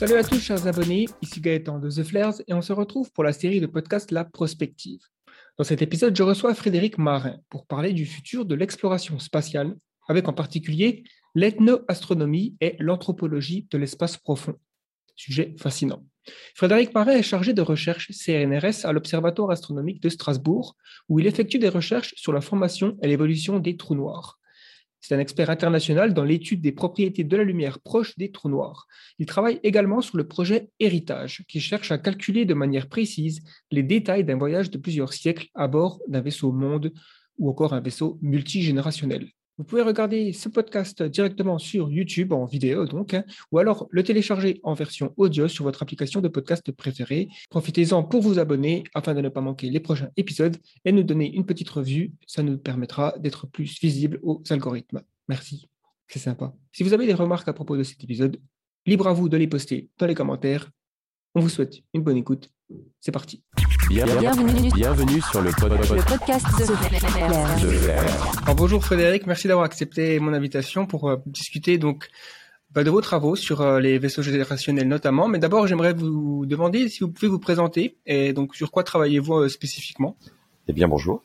Salut à tous chers abonnés, ici Gaëtan de The Flares et on se retrouve pour la série de podcasts La Prospective. Dans cet épisode, je reçois Frédéric Marin pour parler du futur de l'exploration spatiale, avec en particulier l'ethnoastronomie et l'anthropologie de l'espace profond. Sujet fascinant. Frédéric Marin est chargé de recherche CNRS à l'Observatoire astronomique de Strasbourg, où il effectue des recherches sur la formation et l'évolution des trous noirs. C'est un expert international dans l'étude des propriétés de la lumière proche des trous noirs. Il travaille également sur le projet Héritage, qui cherche à calculer de manière précise les détails d'un voyage de plusieurs siècles à bord d'un vaisseau monde ou encore un vaisseau multigénérationnel. Vous pouvez regarder ce podcast directement sur YouTube en vidéo donc, hein, ou alors le télécharger en version audio sur votre application de podcast préférée. Profitez-en pour vous abonner afin de ne pas manquer les prochains épisodes et nous donner une petite revue. Ça nous permettra d'être plus visible aux algorithmes. Merci, c'est sympa. Si vous avez des remarques à propos de cet épisode, libre à vous de les poster dans les commentaires. On vous souhaite une bonne écoute. C'est parti. Bienvenue, Bienvenue sur le, pod- pod- le podcast de Flair. Alors, bonjour Frédéric, merci d'avoir accepté mon invitation pour euh, discuter donc bah, de vos travaux sur euh, les vaisseaux générationnels notamment. Mais d'abord, j'aimerais vous demander si vous pouvez vous présenter et donc sur quoi travaillez-vous euh, spécifiquement? Eh bien, bonjour.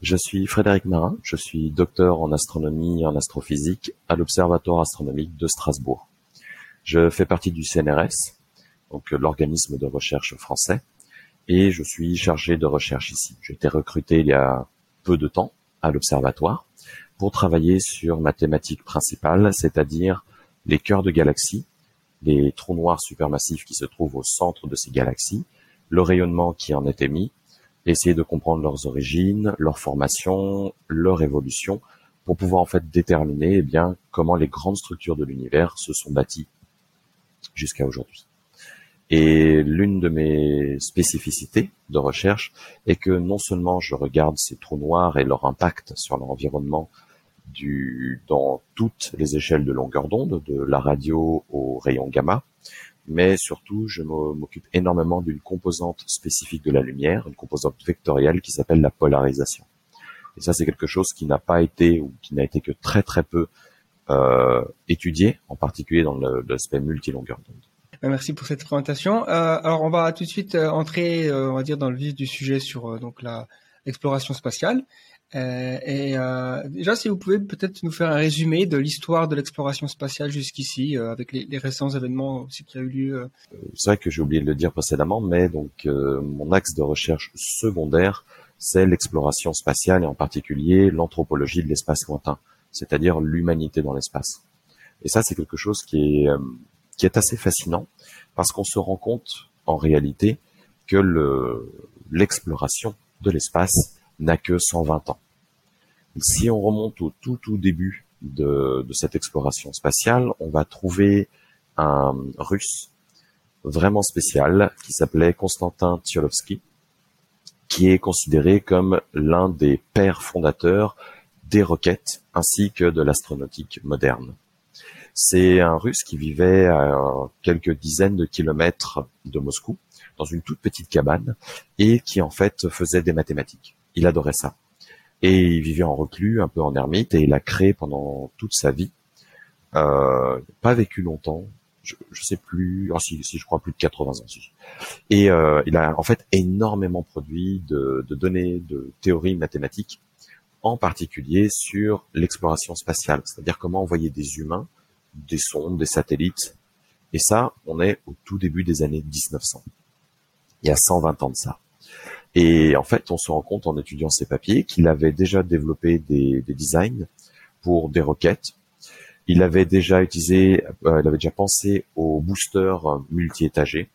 Je suis Frédéric Marin. Je suis docteur en astronomie et en astrophysique à l'Observatoire astronomique de Strasbourg. Je fais partie du CNRS, donc l'organisme de recherche français, et je suis chargé de recherche ici. J'ai été recruté il y a peu de temps à l'Observatoire pour travailler sur ma thématique principale, c'est-à-dire les cœurs de galaxies, les trous noirs supermassifs qui se trouvent au centre de ces galaxies, le rayonnement qui en est émis, essayer de comprendre leurs origines, leur formation, leur évolution, pour pouvoir en fait déterminer eh bien comment les grandes structures de l'univers se sont bâties jusqu'à aujourd'hui. Et l'une de mes spécificités de recherche est que non seulement je regarde ces trous noirs et leur impact sur l'environnement du, dans toutes les échelles de longueur d'onde, de la radio au rayon gamma, mais surtout je m'occupe énormément d'une composante spécifique de la lumière, une composante vectorielle qui s'appelle la polarisation. Et ça, c'est quelque chose qui n'a pas été ou qui n'a été que très très peu euh, étudié, en particulier dans l'aspect multilongueur d'onde. Euh, Merci pour cette présentation. Euh, alors, on va tout de suite euh, entrer, on va dire, dans le vif du sujet sur donc la l'exploration spatiale. Et déjà, si vous pouvez peut-être nous faire un résumé de l'histoire de l'exploration spatiale jusqu'ici, avec les, les récents événements aussi qui a eu lieu. C'est vrai que j'ai oublié de le dire précédemment, mais donc mon axe de recherche secondaire, c'est l'exploration spatiale et en particulier l'anthropologie de l'espace lointain, c'est-à-dire l'humanité dans l'espace. Et ça, c'est quelque chose qui est qui est assez fascinant parce qu'on se rend compte en réalité que le l'exploration de l'espace n'a que 120 ans. Si on remonte au tout tout début de, de cette exploration spatiale, on va trouver un russe vraiment spécial qui s'appelait Konstantin Tsiolovsky, qui est considéré comme l'un des pères fondateurs des roquettes ainsi que de l'astronautique moderne. C'est un russe qui vivait à quelques dizaines de kilomètres de Moscou, dans une toute petite cabane, et qui en fait faisait des mathématiques. Il adorait ça. Et il vivait en reclus, un peu en ermite, et il a créé pendant toute sa vie, euh, pas vécu longtemps, je, je sais plus, si, si je crois plus de 80 ans. Si. Et euh, il a en fait énormément produit de, de données, de théories mathématiques, en particulier sur l'exploration spatiale, c'est-à-dire comment envoyer des humains, des sondes, des satellites. Et ça, on est au tout début des années 1900. Il y a 120 ans de ça. Et en fait, on se rend compte en étudiant ces papiers qu'il avait déjà développé des, des designs pour des roquettes, il avait déjà utilisé, euh, il avait déjà pensé aux boosters multi-étagés.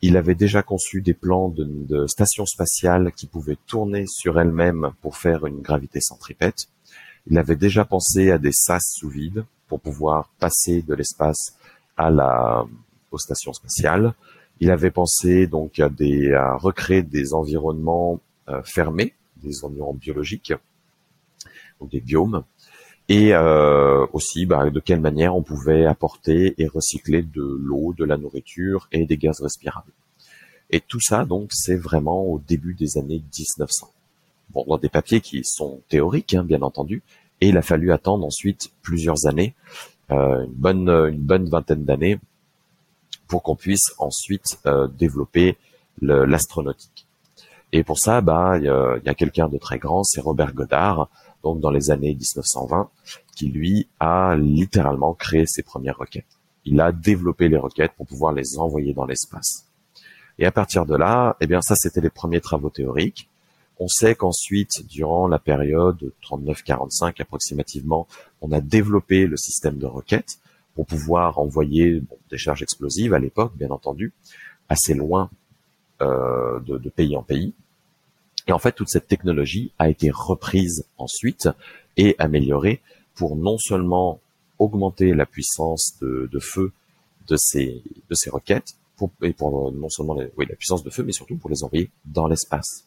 Il avait déjà conçu des plans de, de stations spatiales qui pouvaient tourner sur elles-mêmes pour faire une gravité centripète. Il avait déjà pensé à des sas sous vide pour pouvoir passer de l'espace à la, aux stations spatiales. Il avait pensé donc à, des, recréer des environnements euh, fermés, des environnements biologiques, donc des biomes, et euh, aussi bah, de quelle manière on pouvait apporter et recycler de l'eau, de la nourriture et des gaz respirables. Et tout ça, donc, c'est vraiment au début des années 1900. Bon, dans des papiers qui sont théoriques, hein, bien entendu, et il a fallu attendre ensuite plusieurs années, euh, une bonne une bonne vingtaine d'années, pour qu'on puisse ensuite euh, développer l'astronautique. Et pour ça, bah, il y a, quelqu'un de très grand, c'est Robert Goddard, donc dans les années 1920, qui lui a littéralement créé ses premières roquettes. Il a développé les roquettes pour pouvoir les envoyer dans l'espace. Et à partir de là, eh bien ça c'était les premiers travaux théoriques. On sait qu'ensuite, durant la période 39-45 approximativement, on a développé le système de roquettes pour pouvoir envoyer des charges explosives à l'époque, bien entendu, assez loin euh, de, pays en pays. Et en fait, toute cette technologie a été reprise ensuite et améliorée pour non seulement augmenter la puissance de, feu de ces, de pour, et pour non seulement la puissance de feu, mais surtout pour les envoyer dans l'espace.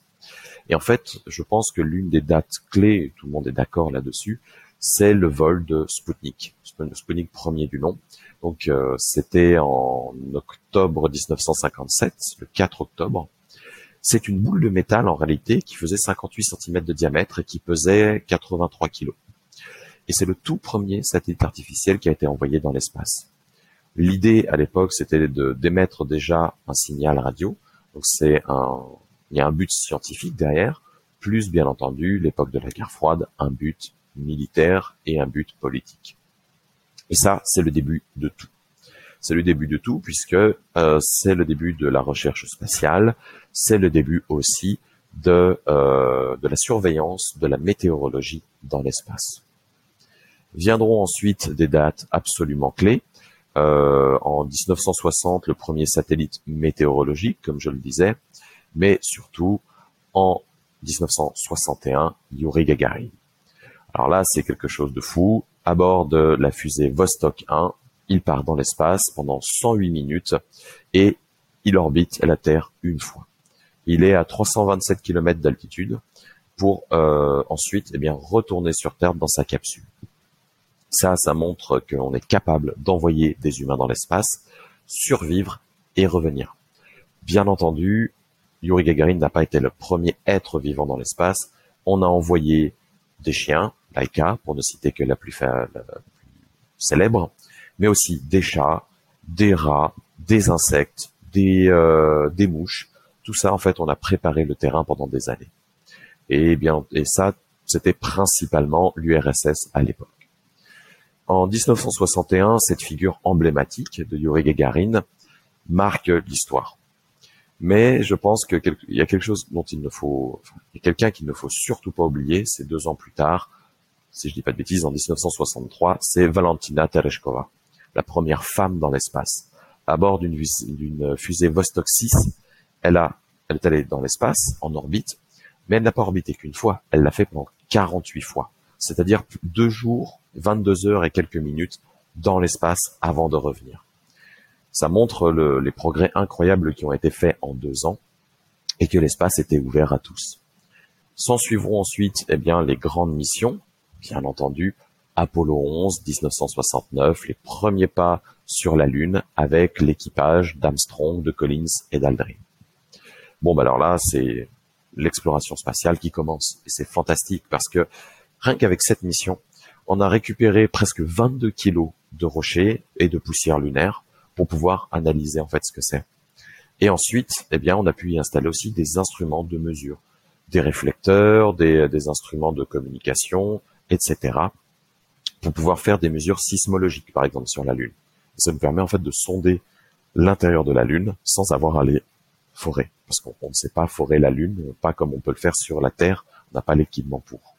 Et en fait, je pense que l'une des dates clés, tout le monde est d'accord là-dessus, c'est le vol de Sputnik, Sputnik premier du nom. Donc euh, c'était en octobre 1957, le 4 octobre. C'est une boule de métal en réalité qui faisait 58 cm de diamètre et qui pesait 83 kg. Et c'est le tout premier satellite artificiel qui a été envoyé dans l'espace. L'idée à l'époque, c'était de d'émettre déjà un signal radio. Donc c'est un, il y a un but scientifique derrière, plus bien entendu l'époque de la guerre froide, un but militaire et un but politique. Et ça, c'est le début de tout. C'est le début de tout puisque euh, c'est le début de la recherche spatiale, c'est le début aussi de, euh, de la surveillance de la météorologie dans l'espace. Viendront ensuite des dates absolument clés. Euh, en 1960, le premier satellite météorologique, comme je le disais, mais surtout en 1961, Yuri Gagarin. Alors là, c'est quelque chose de fou. À bord de la fusée Vostok 1, il part dans l'espace pendant 108 minutes et il orbite la Terre une fois. Il est à 327 km d'altitude pour euh, ensuite eh bien, retourner sur Terre dans sa capsule. Ça, ça montre qu'on est capable d'envoyer des humains dans l'espace, survivre et revenir. Bien entendu, Yuri Gagarin n'a pas été le premier être vivant dans l'espace. On a envoyé des chiens, Laika, pour ne citer que la plus, célèbre, mais aussi des chats, des rats, des insectes, des, euh, des mouches. Tout ça, en fait, on a préparé le terrain pendant des années. Et bien, et ça, c'était principalement l'URSS à l'époque. En 1961, cette figure emblématique de Yuri Gagarin marque l'histoire. Mais je pense qu'il y a quelque chose dont il ne faut, quelqu'un qu'il ne faut surtout pas oublier, c'est deux ans plus tard, si je dis pas de bêtises, en 1963, c'est Valentina Tereshkova, la première femme dans l'espace. À bord d'une fusée Vostok 6, elle elle est allée dans l'espace, en orbite, mais elle n'a pas orbité qu'une fois, elle l'a fait pendant 48 fois. C'est-à-dire deux jours 22 heures et quelques minutes dans l'espace avant de revenir. Ça montre les progrès incroyables qui ont été faits en deux ans et que l'espace était ouvert à tous. S'en suivront ensuite eh bien, les grandes missions, bien entendu, Apollo 11, 1969, les premiers pas sur la Lune avec l'équipage d'Armstrong, de Collins et d'Aldrin. Bon, bah alors là, c'est l'exploration spatiale qui commence. Et c'est fantastique parce que rien qu'avec cette mission, on a récupéré presque 22 kilos de rochers et de poussière lunaire pour pouvoir analyser en fait ce que c'est. Et ensuite, eh bien, on a pu y installer aussi des instruments de mesure, des réflecteurs, des, instruments de communication, etc., pour pouvoir faire des mesures sismologiques, par exemple, sur la Lune. ça nous permet en fait de sonder l'intérieur de la Lune sans avoir à les forer, parce qu'on ne sait pas forer la Lune, pas comme on peut le faire sur la Terre, on n'a pas l'équipement pour.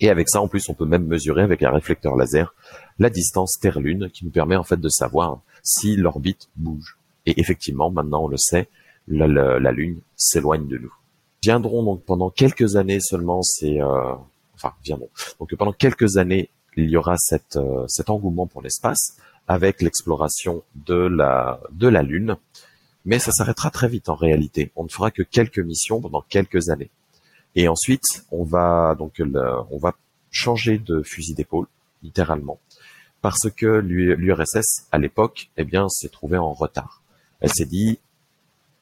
Et avec ça, en plus, on peut même mesurer avec un réflecteur laser la distance Terre-Lune qui nous permet en fait de savoir si l'orbite bouge. Et effectivement, maintenant on le sait, la, Lune s'éloigne de nous. Viendront donc pendant quelques années seulement ces... Euh, enfin, viendront. Donc pendant quelques années, il y aura euh, cet engouement pour l'espace avec l'exploration de la, de la Lune. Mais ça s'arrêtera très vite en réalité. On ne fera que quelques missions pendant quelques années. Et ensuite, on va donc on va changer de fusil d'épaule, littéralement, parce que l'URSS à l'époque, eh bien, s'est trouvée en retard. Elle s'est dit,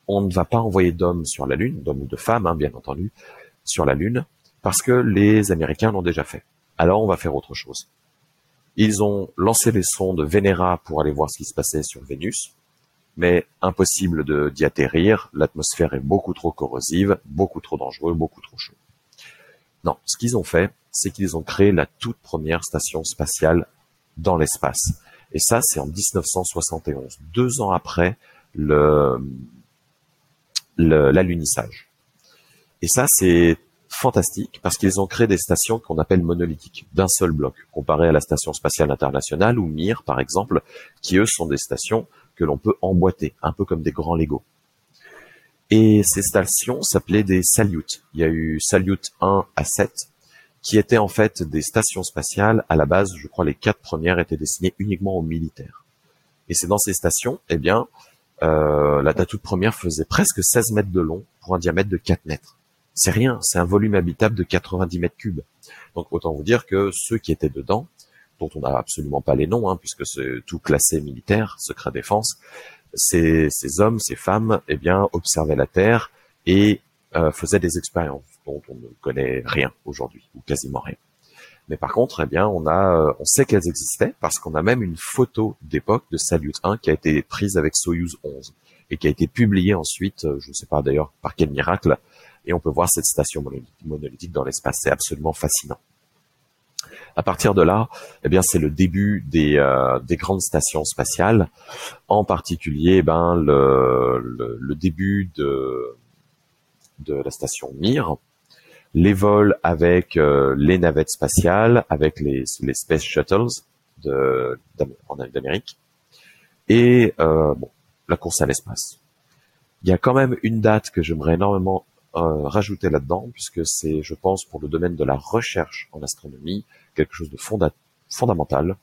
on ne va pas envoyer d'hommes sur la Lune, d'hommes ou de femmes, hein, bien entendu, sur la Lune, parce que les Américains l'ont déjà fait. Alors on va faire autre chose. Ils ont lancé les sondes Venera pour aller voir ce qui se passait sur Vénus, mais impossible d'y atterrir. L'atmosphère est beaucoup trop corrosive, beaucoup trop dangereux, beaucoup trop chaud. Non, ce qu'ils ont fait, c'est qu'ils ont créé la toute première station spatiale dans l'espace. Et ça, c'est en 1971, deux ans après le l'alunissage. Et ça, c'est fantastique parce qu'ils ont créé des stations qu'on appelle monolithiques, d'un seul bloc, comparé à la Station spatiale internationale ou Mir, par exemple, qui eux sont des stations que l'on peut emboîter, un peu comme des grands Lego. Et ces stations s'appelaient des Salyut. Il y a eu Salyut 1 à 7, qui étaient en fait des stations spatiales. À la base, je crois les quatre premières étaient destinées uniquement aux militaires. Et c'est dans ces stations, eh bien, euh, la, toute première faisait presque 16 mètres de long pour un diamètre de 4 mètres. C'est rien, c'est un volume habitable de 90 mètres cubes. Donc autant vous dire que ceux qui étaient dedans, dont on n'a absolument pas les noms, hein, puisque c'est tout classé militaire, secret défense, ces, hommes, ces femmes, eh bien, observaient la Terre et euh, faisaient des expériences dont on ne connaît rien aujourd'hui, ou quasiment rien. Mais par contre, eh bien, on a, euh, on sait qu'elles existaient parce qu'on a même une photo d'époque de Salyut 1 qui a été prise avec Soyuz 11 et qui a été publiée ensuite, euh, je ne sais pas d'ailleurs par quel miracle, et on peut voir cette station monolithique dans l'espace. C'est absolument fascinant. À partir de là, eh bien, c'est le début des, euh, des, grandes stations spatiales, en particulier, eh ben, le, le, début de, de la station Mir, les vols avec euh, les navettes spatiales, avec les, les space shuttles de, d'Amérique, et euh, bon, la course à l'espace. Il y a quand même une date que j'aimerais énormément rajouter là-dedans, puisque c'est, je pense, pour le domaine de la recherche en astronomie, quelque chose de fondamental.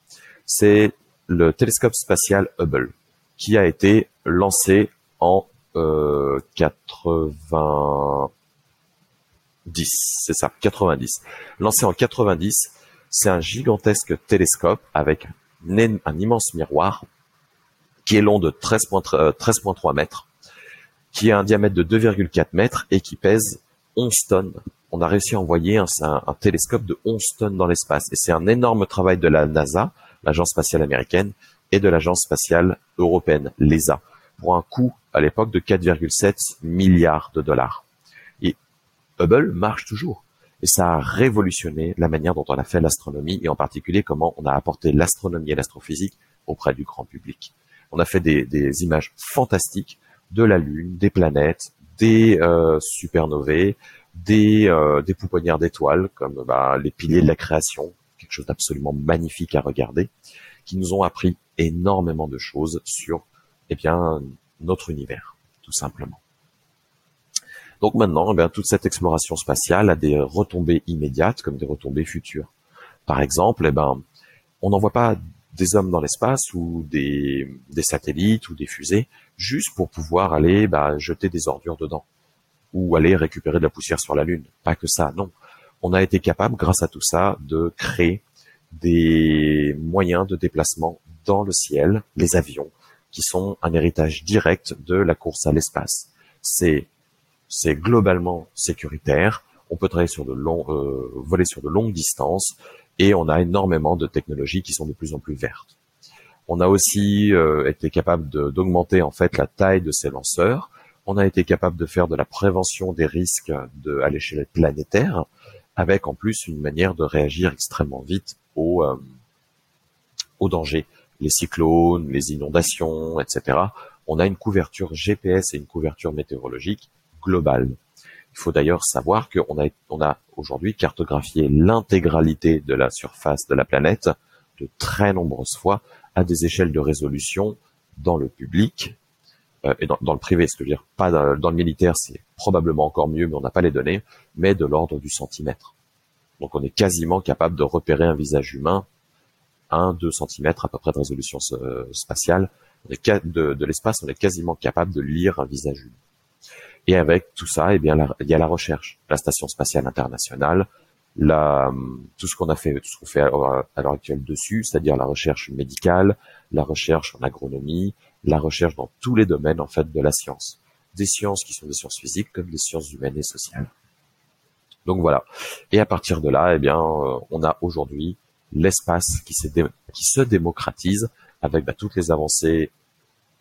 C'est le télescope spatial Hubble, qui a été lancé en euh, 90, c'est ça, 90. Lancé en 90, c'est un gigantesque télescope avec un, un immense miroir qui est long de 13.3 13 euh, mètres qui a un diamètre de 2,4 mètres et qui pèse 11 tonnes. On a réussi à envoyer un, télescope de 11 tonnes dans l'espace. Et c'est un énorme travail de la NASA, l'agence spatiale américaine, et de l'agence spatiale européenne, l'ESA, pour un coût à l'époque de 4,7 milliards de dollars. Et Hubble marche toujours. Et ça a révolutionné la manière dont on a fait l'astronomie et en particulier comment on a apporté l'astronomie et l'astrophysique auprès du grand public. On a fait des, des images fantastiques de la Lune, des planètes, des euh, supernovae, des, euh, des pouponnières d'étoiles, comme bah, les piliers de la création, quelque chose d'absolument magnifique à regarder, qui nous ont appris énormément de choses sur eh bien, notre univers, tout simplement. Donc maintenant, eh bien, toute cette exploration spatiale a des retombées immédiates comme des retombées futures. Par exemple, eh ben, on n'envoie pas des hommes dans l'espace ou des, satellites ou des fusées juste pour pouvoir aller bah, jeter des ordures dedans ou aller récupérer de la poussière sur la Lune. Pas que ça, non. On a été capable, grâce à tout ça, de créer des moyens de déplacement dans le ciel, les avions, qui sont un héritage direct de la course à l'espace. C'est c'est globalement sécuritaire. On peut travailler sur de longs, euh, voler sur de longues distances, et on a énormément de technologies qui sont de plus en plus vertes. On a aussi euh, été capable d'augmenter en fait la taille de ces lanceurs. On a été capable de faire de la prévention des risques de, à l'échelle planétaire, avec en plus une manière de réagir extrêmement vite aux, euh, aux dangers, les cyclones, les inondations, etc. On a une couverture GPS et une couverture météorologique globale. Il faut d'ailleurs savoir qu'on a, on aujourd'hui cartographié l'intégralité de la surface de la planète de très nombreuses fois à des échelles de résolution dans le public euh, et dans, le privé, ce que je veux dire, pas dans, le militaire, c'est probablement encore mieux, mais on n'a pas les données, mais de l'ordre du centimètre. Donc on est quasiment capable de repérer un visage humain, 1-2 centimètres à peu près de résolution euh, spatiale. de l'espace, on est quasiment capable de lire un visage humain. Et avec tout ça, eh bien, il y a la recherche, la station spatiale internationale, tout ce qu'on a fait, tout ce qu'on fait à, l'heure actuelle dessus, c'est-à-dire la recherche médicale, la recherche en agronomie, la recherche dans tous les domaines en fait de la science, des sciences qui sont des sciences physiques comme des sciences humaines et sociales. Donc voilà. Et à partir de là, eh bien, euh, on a aujourd'hui l'espace qui, se démocratise avec bah, toutes les avancées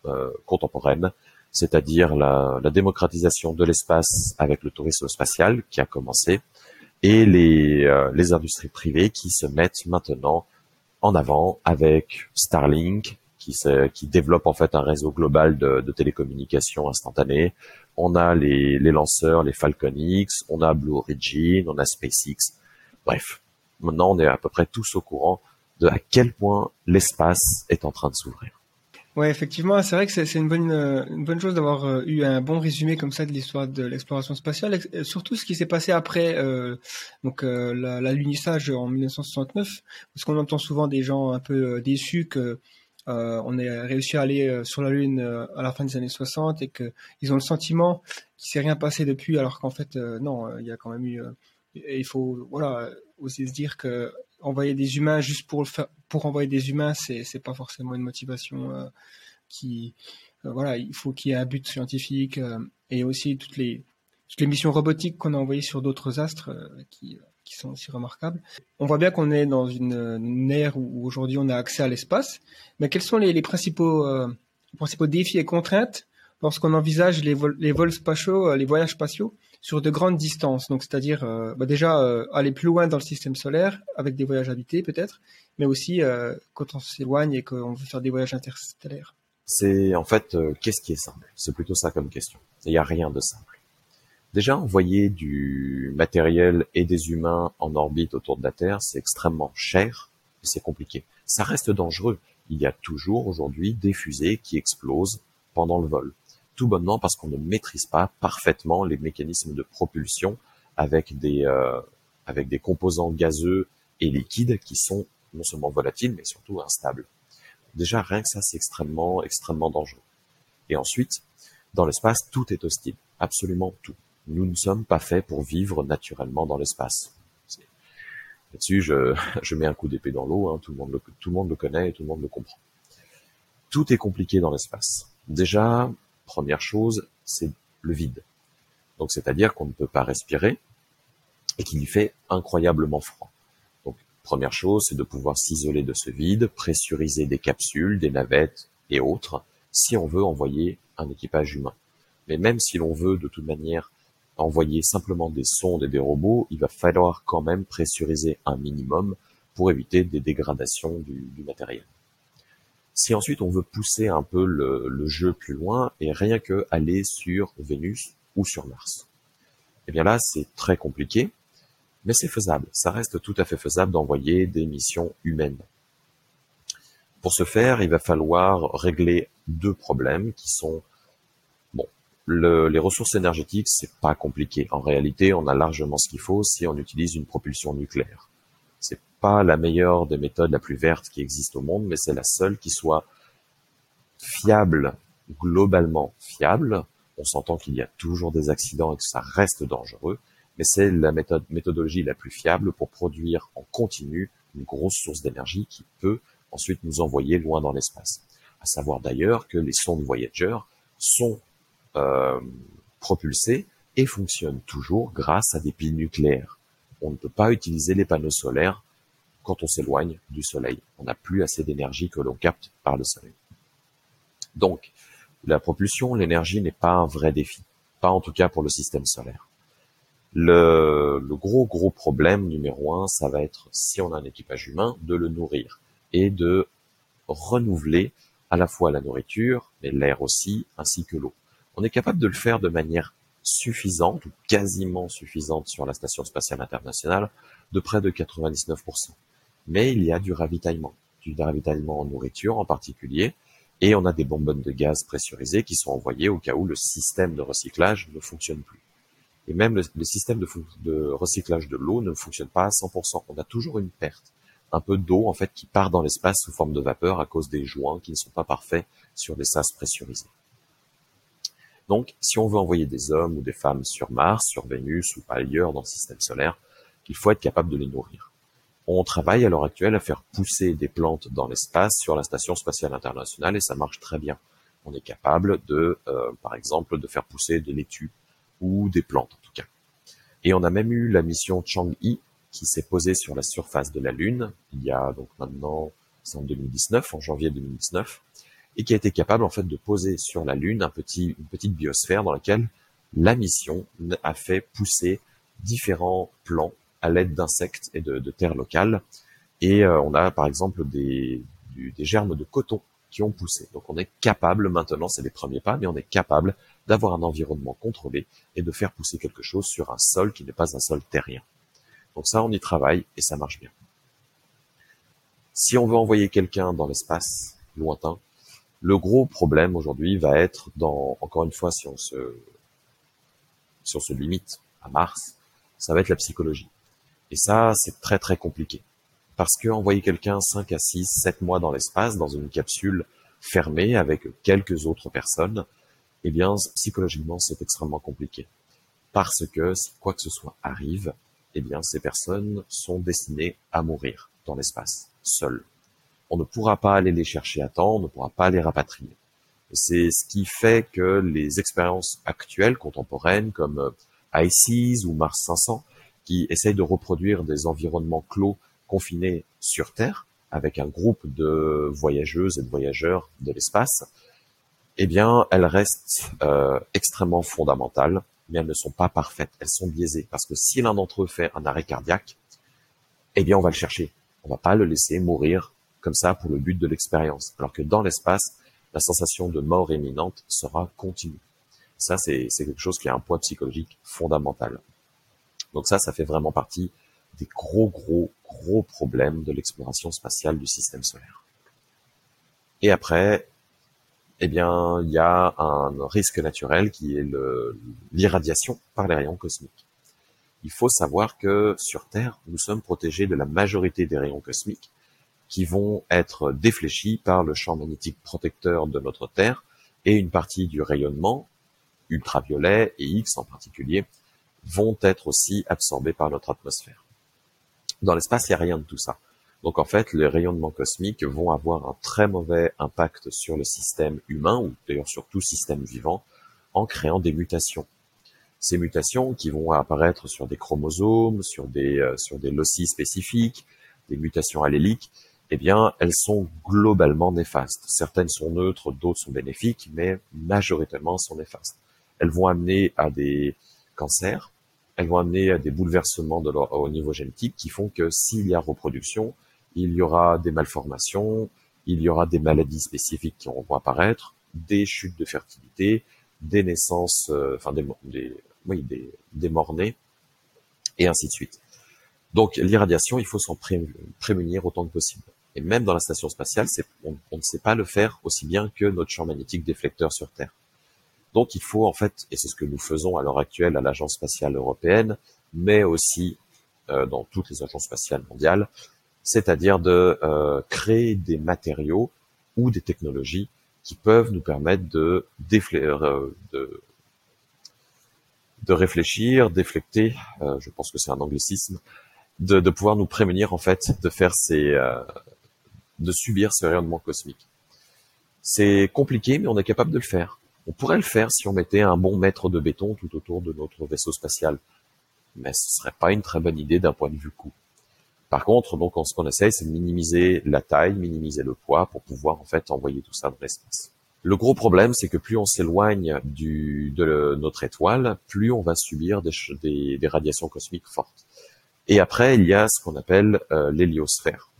euh, contemporaine, c'est-à-dire la, la, démocratisation de l'espace avec le tourisme spatial qui a commencé, et les, euh, industries privées qui se mettent maintenant en avant avec Starlink, qui, développe en fait un réseau global de, télécommunications instantanées. On a les, les, lanceurs, les Falcon X, on a Blue Origin, on a SpaceX. Bref, maintenant on est à peu près tous au courant de à quel point l'espace est en train de s'ouvrir. Ouais, effectivement, c'est vrai que c'est une bonne, une bonne chose d'avoir euh, eu un bon résumé comme ça de l'histoire de l'exploration spatiale, surtout ce qui s'est passé après euh, donc euh, l'alunissage en 1969, parce qu'on entend souvent des gens un peu euh, déçus que euh, on a réussi à aller sur la Lune à la fin des années 60 et qu'ils ont le sentiment qu'il s'est rien passé depuis, alors qu'en fait non, il y a quand même eu. il faut voilà aussi se dire que envoyer des humains juste pour pour envoyer des humains, c'est c'est pas forcément une motivation euh, qui euh, voilà, il faut qu'il y ait un but scientifique euh, et aussi toutes les toutes les missions robotiques qu'on a envoyées sur d'autres astres qui qui sont aussi remarquables. On voit bien qu'on est dans une, ère où, aujourd'hui on a accès à l'espace, mais quels sont les, principaux principaux défis et contraintes lorsqu'on envisage les les vols spatiaux, les voyages spatiaux? Sur de grandes distances. Donc, c'est-à-dire euh, bah déjà euh, aller plus loin dans le système solaire avec des voyages habités peut-être, mais aussi euh, quand on s'éloigne et qu'on veut faire des voyages interstellaires. C'est en fait qu'est-ce qui est simple? C'est plutôt ça comme question. Il n'y a rien de simple. Déjà, envoyer du matériel et des humains en orbite autour de la Terre, c'est extrêmement cher et c'est compliqué. Ça reste dangereux. Il y a toujours aujourd'hui des fusées qui explosent pendant le vol tout bonnement parce qu'on ne maîtrise pas parfaitement les mécanismes de propulsion avec des, euh, avec des composants gazeux et liquides qui sont non seulement volatiles, mais surtout instables. Déjà, rien que ça, c'est extrêmement, extrêmement dangereux. Et ensuite, dans l'espace, tout est hostile. Absolument tout. Nous ne sommes pas faits pour vivre naturellement dans l'espace. Là-dessus, je, je mets un coup d'épée dans l'eau, hein, tout, le monde le, tout le monde le connaît et tout le monde le comprend. Tout est compliqué dans l'espace. Déjà, Première chose, c'est le vide. Donc c'est-à-dire qu'on ne peut pas respirer et qu'il y fait incroyablement froid. Donc première chose, c'est de pouvoir s'isoler de ce vide, pressuriser des capsules, des navettes et autres si on veut envoyer un équipage humain. Mais même si l'on veut de toute manière envoyer simplement des sondes et des robots, il va falloir quand même pressuriser un minimum pour éviter des dégradations du, du matériel. Si ensuite on veut pousser un peu le, jeu plus loin et rien que aller sur Vénus ou sur Mars, eh bien là c'est très compliqué, mais c'est faisable. Ça reste tout à fait faisable d'envoyer des missions humaines. Pour ce faire, il va falloir régler deux problèmes qui sont bon. les ressources énergétiques, c'est pas compliqué. En réalité, on a largement ce qu'il faut si on utilise une propulsion nucléaire pas la meilleure des méthodes, la plus verte qui existe au monde, mais c'est la seule qui soit fiable, globalement fiable. On s'entend qu'il y a toujours des accidents et que ça reste dangereux, mais c'est la méthode, méthodologie la plus fiable pour produire en continu une grosse source d'énergie qui peut ensuite nous envoyer loin dans l'espace. À savoir d'ailleurs que les sondes Voyager sont euh, propulsées et fonctionnent toujours grâce à des piles nucléaires. On ne peut pas utiliser les panneaux solaires quand on s'éloigne du Soleil. On n'a plus assez d'énergie que l'on capte par le Soleil. Donc, la propulsion, l'énergie n'est pas un vrai défi. Pas en tout cas pour le système solaire. Le, gros gros problème numéro un, ça va être, si on a un équipage humain, de le nourrir et de renouveler à la fois la nourriture, mais l'air aussi, ainsi que l'eau. On est capable de le faire de manière suffisante ou quasiment suffisante sur la Station spatiale internationale de près de 99% mais il y a du ravitaillement, du ravitaillement en nourriture en particulier, et on a des bonbonnes de gaz pressurisées qui sont envoyées au cas où le système de recyclage ne fonctionne plus. Et même le, système de, recyclage de l'eau ne fonctionne pas à 100%. On a toujours une perte, un peu d'eau en fait qui part dans l'espace sous forme de vapeur à cause des joints qui ne sont pas parfaits sur des sas pressurisés. Donc, si on veut envoyer des hommes ou des femmes sur Mars, sur Vénus ou ailleurs dans le système solaire, il faut être capable de les nourrir. On travaille à l'heure actuelle à faire pousser des plantes dans l'espace sur la Station spatiale internationale et ça marche très bien. On est capable de, euh, par exemple, de faire pousser des laitues ou des plantes en tout cas. Et on a même eu la mission Chang'e qui s'est posée sur la surface de la Lune il y a donc maintenant, c'est en 2019, en janvier 2019. Et qui a été capable en fait de poser sur la Lune un petit, une petite biosphère dans laquelle la mission a fait pousser différents plants à l'aide d'insectes et de, terres locales. Et euh, on a par exemple des, des germes de coton qui ont poussé. Donc on est capable maintenant, c'est les premiers pas, mais on est capable d'avoir un environnement contrôlé et de faire pousser quelque chose sur un sol qui n'est pas un sol terrien. Donc ça, on y travaille et ça marche bien. Si on veut envoyer quelqu'un dans l'espace lointain, le gros problème aujourd'hui va être dans, encore une fois, si on se, si on se limite à Mars, ça va être la psychologie. Et ça, c'est très très compliqué. Parce que envoyer quelqu'un 5 à 6, 7 mois dans l'espace, dans une capsule fermée avec quelques autres personnes, eh bien, psychologiquement, c'est extrêmement compliqué. Parce que quoi que ce soit arrive, eh bien, ces personnes sont destinées à mourir dans l'espace, seules. On ne pourra pas aller les chercher à temps, on ne pourra pas les rapatrier. C'est ce qui fait que les expériences actuelles, contemporaines, comme euh, ICES ou Mars 500, qui essayent de reproduire des environnements clos confinés sur Terre, avec un groupe de voyageuses et de voyageurs de l'espace, eh bien, elles restent euh, extrêmement fondamentales, mais elles ne sont pas parfaites, elles sont biaisées, parce que si l'un d'entre eux fait un arrêt cardiaque, eh bien, on va le chercher. On va pas le laisser mourir comme ça pour le but de l'expérience. Alors que dans l'espace, la sensation de mort imminente sera continue. Ça, c'est quelque chose qui a un poids psychologique fondamental. Donc ça, ça fait vraiment partie des gros, gros, gros problèmes de l'exploration spatiale du système solaire. Et après, eh bien, il y a un risque naturel qui est l'irradiation par les rayons cosmiques. Il faut savoir que sur Terre, nous sommes protégés de la majorité des rayons cosmiques qui vont être défléchis par le champ magnétique protecteur de notre Terre et une partie du rayonnement ultraviolet et X en particulier vont être aussi absorbés par notre atmosphère. Dans l'espace, il n'y a rien de tout ça. Donc en fait, les rayonnements cosmiques vont avoir un très mauvais impact sur le système humain, ou d'ailleurs sur tout système vivant, en créant des mutations. Ces mutations qui vont apparaître sur des chromosomes, sur des, euh, sur des loci spécifiques, des mutations alléliques, eh bien, elles sont globalement néfastes. Certaines sont neutres, d'autres sont bénéfiques, mais majoritairement sont néfastes. Elles vont amener à des cancers, elles vont amener à des bouleversements au niveau génétique qui font que s'il y a reproduction, il y aura des malformations, il y aura des maladies spécifiques qui vont apparaître, des chutes de fertilité, des naissances, euh, enfin des, des, oui, des, des morts-nés, et ainsi de suite. Donc l'irradiation, il faut s'en prémunir autant que possible. Et même dans la station spatiale, on, on, ne sait pas le faire aussi bien que notre champ magnétique déflecteur sur Terre. Donc il faut en fait, et c'est ce que nous faisons à l'heure actuelle à l'Agence spatiale européenne, mais aussi euh, dans toutes les agences spatiales mondiales, c'est-à-dire de euh, créer des matériaux ou des technologies qui peuvent nous permettre de, euh, de, de réfléchir, déflecter, euh, je pense que c'est un anglicisme, de, de, pouvoir nous prémunir en fait de faire ces, euh, de subir ce rayonnement cosmique. C'est compliqué, mais on est capable de le faire. On pourrait le faire si on mettait un bon mètre de béton tout autour de notre vaisseau spatial, mais ce serait pas une très bonne idée d'un point de vue coût. Par contre, donc, ce qu'on essaye, c'est de minimiser la taille, minimiser le poids pour pouvoir en fait envoyer tout ça dans l'espace. Le gros problème, c'est que plus on s'éloigne de notre étoile, plus on va subir des, radiations cosmiques fortes. Et après, il y a ce qu'on appelle euh, l'héliosphère.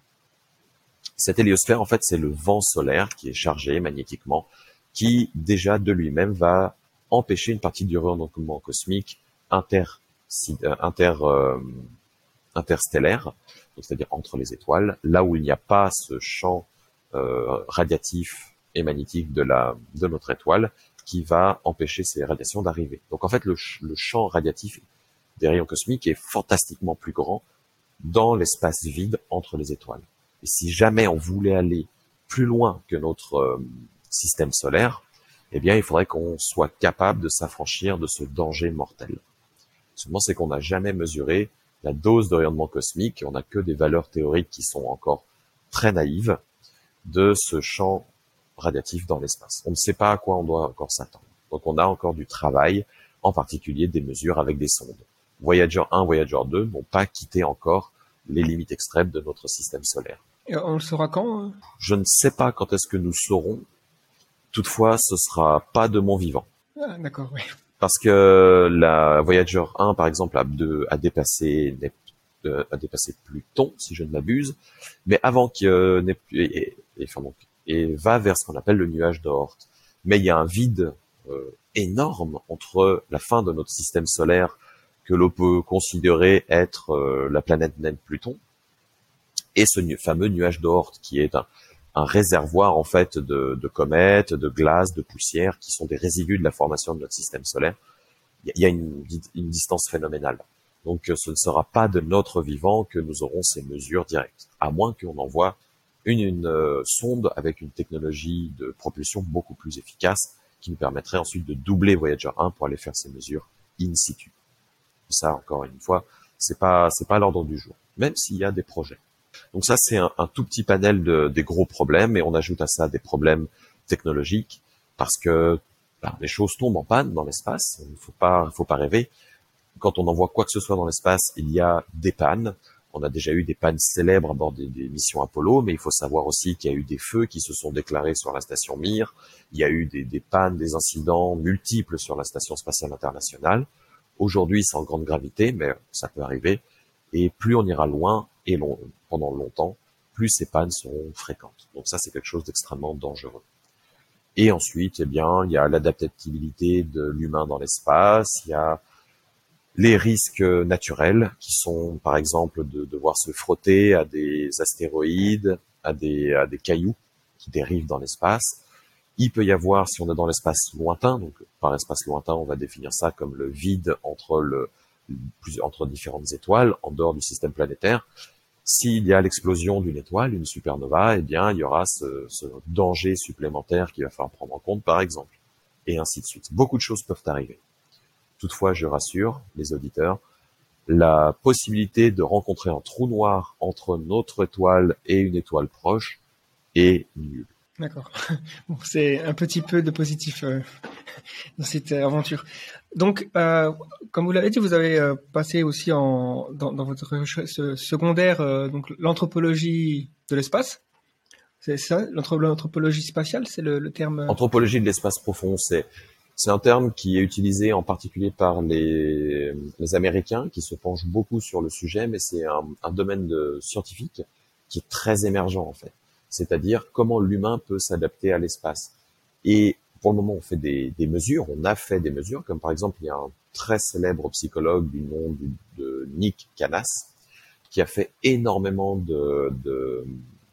Cette héliosphère, en fait, c'est le vent solaire qui est chargé magnétiquement, qui déjà de lui-même va empêcher une partie du rayonnement cosmique euh, euh, interstellaire, c'est-à-dire entre les étoiles, là où il n'y a pas ce champ euh, radiatif et magnétique de, la, de notre étoile qui va empêcher ces radiations d'arriver. Donc en fait, le, champ radiatif des rayons cosmiques est fantastiquement plus grand dans l'espace vide entre les étoiles. Et si jamais on voulait aller plus loin que notre euh, système solaire, eh bien, il faudrait qu'on soit capable de s'affranchir de ce danger mortel. Seulement, c'est qu'on n'a jamais mesuré la dose de rayonnement cosmique, on n'a que des valeurs théoriques qui sont encore très naïves de ce champ radiatif dans l'espace. On ne sait pas à quoi on doit encore s'attendre. Donc on a encore du travail, en particulier des mesures avec des sondes. Voyager 1, Voyager 2 n'ont pas quitté encore les limites extrêmes de notre système solaire. Et on le saura quand Je ne sais pas quand est-ce que nous saurons, Toutefois, ce sera pas de mon vivant. Ah, d'accord, oui. Parce que la Voyager 1, par exemple, a, de, a dépassé euh, a dépassé Pluton, si je ne m'abuse, mais avant qu'il euh, plus et, et, enfin, donc, et va vers ce qu'on appelle le nuage d'Oort. Mais il y a un vide euh, énorme entre la fin de notre système solaire que l'on peut considérer être euh, la planète naine Pluton et ce fameux nuage d'Oort qui est un, réservoir en fait de, comètes, de glace, de poussière qui sont des résidus de la formation de notre système solaire. Il y a une, distance phénoménale. Donc ce ne sera pas de notre vivant que nous aurons ces mesures directes, à moins qu'on envoie une, une euh, sonde avec une technologie de propulsion beaucoup plus efficace qui nous permettrait ensuite de doubler Voyager 1 pour aller faire ces mesures in situ. Ça, encore une fois, c'est pas c'est pas l'ordre du jour, même s'il y a des projets. Donc ça, c'est un, tout petit panel de, des gros problèmes, et on ajoute à ça des problèmes technologiques, parce que ben, les choses tombent en panne dans l'espace. Il faut pas, faut pas rêver. Quand on envoie quoi que ce soit dans l'espace, il y a des pannes. On a déjà eu des pannes célèbres à bord des, missions Apollo, mais il faut savoir aussi qu'il y a eu des feux qui se sont déclarés sur la station Mir. Il y a eu des pannes, des incidents multiples sur la station spatiale internationale. Aujourd'hui, c'est en grande gravité, mais ça peut arriver. Et plus on ira loin et pendant longtemps, plus ces pannes seront fréquentes. Donc ça, c'est quelque chose d'extrêmement dangereux. Et ensuite, eh bien, il y a l'adaptabilité de l'humain dans l'espace, il y a les risques naturels qui sont, par exemple, de devoir se frotter à des astéroïdes, à des, à des cailloux qui dérivent dans l'espace. Il peut y avoir, si on est dans l'espace lointain, donc par espace lointain, on va définir ça comme le vide entre le, entre différentes étoiles en dehors du système planétaire. S'il y a l'explosion d'une étoile, une supernova, eh bien, il y aura ce, ce danger supplémentaire qu'il va falloir prendre en compte, par exemple, et ainsi de suite. Beaucoup de choses peuvent arriver. Toutefois, je rassure les auditeurs, la possibilité de rencontrer un trou noir entre notre étoile et une étoile proche est nulle. D'accord. C'est un petit peu de positif euh, dans cette aventure. Donc, euh, comme vous l'avez dit, vous avez euh, passé aussi en, dans, dans votre recherche secondaire euh, donc l'anthropologie de l'espace. C'est ça, l'anthropologie spatiale, c'est le, terme. Anthropologie de l'espace profond, c'est un terme qui est utilisé en particulier par les, les Américains qui se penchent beaucoup sur le sujet, mais c'est un, un domaine de, scientifique qui est très émergent en fait c'est-à-dire comment l'humain peut s'adapter à l'espace. Et pour le moment, on fait des, des, mesures, on a fait des mesures, comme par exemple, il y a un très célèbre psychologue du nom de Nick Canas, qui a fait énormément de, de,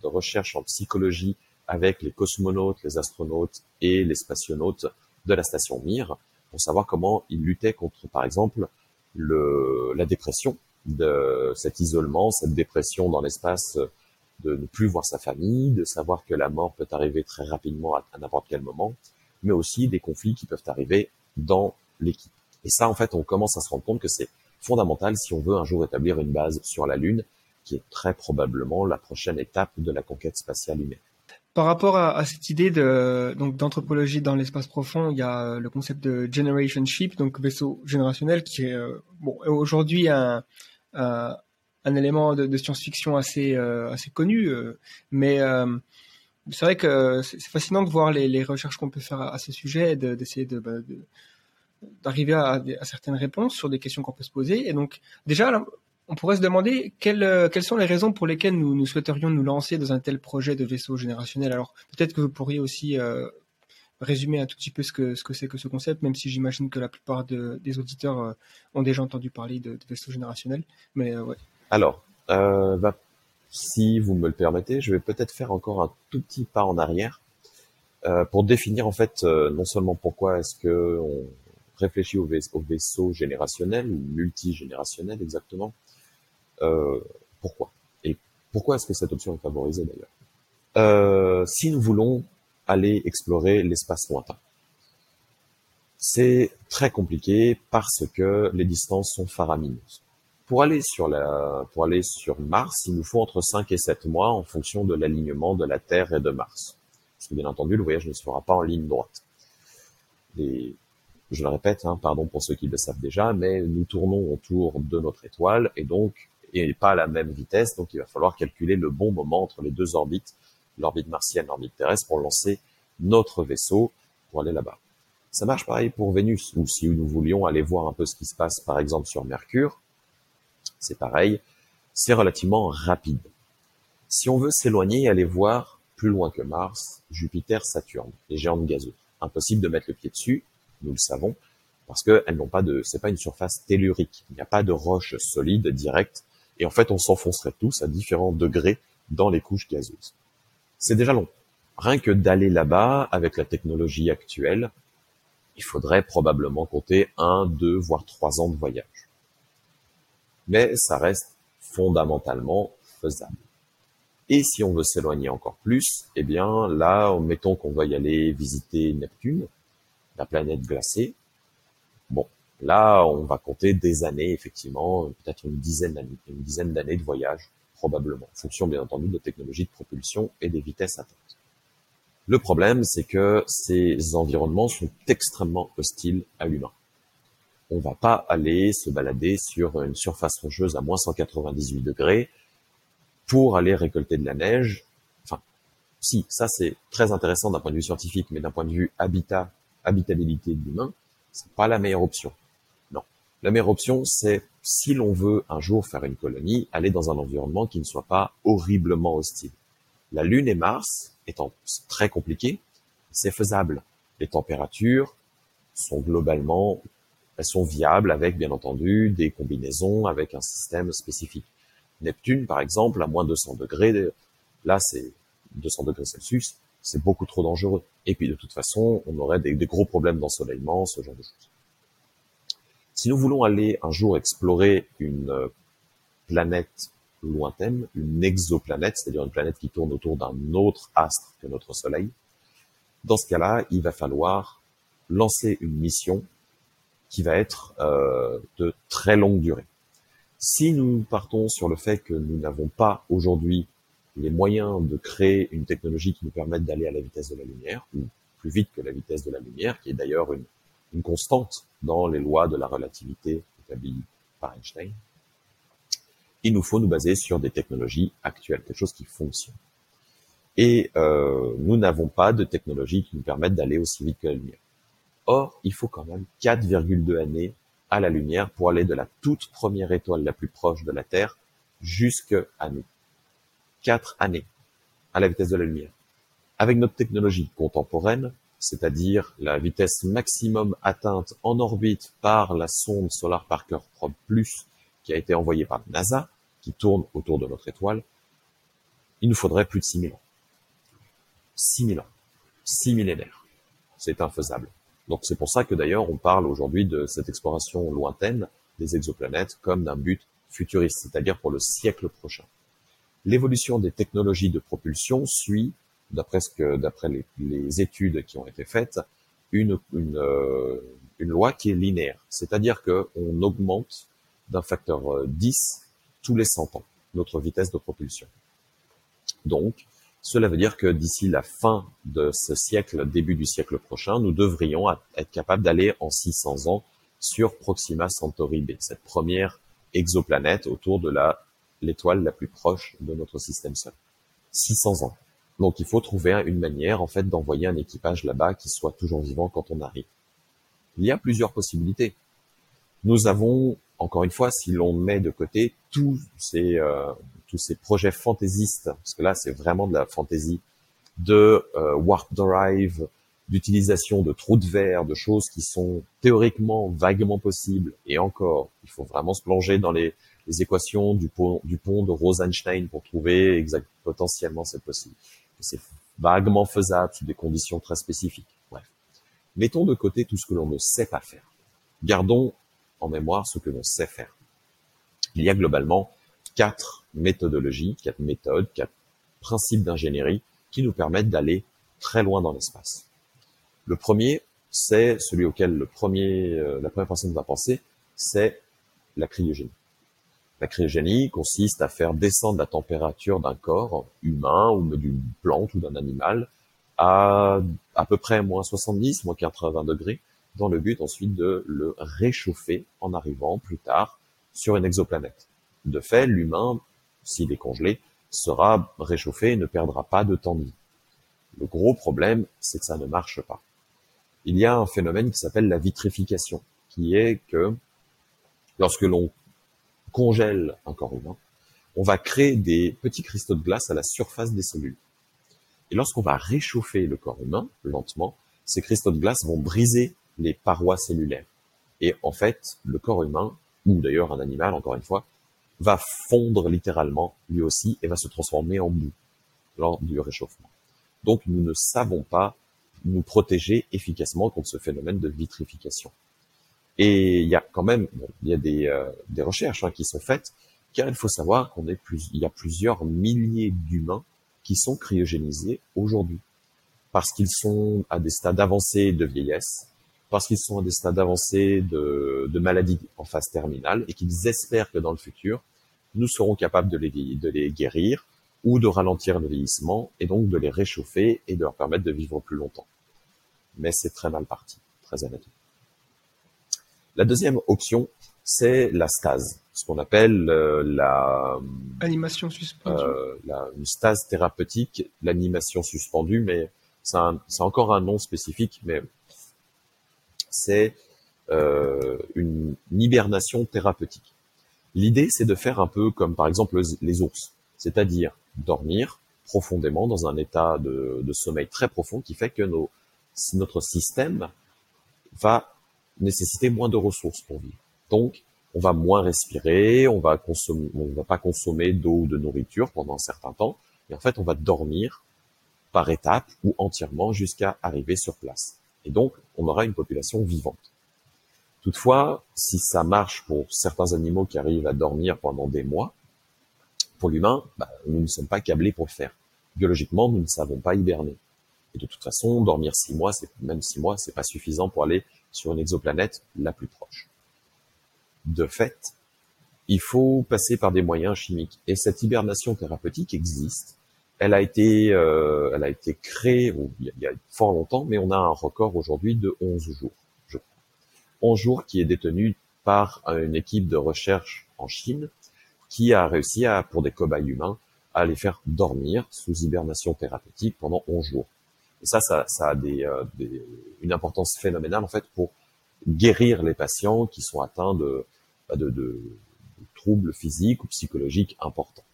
de recherches en psychologie avec les cosmonautes, les astronautes et les spationautes de la station Mir, pour savoir comment ils luttaient contre, par exemple, le, la dépression, de cet isolement, cette dépression dans l'espace de ne plus voir sa famille, de savoir que la mort peut arriver très rapidement à, n'importe quel moment, mais aussi des conflits qui peuvent arriver dans l'équipe. Et ça, en fait, on commence à se rendre compte que c'est fondamental si on veut un jour établir une base sur la Lune, qui est très probablement la prochaine étape de la conquête spatiale humaine. Par rapport à, cette idée de donc d'anthropologie dans l'espace profond, il y a euh, le concept de generation ship, donc vaisseau générationnel, qui est euh, bon aujourd'hui un, un, un élément de, science-fiction assez euh, connu, euh, mais euh, c'est vrai que c'est fascinant de voir les, recherches qu'on peut faire à, ce sujet, d'essayer de, bah, d'arriver à, certaines réponses sur des questions qu'on peut se poser. Et donc déjà, on pourrait se demander quelles, quelles sont les raisons pour lesquelles nous, souhaiterions nous lancer dans un tel projet de vaisseau générationnel. Alors peut-être que vous pourriez aussi résumer un tout petit peu ce que ce que c'est que ce concept, même si j'imagine que la plupart de, des auditeurs ont déjà entendu parler de, vaisseau générationnel. Mais ouais. Alors, euh, bah, si vous me le permettez, je vais peut-être faire encore un tout petit pas en arrière euh, pour définir en fait euh, non seulement pourquoi est-ce que on réfléchit au, vaisseau, au vaisseau générationnel ou multigénérationnel exactement, pourquoi et pourquoi est-ce que cette option est favorisée d'ailleurs. Si nous voulons aller explorer l'espace lointain, c'est très compliqué parce que les distances sont faramineuses. Pour aller sur Mars, il nous faut entre 5 et 7 mois en fonction de l'alignement de la Terre et de Mars. Parce que bien entendu, le voyage ne se fera pas en ligne droite. Et je le répète, hein, pardon pour ceux qui le savent déjà, mais nous tournons autour de notre étoile et donc, et pas à la même vitesse, donc il va falloir calculer le bon moment entre les deux orbites, l'orbite martienne, l'orbite terrestre, pour lancer notre vaisseau pour aller là-bas. Ça marche pareil pour Vénus, ou si nous voulions aller voir un peu ce qui se passe par exemple sur Mercure, c'est pareil, c'est relativement rapide. Si on veut s'éloigner et aller voir plus loin que Mars, Jupiter, Saturne, les géantes gazeuses, impossible de mettre le pied dessus, nous le savons, parce qu'elles n'ont pas de, c'est pas une surface tellurique, il n'y a pas de roche solide directe, et en fait on s'enfoncerait tous à différents degrés dans les couches gazeuses. C'est déjà long. Rien que d'aller là-bas avec la technologie actuelle, il faudrait probablement compter un, deux, voire trois ans de voyage. Mais ça reste fondamentalement faisable. Et si on veut s'éloigner encore plus, eh bien là, mettons qu'on va y aller visiter Neptune, la planète glacée. Bon, là, on va compter des années, effectivement, peut-être une dizaine d'années, une dizaine d'années de voyage, probablement, en fonction bien entendu de la technologie de propulsion et des vitesses atteintes. Le problème, c'est que ces environnements sont extrêmement hostiles à l'humain. On va pas aller se balader sur une surface rocheuse à moins 198 degrés pour aller récolter de la neige. Enfin, si, ça c'est très intéressant d'un point de vue scientifique, mais d'un point de vue habitat, habitabilité de l'humain, c'est pas la meilleure option. Non. La meilleure option, c'est si l'on veut un jour faire une colonie, aller dans un environnement qui ne soit pas horriblement hostile. La Lune et Mars, étant très compliqué, c'est faisable. Les températures sont globalement, elles sont viables avec, bien entendu, des combinaisons avec un système spécifique. Neptune, par exemple, à moins 200 degrés, là, c'est 200 degrés Celsius, c'est beaucoup trop dangereux. Et puis, de toute façon, on aurait des, des gros problèmes d'ensoleillement, ce genre de choses. Si nous voulons aller un jour explorer une euh, planète lointaine, une exoplanète, c'est-à-dire une planète qui tourne autour d'un autre astre que notre Soleil, dans ce cas-là, il va falloir lancer une mission qui va être euh, de très longue durée. Si nous partons sur le fait que nous n'avons pas aujourd'hui les moyens de créer une technologie qui nous permette d'aller à la vitesse de la lumière, ou plus vite que la vitesse de la lumière, qui est d'ailleurs une, une constante dans les lois de la relativité établies par Einstein, il nous faut nous baser sur des technologies actuelles, quelque chose qui fonctionne. Et euh, nous n'avons pas de technologie qui nous permette d'aller aussi vite que la lumière. Or, il faut quand même 4,2 années à la lumière pour aller de la toute première étoile la plus proche de la Terre jusqu'à nous. 4 années à la vitesse de la lumière. Avec notre technologie contemporaine, c'est-à-dire la vitesse maximum atteinte en orbite par la sonde Solar Parker Probe Plus qui a été envoyée par NASA, qui tourne autour de notre étoile, il nous faudrait plus de 6000 ans. 6000 ans. 6 millénaires. C'est infaisable. Donc c'est pour ça que d'ailleurs on parle aujourd'hui de cette exploration lointaine des exoplanètes comme d'un but futuriste, c'est-à-dire pour le siècle prochain. L'évolution des technologies de propulsion suit, d'après ce que, d'après les, études qui ont été faites, une, une, euh, une loi qui est linéaire, c'est-à-dire qu'on augmente d'un facteur 10 euh, tous les 100 ans, notre vitesse de propulsion. Donc, cela veut dire que d'ici la fin de ce siècle, début du siècle prochain, nous devrions être capables d'aller en 600 ans sur Proxima Centauri B, cette première exoplanète autour de l'étoile la plus proche de notre système solaire. 600 ans. Donc il faut trouver une manière en fait d'envoyer un équipage là-bas qui soit toujours vivant quand on arrive. Il y a plusieurs possibilités. Nous avons encore une fois, si l'on met de côté tous ces euh, tous ces projets fantaisistes, parce que là c'est vraiment de la fantaisie, de euh, warp drive, d'utilisation de trous de verre, de choses qui sont théoriquement vaguement possibles, et encore, il faut vraiment se plonger dans les, les équations du pont, du pont de Rosenstein pour trouver exact, potentiellement c'est possible. C'est vaguement faisable sous des conditions très spécifiques. Bref. Mettons de côté tout ce que l'on ne sait pas faire. Gardons en mémoire ce que l'on sait faire. Il y a globalement quatre méthodologies, quatre méthodes, quatre principes d'ingénierie qui nous permettent d'aller très loin dans l'espace. Le premier, c'est celui auquel le premier, euh, la première personne va penser, c'est la cryogénie. La cryogénie consiste à faire descendre la température d'un corps humain ou d'une plante ou d'un animal à à peu près moins 70, moins 80 degrés dans le but ensuite de le réchauffer en arrivant plus tard sur une exoplanète. De fait, l'humain, s'il est congelé, sera réchauffé et ne perdra pas de temps de vie. Le gros problème, c'est que ça ne marche pas. Il y a un phénomène qui s'appelle la vitrification, qui est que lorsque l'on congèle un corps humain, on va créer des petits cristaux de glace à la surface des cellules. Et lorsqu'on va réchauffer le corps humain lentement, ces cristaux de glace vont briser les parois cellulaires. Et en fait, le corps humain, ou d'ailleurs un animal, encore une fois, va fondre littéralement lui aussi et va se transformer en boue lors du réchauffement. Donc nous ne savons pas nous protéger efficacement contre ce phénomène de vitrification. Et il y a quand même, il y a des, euh, des recherches hein, qui sont faites, car il faut savoir qu'on est plus, il y a plusieurs milliers d'humains qui sont cryogénisés aujourd'hui, parce qu'ils sont à des stades avancés de vieillesse, parce qu'ils sont à des stades avancés de, de maladie en phase terminale, et qu'ils espèrent que dans le futur, nous serons capables de les, de les guérir, ou de ralentir le vieillissement, et donc de les réchauffer et de leur permettre de vivre plus longtemps. Mais c'est très mal parti, très honnêtement. La deuxième option, c'est la stase, ce qu'on appelle euh, la Animation suspendue. euh, la une stase thérapeutique, l'animation suspendue, mais c'est encore un nom spécifique, mais c'est euh, une, hibernation thérapeutique. L'idée, c'est de faire un peu comme par exemple les- ours, c'est-à-dire dormir profondément dans un état de, sommeil très profond qui fait que notre système va nécessiter moins de ressources pour vivre. Donc, on va moins respirer, on va va pas consommer d'eau ou de nourriture pendant un certain temps, et en fait, on va dormir par étapes ou entièrement jusqu'à arriver sur place. Et donc, on aura une population vivante. Toutefois, si ça marche pour certains animaux qui arrivent à dormir pendant des mois, pour l'humain, bah, nous ne sommes pas câblés pour le faire. Biologiquement, nous ne savons pas hiberner. Et de toute façon, dormir six mois, même six mois, c'est pas suffisant pour aller sur une exoplanète la plus proche. De fait, il faut passer par des moyens chimiques. Et cette hibernation thérapeutique existe. Elle a été, euh, elle a été créée il, y a, fort longtemps, mais on a un record aujourd'hui de 11 jours, je crois. 11 jours qui est détenu par une équipe de recherche en Chine qui a réussi à, pour des cobayes humains, à les faire dormir sous hibernation thérapeutique pendant 11 jours. Et ça, ça, ça a des, euh, des, une importance phénoménale en fait pour guérir les patients qui sont atteints de, bah, de, de troubles physiques ou psychologiques importants.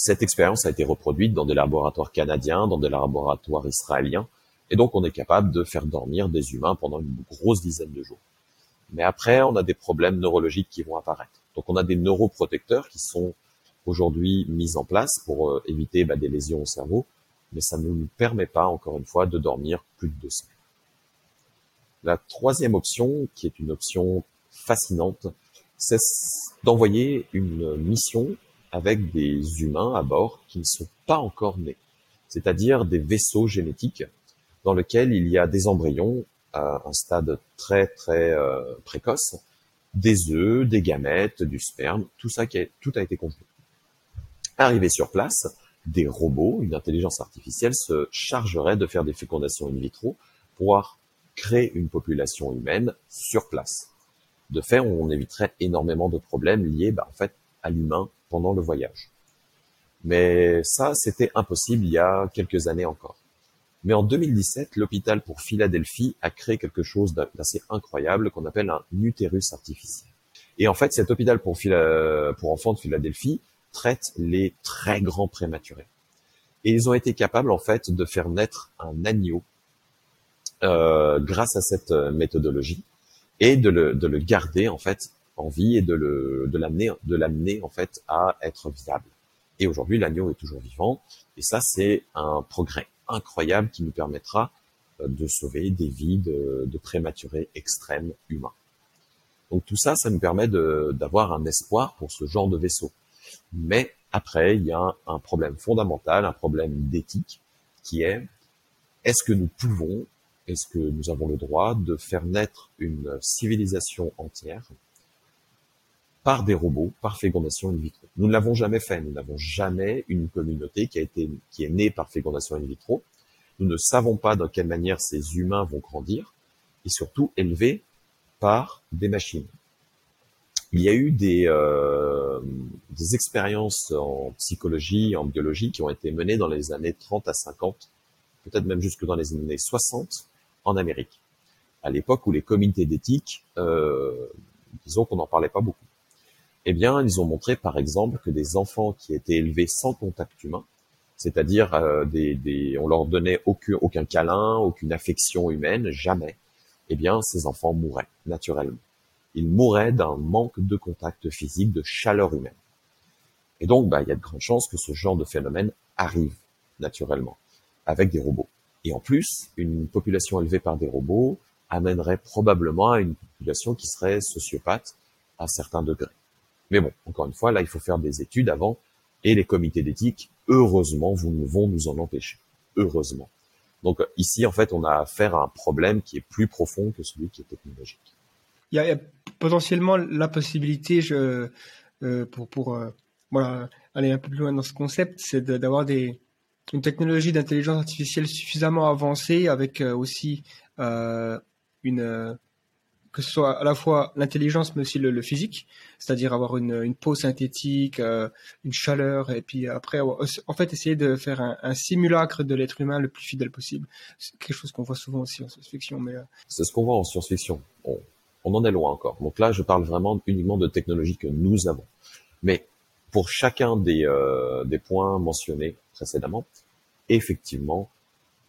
Cette expérience a été reproduite dans des laboratoires canadiens, dans des laboratoires israéliens, et donc on est capable de faire dormir des humains pendant une grosse dizaine de jours. Mais après, on a des problèmes neurologiques qui vont apparaître. Donc on a des neuroprotecteurs qui sont aujourd'hui mis en place pour euh, éviter bah, des lésions au cerveau, mais ça ne nous permet pas, encore une fois, de dormir plus de deux semaines. La troisième option, qui est une option fascinante, c'est d'envoyer une mission avec des humains à bord qui ne sont pas encore nés, c'est-à-dire des vaisseaux génétiques dans lesquels il y a des embryons à un stade très très euh, précoce, des œufs, des gamètes, du sperme, tout ça qui est, tout a été congelé. Arrivé sur place, des robots, une intelligence artificielle se chargerait de faire des fécondations in vitro pour pouvoir créer une population humaine sur place. De fait, on éviterait énormément de problèmes liés bah, en fait à l'humain pendant le voyage. Mais ça, c'était impossible il y a quelques années encore. Mais en 2017, l'hôpital pour Philadelphie a créé quelque chose d'assez incroyable qu'on appelle un utérus artificiel. Et en fait, cet hôpital pour, enfants de Philadelphie traite les très grands prématurés. Et ils ont été capables, en fait, de faire naître un agneau euh, grâce à cette méthodologie et de le, de le garder, en fait, en vie et de l'amener, de l'amener, en fait, à être viable. Et aujourd'hui, l'agneau est toujours vivant. Et ça, c'est un progrès incroyable qui nous permettra de sauver des vies de, de prématurés extrêmes humains. Donc tout ça, ça nous permet d'avoir un espoir pour ce genre de vaisseau. Mais après, il y a un, un problème fondamental, un problème d'éthique, qui est est-ce que nous pouvons, est-ce que nous avons le droit de faire naître une civilisation entière par des robots, par fécondation in vitro. Nous ne l'avons jamais fait. Nous n'avons jamais une communauté qui est née par fécondation in vitro. Nous ne savons pas dans quelle manière ces humains vont grandir et surtout élevés par des machines. Il y a eu des, euh, expériences en psychologie, en biologie qui ont été menées dans les années 30 à 50 peut-être même jusque dans les années 60 en Amérique, à l'époque où les comités d'éthique, euh, disons qu'on n'en parlait pas beaucoup. Eh bien, ils ont montré par exemple que des enfants qui étaient élevés sans contact humain, c'est-à-dire euh, des, des, on leur donnait aucun, aucun câlin, aucune affection humaine, jamais, eh bien, ces enfants mouraient naturellement. Ils mouraient d'un manque de contact physique, de chaleur humaine. Et donc, bah, il y a de grandes chances que ce genre de phénomène arrive naturellement avec des robots. Et en plus, une population élevée par des robots amènerait probablement à une population qui serait sociopathe à certains degrés. Mais bon, encore une fois, là, il faut faire des études avant, et les comités d'éthique, heureusement, vont nous en empêcher. Heureusement. Donc ici, en fait, on a affaire à un problème qui est plus profond que celui qui est technologique. Il y a, potentiellement la possibilité, je, euh, pour, pour euh, voilà, aller un peu plus loin dans ce concept, c'est d'avoir des, une technologie d'intelligence artificielle suffisamment avancée avec euh, aussi euh, une euh, que ce soit à la fois l'intelligence mais aussi le, physique, c'est-à-dire avoir une, peau synthétique, une chaleur et puis après en fait essayer de faire un, simulacre de l'être humain le plus fidèle possible. C'est quelque chose qu'on voit souvent aussi en science-fiction mais c'est ce qu'on voit en science-fiction. On, on en est loin encore. Donc là, je parle vraiment uniquement de technologies que nous avons. Mais pour chacun des, euh, des points mentionnés précédemment, effectivement,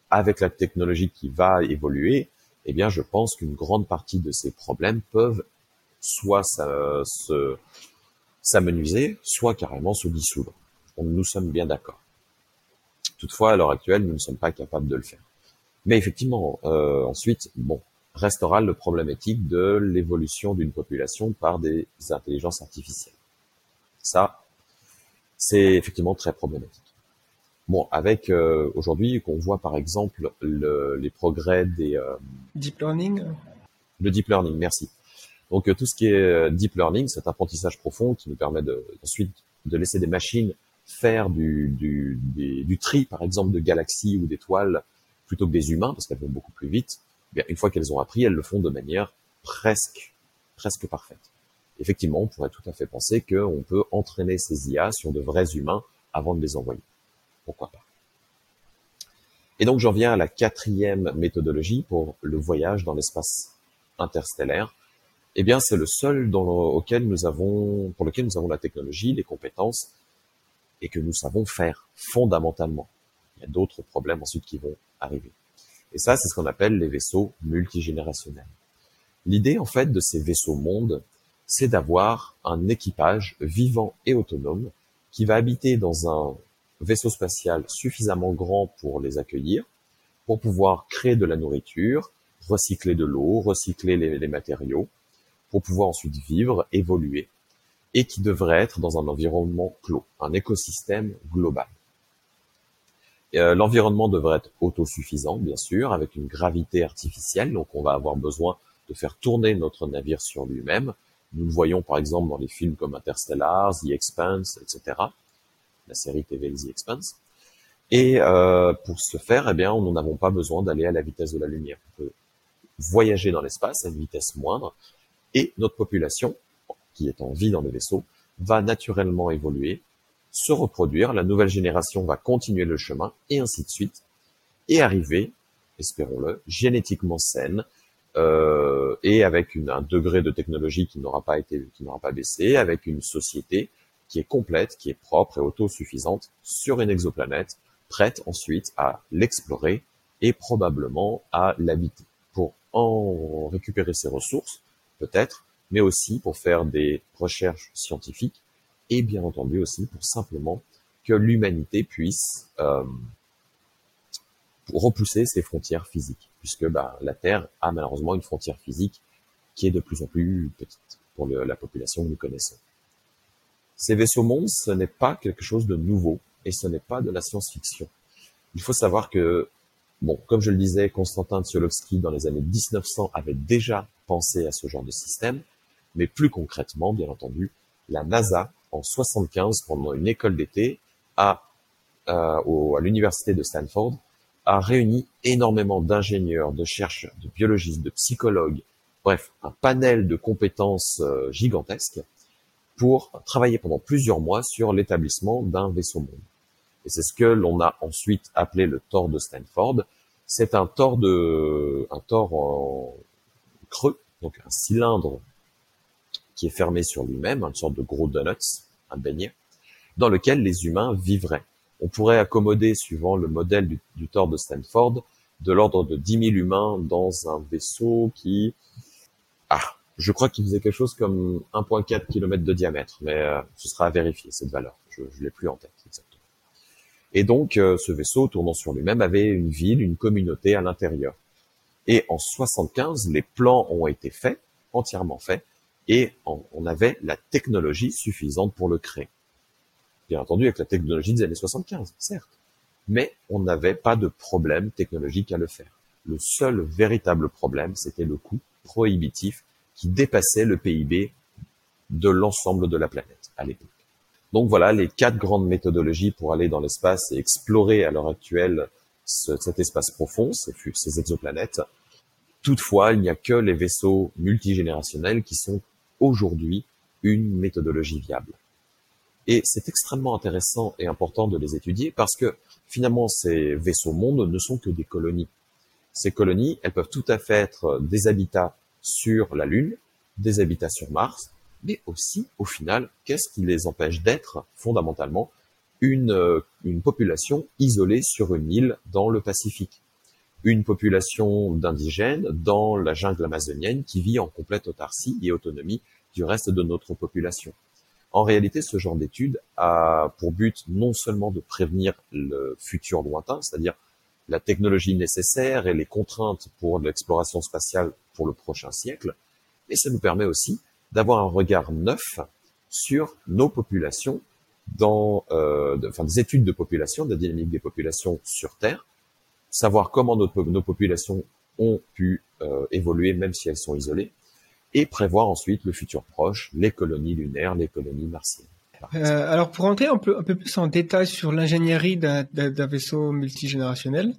avec la technologie qui va évoluer, eh bien, je pense qu'une grande partie de ces problèmes peuvent soit se s'amenuiser, soit carrément se dissoudre. Nous sommes bien d'accord. Toutefois, à l'heure actuelle, nous ne sommes pas capables de le faire. Mais effectivement, euh, ensuite, bon, restera le problème éthique de l'évolution d'une population par des intelligences artificielles. Ça, c'est effectivement très problématique. Bon, avec euh, aujourd'hui qu'on voit par exemple le, les progrès des euh, deep learning. Le deep learning, merci. Donc euh, tout ce qui est deep learning, cet apprentissage profond qui nous permet de, ensuite de laisser des machines faire du, du, du tri, par exemple, de galaxies ou d'étoiles plutôt que des humains, parce qu'elles vont beaucoup plus vite. Eh bien, une fois qu'elles ont appris, elles le font de manière presque presque parfaite effectivement, on pourrait tout à fait penser qu'on peut entraîner ces IA sur de vrais humains avant de les envoyer. Pourquoi pas Et donc j'en viens à la quatrième méthodologie pour le voyage dans l'espace interstellaire. Eh bien, c'est le seul auquel nous avons, pour lequel nous avons la technologie, les compétences, et que nous savons faire fondamentalement. Il y a d'autres problèmes ensuite qui vont arriver. Et ça, c'est ce qu'on appelle les vaisseaux multigénérationnels. L'idée, en fait, de ces vaisseaux mondes, c'est d'avoir un équipage vivant et autonome qui va habiter dans un vaisseau spatial suffisamment grand pour les accueillir, pour pouvoir créer de la nourriture, recycler de l'eau, recycler les, matériaux, pour pouvoir ensuite vivre, évoluer, et qui devrait être dans un environnement clos, un écosystème global. Euh, l'environnement devrait être autosuffisant, bien sûr, avec une gravité artificielle, donc on va avoir besoin de faire tourner notre navire sur lui-même, nous le voyons par exemple dans les films comme Interstellar, The Expanse, etc. La série TV The Expanse. Et euh, pour ce faire, eh bien, nous n'avons pas besoin d'aller à la vitesse de la lumière. On peut voyager dans l'espace à une vitesse moindre, et notre population, qui est en vie dans le vaisseau, va naturellement évoluer, se reproduire, la nouvelle génération va continuer le chemin, et ainsi de suite, et arriver, espérons-le, génétiquement saine, euh, et avec un degré de technologie qui n'aura pas été, qui n'aura pas baissé, avec une société qui est complète, qui est propre et autosuffisante sur une exoplanète, prête ensuite à l'explorer et probablement à l'habiter pour en récupérer ses ressources, peut-être, mais aussi pour faire des recherches scientifiques et bien entendu aussi pour simplement que l'humanité puisse euh, repousser ses frontières physiques, puisque bah, la Terre a malheureusement une frontière physique qui est de plus en plus petite pour la population que nous connaissons. Ces vaisseaux mondes, ce n'est pas quelque chose de nouveau et ce n'est pas de la science-fiction. Il faut savoir que, bon, comme je le disais, Konstantin Tsiolkovsky dans les années 1900 avait déjà pensé à ce genre de système, mais plus concrètement, bien entendu, la NASA en 75 pendant une école d'été à, euh, à l'université de Stanford a réuni énormément d'ingénieurs, de chercheurs, de biologistes, de psychologues, bref, un panel de compétences euh, gigantesques pour travailler pendant plusieurs mois sur l'établissement d'un vaisseau monde. Et c'est ce que l'on a ensuite appelé le tore de Stanford. C'est un tore de, un tore en creux, donc un cylindre qui est fermé sur lui-même, une sorte de gros donuts, un beignet, dans lequel les humains vivraient. On pourrait accommoder, suivant le modèle du, du de Stanford, de l'ordre de 10 000 humains dans un vaisseau qui, je crois qu'il faisait quelque chose comme 1,4 km de diamètre, mais euh, ce sera à vérifier cette valeur. Je, je l'ai plus en tête exactement. Et donc, euh, ce vaisseau tournant sur lui-même avait une ville, une communauté à l'intérieur. Et en 75, les plans ont été faits, entièrement faits, et on avait la technologie suffisante pour le créer. Bien entendu, avec la technologie des années 75, certes mais on n'avait pas de problème technologique à le faire. Le seul véritable problème, c'était le coût prohibitif qui dépassait le PIB de l'ensemble de la planète à l'époque. Donc voilà les quatre grandes méthodologies pour aller dans l'espace et explorer à l'heure actuelle ce, cet espace profond, ces, ces exoplanètes. Toutefois, il n'y a que les vaisseaux multigénérationnels qui sont aujourd'hui une méthodologie viable. Et c'est extrêmement intéressant et important de les étudier parce que finalement, ces vaisseaux mondes ne sont que des colonies. Ces colonies, elles peuvent tout à fait être des habitats sur la Lune, des habitats sur Mars, mais aussi, au final, qu'est-ce qui les empêche d'être fondamentalement une, une population isolée sur une île dans le Pacifique? Une population d'indigènes dans la jungle amazonienne qui vit en complète autarcie et autonomie du reste de notre population. En réalité, ce genre d'étude a pour but non seulement de prévenir le futur lointain, c'est-à-dire la technologie nécessaire et les contraintes pour l'exploration spatiale pour le prochain siècle, mais ça nous permet aussi d'avoir un regard neuf sur nos populations dans euh, enfin, des études de population, de la dynamique des populations sur Terre, savoir comment nos populations ont pu euh, évoluer même si elles sont isolées, et prévoir ensuite le futur proche, les colonies lunaires, les colonies martiennes. Euh, alors pour entrer un peu, plus en détail sur l'ingénierie d'un vaisseau multigénérationnel,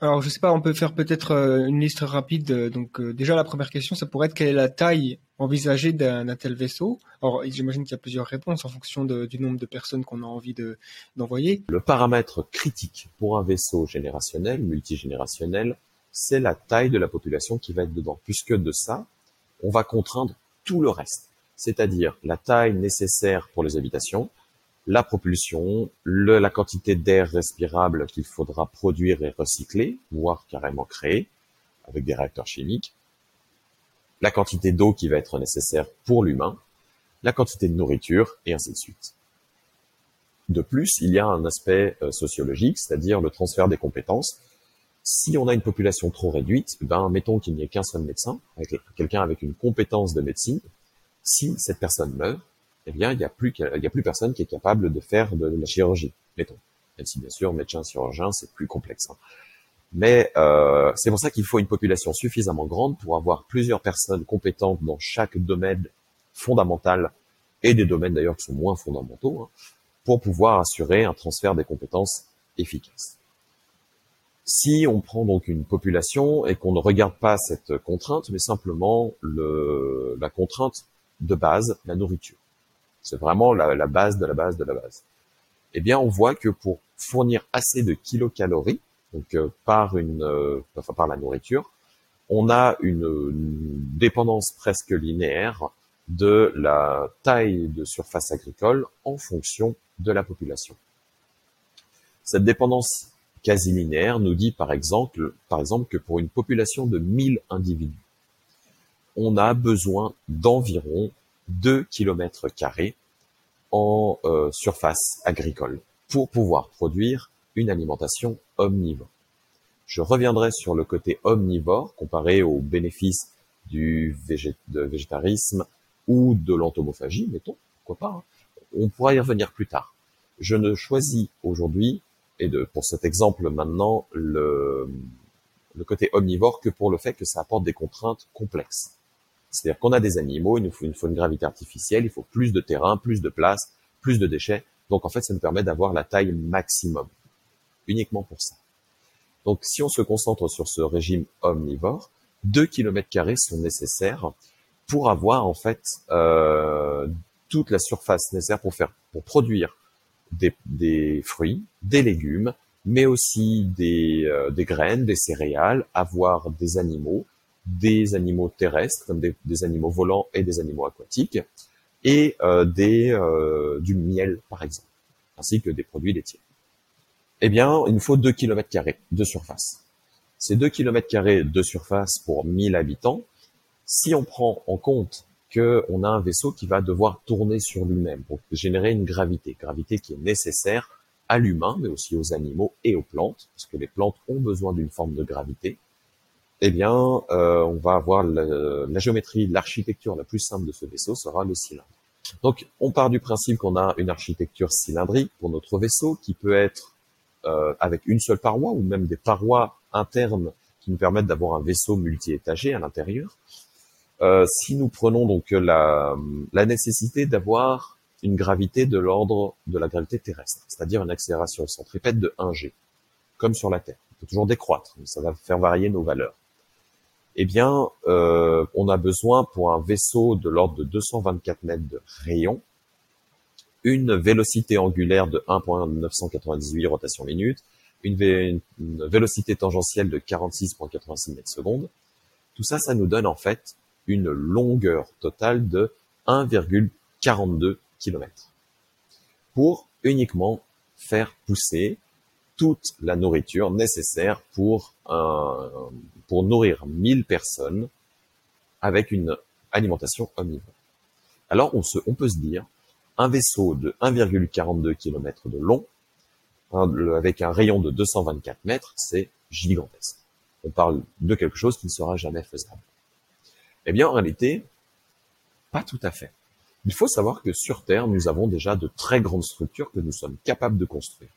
alors je sais pas, on peut faire peut-être euh, une liste rapide. Donc euh, déjà la première question, ça pourrait être quelle est la taille envisagée d'un tel vaisseau? Alors j'imagine qu'il y a plusieurs réponses en fonction du nombre de personnes qu'on a envie d'envoyer. le paramètre critique pour un vaisseau générationnel, multigénérationnel, c'est la taille de la population qui va être dedans. Puisque de ça, on va contraindre tout le reste, c'est-à-dire la taille nécessaire pour les habitations, la propulsion, la quantité d'air respirable qu'il faudra produire et recycler, voire carrément créer, avec des réacteurs chimiques, la quantité d'eau qui va être nécessaire pour l'humain, la quantité de nourriture, et ainsi de suite. De plus, il y a un aspect euh, sociologique, c'est-à-dire le transfert des compétences, si on a une population trop réduite, ben, mettons qu'il n'y ait qu'un seul médecin, quelqu'un avec une compétence de médecine, si cette personne meurt, eh bien, il n'y a plus, y a plus personne qui est capable de faire de la chirurgie, mettons. Même si, bien sûr, médecin chirurgien, c'est plus complexe. Hein. Mais euh, c'est pour ça qu'il faut une population suffisamment grande pour avoir plusieurs personnes compétentes dans chaque domaine fondamental et des domaines d'ailleurs qui sont moins fondamentaux, hein, pour pouvoir assurer un transfert des compétences efficace. Si on prend donc une population et qu'on ne regarde pas cette contrainte, mais simplement le, la contrainte de base, la nourriture, c'est vraiment la, base de la base de la base. Eh bien, on voit que pour fournir assez de kilocalories, donc euh, par une, euh, par la nourriture, on a une, une, dépendance presque linéaire de la taille de surface agricole en fonction de la population. Cette dépendance quasi linéaire nous dit par exemple, par exemple que pour une population de 1000 individus, on a besoin d'environ 2 km en euh, surface agricole pour pouvoir produire une alimentation omnivore. Je reviendrai sur le côté omnivore comparé aux bénéfices du végétarisme ou de l'entomophagie, mettons, pourquoi pas. Hein. On pourra y revenir plus tard. Je ne choisis aujourd'hui et pour cet exemple maintenant, le côté omnivore que pour le fait que ça apporte des contraintes complexes. C'est-à-dire qu'on a des animaux, il nous faut une, faut une gravité artificielle, il faut plus de terrain, plus de place, plus de déchets. Donc en fait, ça nous permet d'avoir la taille maximum, uniquement pour ça. Donc si on se concentre sur ce régime omnivore, 2 km sont nécessaires pour avoir en fait euh, toute la surface nécessaire pour faire pour produire des, fruits, des légumes, mais aussi euh, des graines, des céréales, avoir des animaux, des animaux terrestres, comme des, animaux volants et des animaux aquatiques, et euh, des, euh, du miel, par exemple, ainsi que des produits laitiers. Eh bien, il nous faut 2 km de surface. Ces 2 km de surface pour 1000 habitants, si on prend en compte qu'on a un vaisseau qui va devoir tourner sur lui-même pour générer une gravité, gravité qui est nécessaire à l'humain, mais aussi aux animaux et aux plantes, parce que les plantes ont besoin d'une forme de gravité, eh bien, euh, on va avoir la géométrie, l'architecture la plus simple de ce vaisseau sera le cylindre. Donc, on part du principe qu'on a une architecture cylindrique pour notre vaisseau qui peut être euh, avec une seule paroi ou même des parois internes qui nous permettent d'avoir un vaisseau multi-étagé à l'intérieur. Euh, si nous prenons donc la, nécessité d'avoir une gravité de l'ordre de la gravité terrestre, c'est-à-dire une accélération centripète de 1g, comme sur la Terre. On peut toujours décroître, mais ça va faire varier nos valeurs. Eh bien, euh, on a besoin pour un vaisseau de l'ordre de 224 mètres de rayon, une vélocité angulaire de 1.998 rotations minutes, une, une, vélocité tangentielle de 46.86 mètres secondes. Tout ça, ça nous donne en fait une longueur totale de 1,42 kilomètres pour uniquement faire pousser toute la nourriture nécessaire pour, un, pour nourrir 1000 personnes avec une alimentation omnivore. Alors on, se, on peut se dire, un vaisseau de 1,42 km de long, avec un rayon de 224 mètres, c'est gigantesque. On parle de quelque chose qui ne sera jamais faisable. Eh bien, en réalité, pas tout à fait. Il faut savoir que sur Terre, nous avons déjà de très grandes structures que nous sommes capables de construire.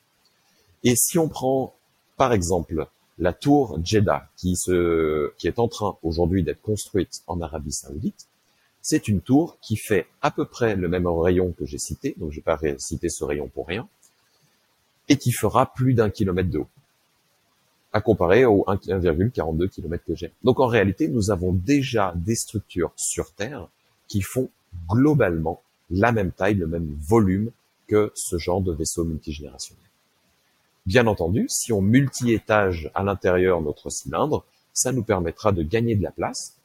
Et si on prend, par exemple, la tour Jeddah, qui, est en train aujourd'hui d'être construite en Arabie Saoudite, c'est une tour qui fait à peu près le même rayon que j'ai cité, donc je vais pas citer ce rayon pour rien, et qui fera plus d'un kilomètre de haut, à comparer au 1,42 km que j'ai. Donc en réalité, nous avons déjà des structures sur Terre qui font globalement la même taille, le même volume que ce genre de vaisseau multigénérationnel. Bien entendu, si on multi-étage à l'intérieur notre cylindre, ça nous permettra de gagner de la place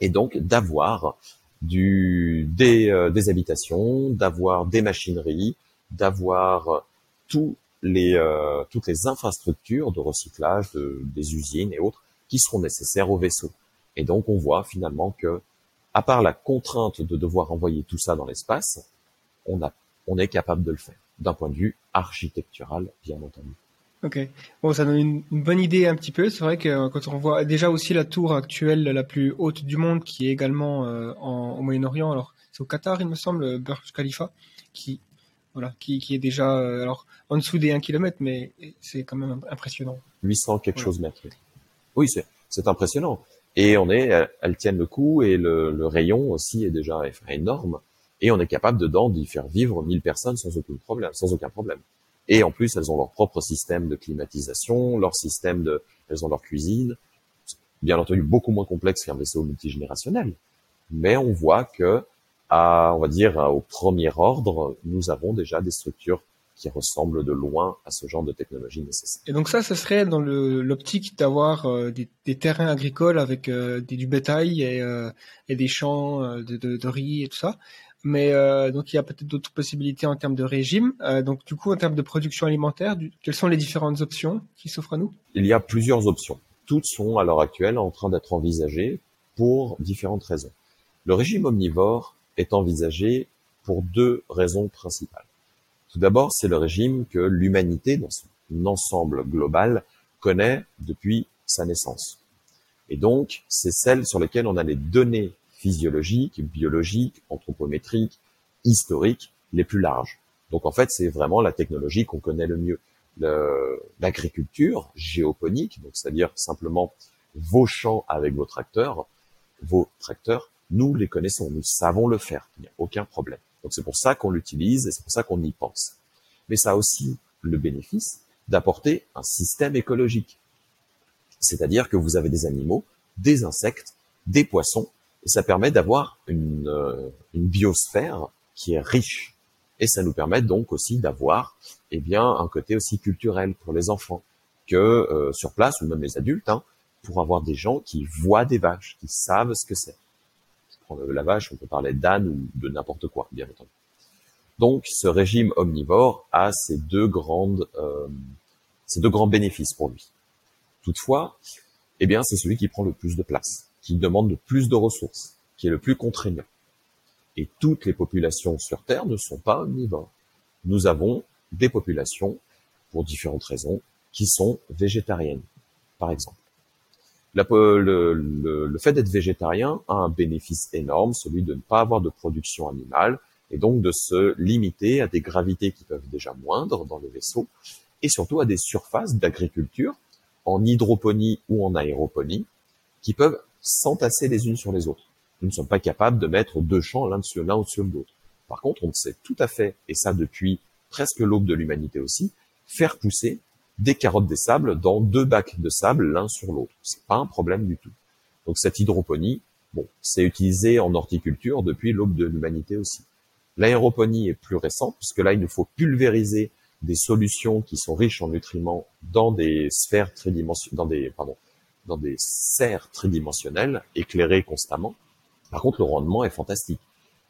et donc d'avoir du, des, euh, des habitations, d'avoir des machineries, d'avoir les, euh, toutes les infrastructures de recyclage des usines et autres qui seront nécessaires au vaisseau. Et donc on voit finalement que à part la contrainte de devoir envoyer tout ça dans l'espace, on, on est capable de le faire, d'un point de vue architectural, bien entendu. Ok, bon, ça donne une, bonne idée un petit peu. C'est vrai que euh, quand on voit déjà aussi la tour actuelle la plus haute du monde, qui est également euh, en, au Moyen-Orient, alors c'est au Qatar, il me semble, Burj Khalifa, qui voilà, qui, qui est déjà euh, alors en dessous des 1 km, mais c'est quand même impressionnant. 800 quelque chose mètres. Oui, c'est c'est impressionnant. Et on est, elles tiennent le coup et le, le rayon aussi est déjà énorme. Et on est capable dedans d'y faire vivre 1000 personnes sans aucun problème, sans aucun problème. Et en plus, elles ont leur propre système de climatisation, leur système de, elles ont leur cuisine. Bien entendu, beaucoup moins complexe qu'un vaisseau multigénérationnel. Mais on voit que, à, on va dire, au premier ordre, nous avons déjà des structures qui ressemble de loin à ce genre de technologie nécessaire. Et donc ça, ce serait dans l'optique d'avoir euh, des, terrains agricoles avec euh, du bétail et, euh, des champs de, riz et tout ça. Mais donc il y a peut-être d'autres possibilités en termes de régime. donc du coup, en termes de production alimentaire, quelles sont les différentes options qui s'offrent à nous? Il y a plusieurs options. Toutes sont à l'heure actuelle en train d'être envisagées pour différentes raisons. Le régime omnivore est envisagé pour deux raisons principales. Tout d'abord, c'est le régime que l'humanité, dans son ensemble global, connaît depuis sa naissance. Et donc, c'est celle sur laquelle on a les données physiologiques, biologiques, anthropométriques, historiques les plus larges. Donc en fait, c'est vraiment la technologie qu'on connaît le mieux. L'agriculture géoponique, donc c'est-à-dire simplement vos champs avec vos tracteurs, vos tracteurs, nous les connaissons, nous savons le faire, il n'y a aucun problème. Donc c'est pour ça qu'on l'utilise et c'est pour ça qu'on y pense. Mais ça a aussi le bénéfice d'apporter un système écologique. C'est-à-dire que vous avez des animaux, des insectes, des poissons, et ça permet d'avoir une, euh, une biosphère qui est riche. Et ça nous permet donc aussi d'avoir eh bien un côté aussi culturel pour les enfants que euh, sur place ou même les adultes, hein, pour avoir des gens qui voient des vaches, qui savent ce que c'est. Je prends la vache, on peut parler d'âne ou de n'importe quoi, bien entendu. Donc, ce régime omnivore a ces deux grandes, euh, ces deux grands bénéfices pour lui. Toutefois, eh bien, c'est celui qui prend le plus de place, qui demande le plus de ressources, qui est le plus contraignant. Et toutes les populations sur Terre ne sont pas omnivores. Nous avons des populations, pour différentes raisons, qui sont végétariennes, par exemple. le, fait d'être végétarien a un bénéfice énorme, celui de ne pas avoir de production animale, et donc de se limiter à des gravités qui peuvent déjà moindres dans les vaisseaux, et surtout à des surfaces d'agriculture, en hydroponie ou en aéroponie, qui peuvent s'entasser les unes sur les autres. Nous ne sommes pas capables de mettre deux champs l'un dessus l'un au-dessus de l'autre. Par contre, on sait tout à fait, et ça depuis presque l'aube de l'humanité aussi, faire pousser des carottes des sables dans deux bacs de sable l'un sur l'autre. C'est pas un problème du tout. Donc cette hydroponie, bon, c'est utilisé en horticulture depuis l'aube de l'humanité aussi. L'aéroponie est plus récente puisque là il nous faut pulvériser des solutions qui sont riches en nutriments dans des sphères tridimensionnelles, dans des pardon, dans des serres tridimensionnelles éclairées constamment. Par contre, le rendement est fantastique.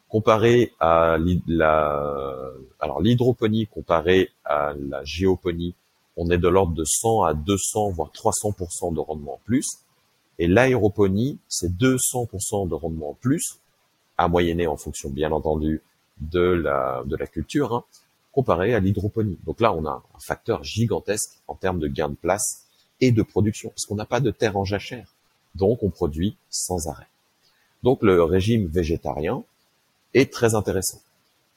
Comparé à la, alors l'hydroponie comparé à la géoponie, on est de l'ordre de 100 à 200 voire 300% de rendement en plus. Et l'aéroponie, c'est 200% de rendement en plus, à moyenner en fonction bien entendu de la, de la culture, hein, comparé à l'hydroponie. Donc là, on a un facteur gigantesque en termes de gain de place et de production, parce qu'on n'a pas de terre en jachère. Donc on produit sans arrêt. Donc le régime végétarien est très intéressant.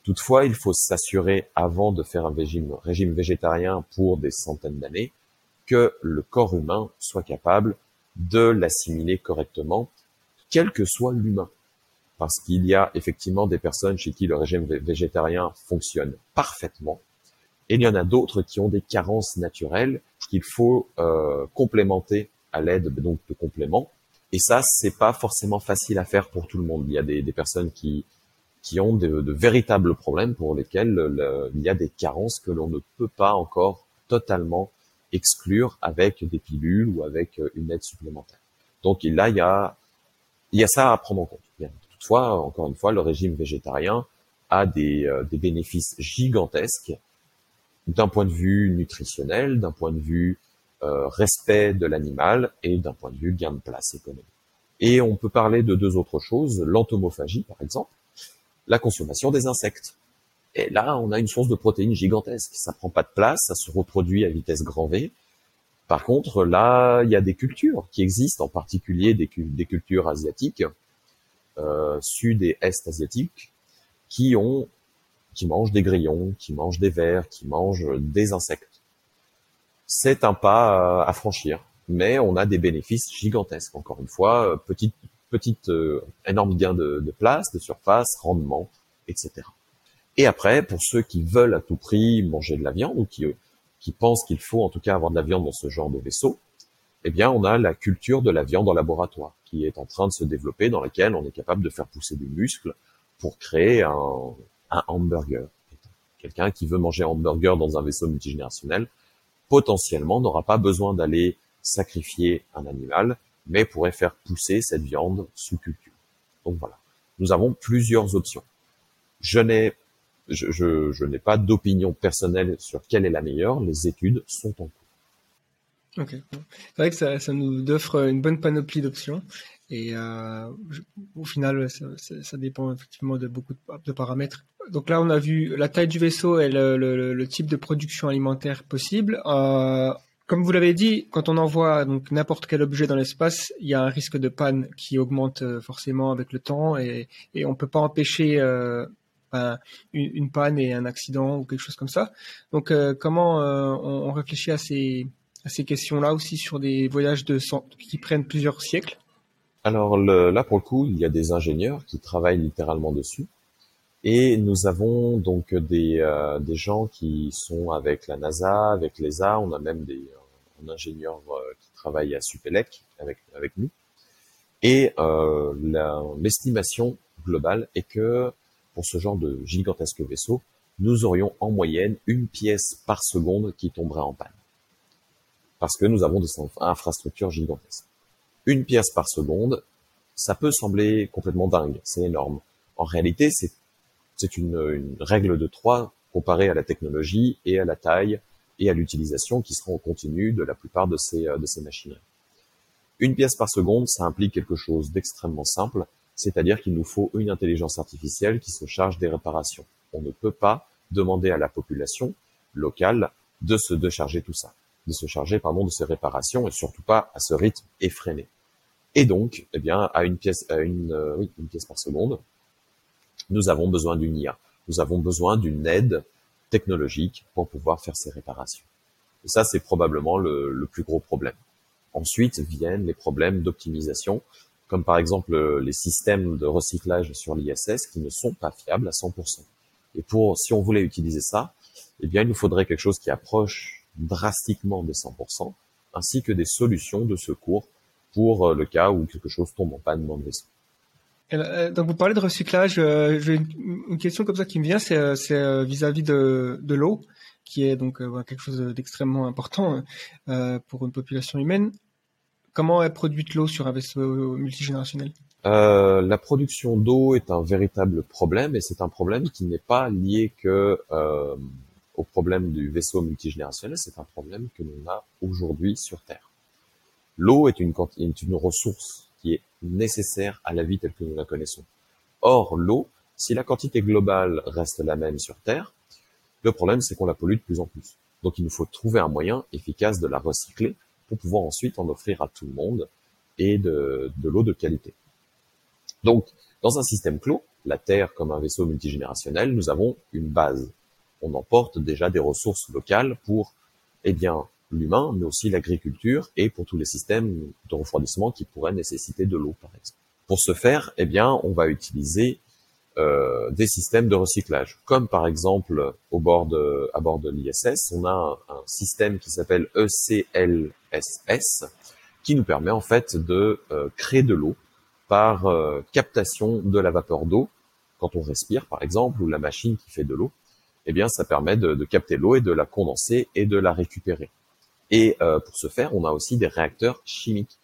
Toutefois, il faut s'assurer, avant de faire un régime, régime végétarien pour des centaines d'années, que le corps humain soit capable de l'assimiler correctement, quel que soit l'humain. Parce qu'il y a effectivement des personnes chez qui le régime végétarien fonctionne parfaitement, et il y en a d'autres qui ont des carences naturelles qu'il faut euh, complémenter à l'aide donc de compléments. Et ça, c'est pas forcément facile à faire pour tout le monde. Il y a des, des personnes qui qui ont de, de, véritables problèmes pour lesquels il y a des carences que l'on ne peut pas encore totalement exclure avec des pilules ou avec euh, une aide supplémentaire. Donc là, il y a, il y a ça à prendre en compte. Toutefois, encore une fois, le régime végétarien a des, euh, des bénéfices gigantesques d'un point de vue nutritionnel, d'un point de vue euh, respect de l'animal et d'un point de vue gain de place économique. Et on peut parler de deux autres choses, l'entomophagie par exemple, la consommation des insectes. Et là, on a une source de protéines gigantesque. Ça prend pas de place, ça se reproduit à vitesse grand V. Par contre, là, il y a des cultures qui existent, en particulier des, cultures asiatiques, euh, sud et est asiatiques, qui ont, qui mangent des grillons, qui mangent des vers, qui mangent des insectes. C'est un pas à franchir, mais on a des bénéfices gigantesques. Encore une fois, euh, petite petite euh, énorme gain de, place, de surface, rendement, etc. Et après, pour ceux qui veulent à tout prix manger de la viande ou qui, euh, qui pensent qu'il faut en tout cas avoir de la viande dans ce genre de vaisseau, eh bien, on a la culture de la viande en laboratoire qui est en train de se développer, dans laquelle on est capable de faire pousser du muscle pour créer un, un hamburger. Quelqu'un qui veut manger un hamburger dans un vaisseau multigénérationnel, potentiellement n'aura pas besoin d'aller sacrifier un animal, mais pourrait faire pousser cette viande sous culture. Donc voilà, nous avons plusieurs options. Je n'ai je, je, je n'ai pas d'opinion personnelle sur quelle est la meilleure, les études sont en cours. Ok, c'est vrai que ça, ça nous offre une bonne panoplie d'options. Et euh, au final, ça, ça, dépend effectivement de beaucoup de, paramètres. Donc là, on a vu la taille du vaisseau et le, le, le type de production alimentaire possible. Euh, comme vous l'avez dit, quand on envoie donc n'importe quel objet dans l'espace, il y a un risque de panne qui augmente euh, forcément avec le temps et, et on peut pas empêcher euh, une, panne et un accident ou quelque chose comme ça. Donc euh, comment euh, on, on, réfléchit à ces, à ces questions-là aussi sur des voyages de qui prennent plusieurs siècles? Alors le, là pour le coup, il y a des ingénieurs qui travaillent littéralement dessus. Et nous avons donc des, euh, gens qui sont avec la NASA, avec l'ESA, on a même des ingénieur euh, qui travaille à Supélec avec, avec nous. Et euh, l'estimation globale est que pour ce genre de gigantesque vaisseau, nous aurions en moyenne une pièce par seconde qui tomberait en panne. Parce que nous avons des infrastructures gigantesques. Une pièce par seconde, ça peut sembler complètement dingue, c'est énorme. En réalité, c'est une, règle de trois comparée à la technologie et à la taille et à l'utilisation qui seront en continu de la plupart de ces, de ces machines. Une pièce par seconde, ça implique quelque chose d'extrêmement simple, c'est-à-dire qu'il nous faut une intelligence artificielle qui se charge des réparations. On ne peut pas demander à la population locale de se de charger tout ça, de se charger pardon de ces réparations et surtout pas à ce rythme effréné. Et donc, eh bien, à une pièce, à une, euh, oui, une pièce par seconde, nous avons besoin d'une IA. Nous avons besoin d'une aide technologique pour pouvoir faire ces réparations. Et ça, c'est probablement le, plus gros problème. Ensuite viennent les problèmes d'optimisation, comme par exemple les systèmes de recyclage sur l'ISS qui ne sont pas fiables à 100%. Et pour, si on voulait utiliser ça, eh bien, il nous faudrait quelque chose qui approche drastiquement des 100%, ainsi que des solutions de secours pour le cas où quelque chose tombe en panne dans le vaisseau. Euh, donc vous parlez de recyclage. Euh, J'ai une, question comme ça qui me vient, c'est euh, vis-à-vis de, de l'eau, qui est donc quelque chose d'extrêmement important pour une population humaine. Comment est produite l'eau sur un vaisseau multigénérationnel? Euh, La production d'eau est un véritable problème et c'est un problème qui n'est pas lié que euh, au problème du vaisseau multigénérationnel, c'est un problème que l'on a aujourd'hui sur Terre. L'eau est une, ressource qui est nécessaire à la vie telle que nous la connaissons. Or, l'eau, si la quantité globale reste la même sur Terre, le problème c'est qu'on la pollue de plus en plus. Donc il nous faut trouver un moyen efficace de la recycler pour pouvoir ensuite en offrir à tout le monde et de, de l'eau de qualité. Donc, dans un système clos, la Terre comme un vaisseau multigénérationnel, nous avons une base. On emporte déjà des ressources locales pour, eh bien, l'humain, mais aussi l'agriculture et pour tous les systèmes de refroidissement qui pourraient nécessiter de l'eau, par exemple. Pour ce faire, eh bien, on va utiliser euh, des systèmes de recyclage, comme par exemple au bord de, à bord de l'ISS, on a un, système qui s'appelle ECLSS, qui nous permet en fait de euh, créer de l'eau par euh, captation de la vapeur d'eau quand on respire, par exemple, ou la machine qui fait de l'eau. Eh bien, ça permet de capter l'eau et de la condenser et de la récupérer. Et euh, pour ce faire, on a aussi des réacteurs chimiques.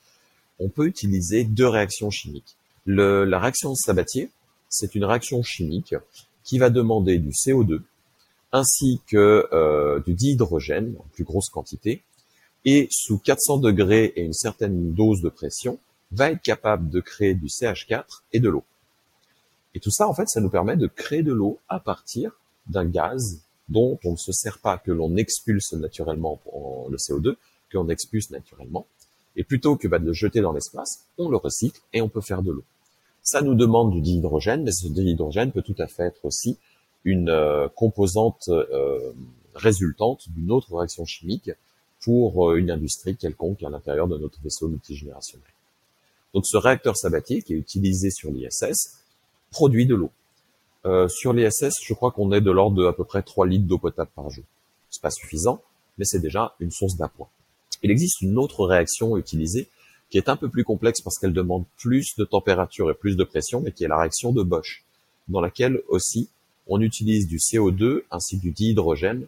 On peut utiliser deux réactions chimiques. La réaction Sabatier, c'est une réaction chimique qui va demander du CO2 ainsi que euh, du dihydrogène en plus grosse quantité et sous 400 degrés et une certaine dose de pression va être capable de créer du CH4 et de l'eau. Et tout ça, en fait, ça nous permet de créer de l'eau à partir d'un gaz dont on ne se sert pas, que l'on expulse naturellement le CO2, que l'on expulse naturellement. Et plutôt que bah, de le jeter dans l'espace, on le recycle et on peut faire de l'eau. Ça nous demande du dihydrogène, mais ce dihydrogène peut tout à fait être aussi une euh, composante euh, résultante d'une autre réaction chimique pour euh, une industrie quelconque à l'intérieur de notre vaisseau multigénérationnel. Donc ce réacteur sabatier qui est utilisé sur l'ISS produit de l'eau. Euh, sur l'ISS, je crois qu'on est de l'ordre de à peu près 3 litres d'eau potable par jour. C'est pas suffisant, mais c'est déjà une source d'appoint. Il existe une autre réaction utilisée qui est un peu plus complexe parce qu'elle demande plus de température et plus de pression, mais qui est la réaction de Bosch, dans laquelle aussi on utilise du CO2 ainsi que du dihydrogène,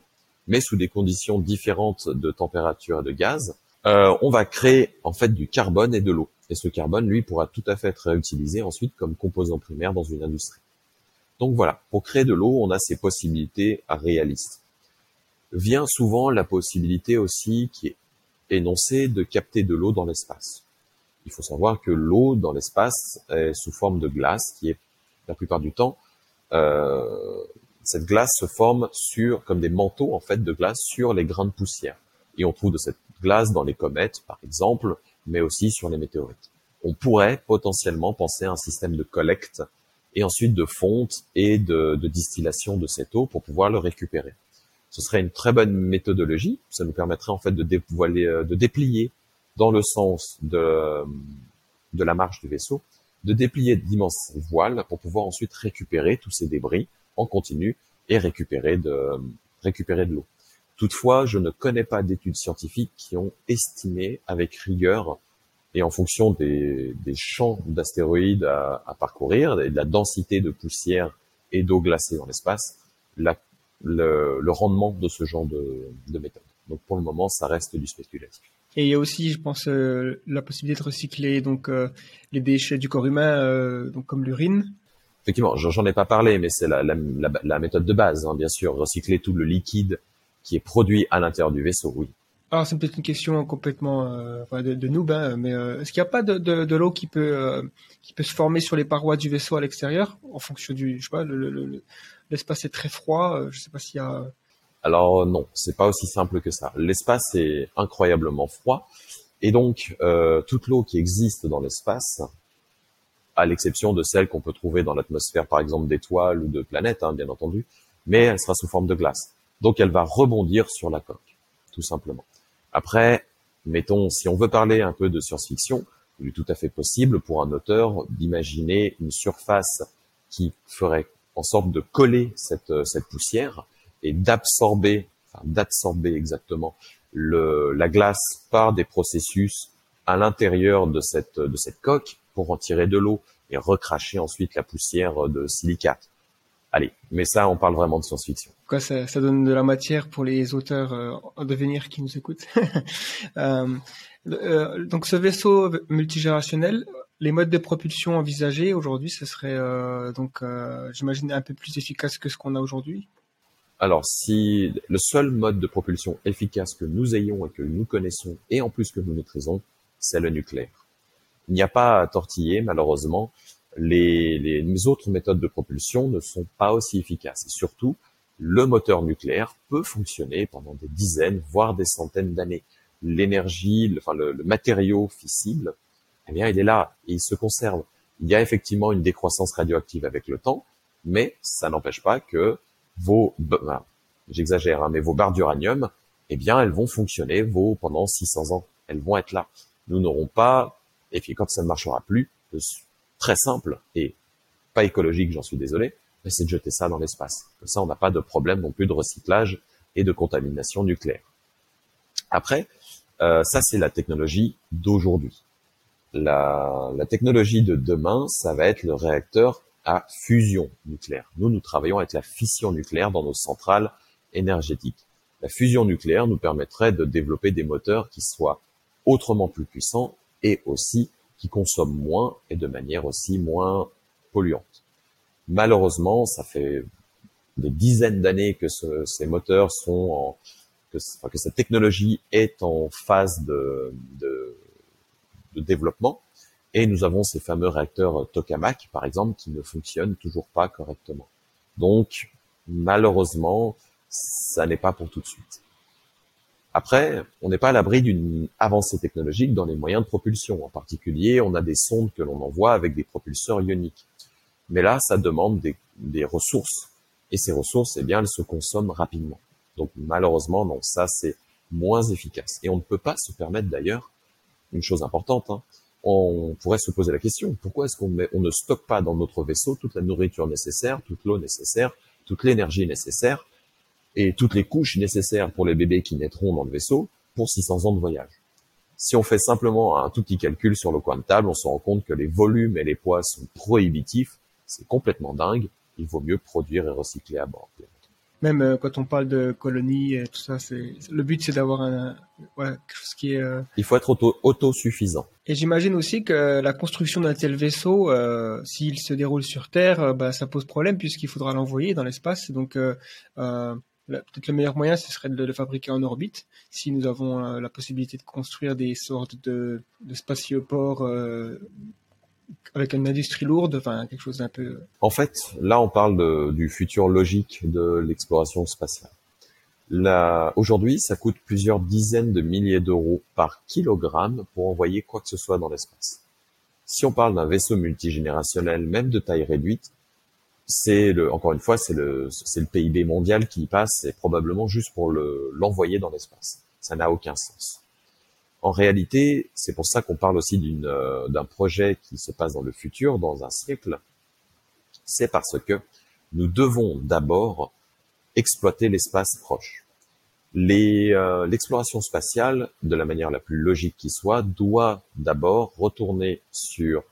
mais sous des conditions différentes de température et de gaz. Euh, on va créer en fait du carbone et de l'eau. Et ce carbone, lui, pourra tout à fait être réutilisé ensuite comme composant primaire dans une industrie. Donc voilà, pour créer de l'eau, on a ces possibilités réalistes. Vient souvent la possibilité aussi qui est énoncée de capter de l'eau dans l'espace. Il faut savoir que l'eau dans l'espace est sous forme de glace qui est la plupart du temps euh, cette glace se forme sur comme des manteaux en fait de glace sur les grains de poussière et on trouve de cette glace dans les comètes par exemple mais aussi sur les météorites. On pourrait potentiellement penser à un système de collecte et ensuite de fonte et de, distillation de cette eau pour pouvoir le récupérer. Ce serait une très bonne méthodologie. Ça nous permettrait en fait de euh, déplier dans le sens de, de la marche du vaisseau, de déplier d'immenses voiles pour pouvoir ensuite récupérer tous ces débris en continu et récupérer de, récupérer de l'eau. Toutefois, je ne connais pas d'études scientifiques qui ont estimé avec rigueur et en fonction des, des champs d'astéroïdes à, à, parcourir et de la densité de poussière et d'eau glacée dans l'espace, la, le, le rendement de ce genre de, de méthode. Donc pour le moment, ça reste du spéculatif. Et il y a aussi, je pense, euh, la possibilité de recycler donc euh, les déchets du corps humain, euh, donc comme l'urine. Effectivement, j'en ai pas parlé, mais c'est la, la, la, la méthode de base, hein, bien sûr, recycler tout le liquide qui est produit à l'intérieur du vaisseau, oui. Alors c'est peut-être une question complètement euh, de, de noob, hein, mais euh, est-ce qu'il n'y a pas de, de, de l'eau qui peut euh, qui peut se former sur les parois du vaisseau à l'extérieur en fonction du, je sais pas, le- le- le- l'espace est très froid, euh, je sais pas s'il y a. Alors non, c'est pas aussi simple que ça. L'espace est incroyablement froid, et donc euh, toute l'eau qui existe dans l'espace, à l'exception de celle qu'on peut trouver dans l'atmosphère, par exemple d'étoiles ou de planètes, hein, bien entendu, mais elle sera sous forme de glace. Donc elle va rebondir sur la coque, tout simplement. Après, mettons, si on veut parler un peu de science-fiction, il est tout à fait possible pour un auteur d'imaginer une surface qui ferait en sorte de coller cette, euh, poussière et d'absorber, enfin, d'absorber exactement la glace par des processus à l'intérieur de cette, de cette coque pour en tirer de l'eau et recracher ensuite la poussière de silicate. Allez, mais ça, on parle vraiment de science-fiction. Cas, ça, ça donne de la matière pour les auteurs euh, en devenir qui nous écoutent. Euh, euh, donc ce vaisseau multigénérationnel, les modes de propulsion envisagés aujourd'hui, ce serait euh, donc, j'imagine, un peu plus efficace que ce qu'on a aujourd'hui. Alors, si le seul mode de propulsion efficace que nous ayons et que nous connaissons, et en plus que nous maîtrisons, c'est le nucléaire. Il n'y a pas à tortiller, malheureusement. Les, autres méthodes de propulsion ne sont pas aussi efficaces. Et surtout, le moteur nucléaire peut fonctionner pendant des dizaines, voire des centaines d'années. L'énergie, le, enfin le, matériau fissible, eh bien, il est là et il se conserve. Il y a effectivement une décroissance radioactive avec le temps, mais ça n'empêche pas que vos, j'exagère, hein, mais vos barres d'uranium, eh bien, elles vont fonctionner vos pendant 600 ans. Elles vont être là. Nous n'aurons pas, et puis quand ça ne marchera plus, très simple et pas écologique, j'en suis désolé, mais c'est de jeter ça dans l'espace. Comme ça, on n'a pas de problème non plus de recyclage et de contamination nucléaire. Après, euh, ça c'est la technologie d'aujourd'hui. La, la technologie de demain, ça va être le réacteur à fusion nucléaire. Nous, nous travaillons avec la fission nucléaire dans nos centrales énergétiques. La fusion nucléaire nous permettrait de développer des moteurs qui soient autrement plus puissants et aussi qui consomment moins et de manière aussi moins polluante. Malheureusement, ça fait des dizaines d'années que ce, ces moteurs sont en, que, cette technologie est en phase de, développement. Et nous avons ces fameux réacteurs tokamak, par exemple, qui ne fonctionnent toujours pas correctement. Donc, malheureusement, ça n'est pas pour tout de suite. Après, on n'est pas à l'abri d'une avancée technologique dans les moyens de propulsion. En particulier, on a des sondes que l'on envoie avec des propulseurs ioniques. Mais là, ça demande des, ressources. Et ces ressources, eh bien, elles se consomment rapidement. Donc, malheureusement, non, ça, c'est moins efficace. Et on ne peut pas se permettre d'ailleurs une chose importante. Hein, on pourrait se poser la question, pourquoi est-ce qu'on on ne stocke pas dans notre vaisseau toute la nourriture nécessaire, toute l'eau nécessaire, toute l'énergie nécessaire et toutes les couches nécessaires pour les bébés qui naîtront dans le vaisseau pour 600 ans de voyage. Si on fait simplement un tout petit calcul sur le coin de table, on se rend compte que les volumes et les poids sont prohibitifs. C'est complètement dingue. Il vaut mieux produire et recycler à bord. Même euh, quand on parle de colonies et tout ça, c'est le but, c'est d'avoir un ouais, chose qui est. Euh... Il faut être auto autosuffisant. Et j'imagine aussi que la construction d'un tel vaisseau, euh, s'il se déroule sur Terre, bah, ça pose problème puisqu'il faudra l'envoyer dans l'espace. Donc euh, peut-être le meilleur moyen, ce serait de le fabriquer en orbite, si nous avons euh, la possibilité de construire des sortes de, de spatioports euh, avec une industrie lourde, enfin quelque chose d'un peu. En fait, là, on parle du futur logique de l'exploration spatiale. Aujourd'hui, ça coûte plusieurs dizaines de milliers d'euros par kilogramme pour envoyer quoi que ce soit dans l'espace. Si on parle d'un vaisseau multigénérationnel, même de taille réduite, c'est le, encore une fois, c'est le, c'est le PIB mondial qui y passe, et probablement juste pour le, l'envoyer dans l'espace. Ça n'a aucun sens. En réalité, c'est pour ça qu'on parle aussi d'une, euh, d'un projet qui se passe dans le futur, dans un siècle. C'est parce que nous devons d'abord exploiter l'espace proche. Euh, l'exploration spatiale, de la manière la plus logique qui soit, doit d'abord retourner sur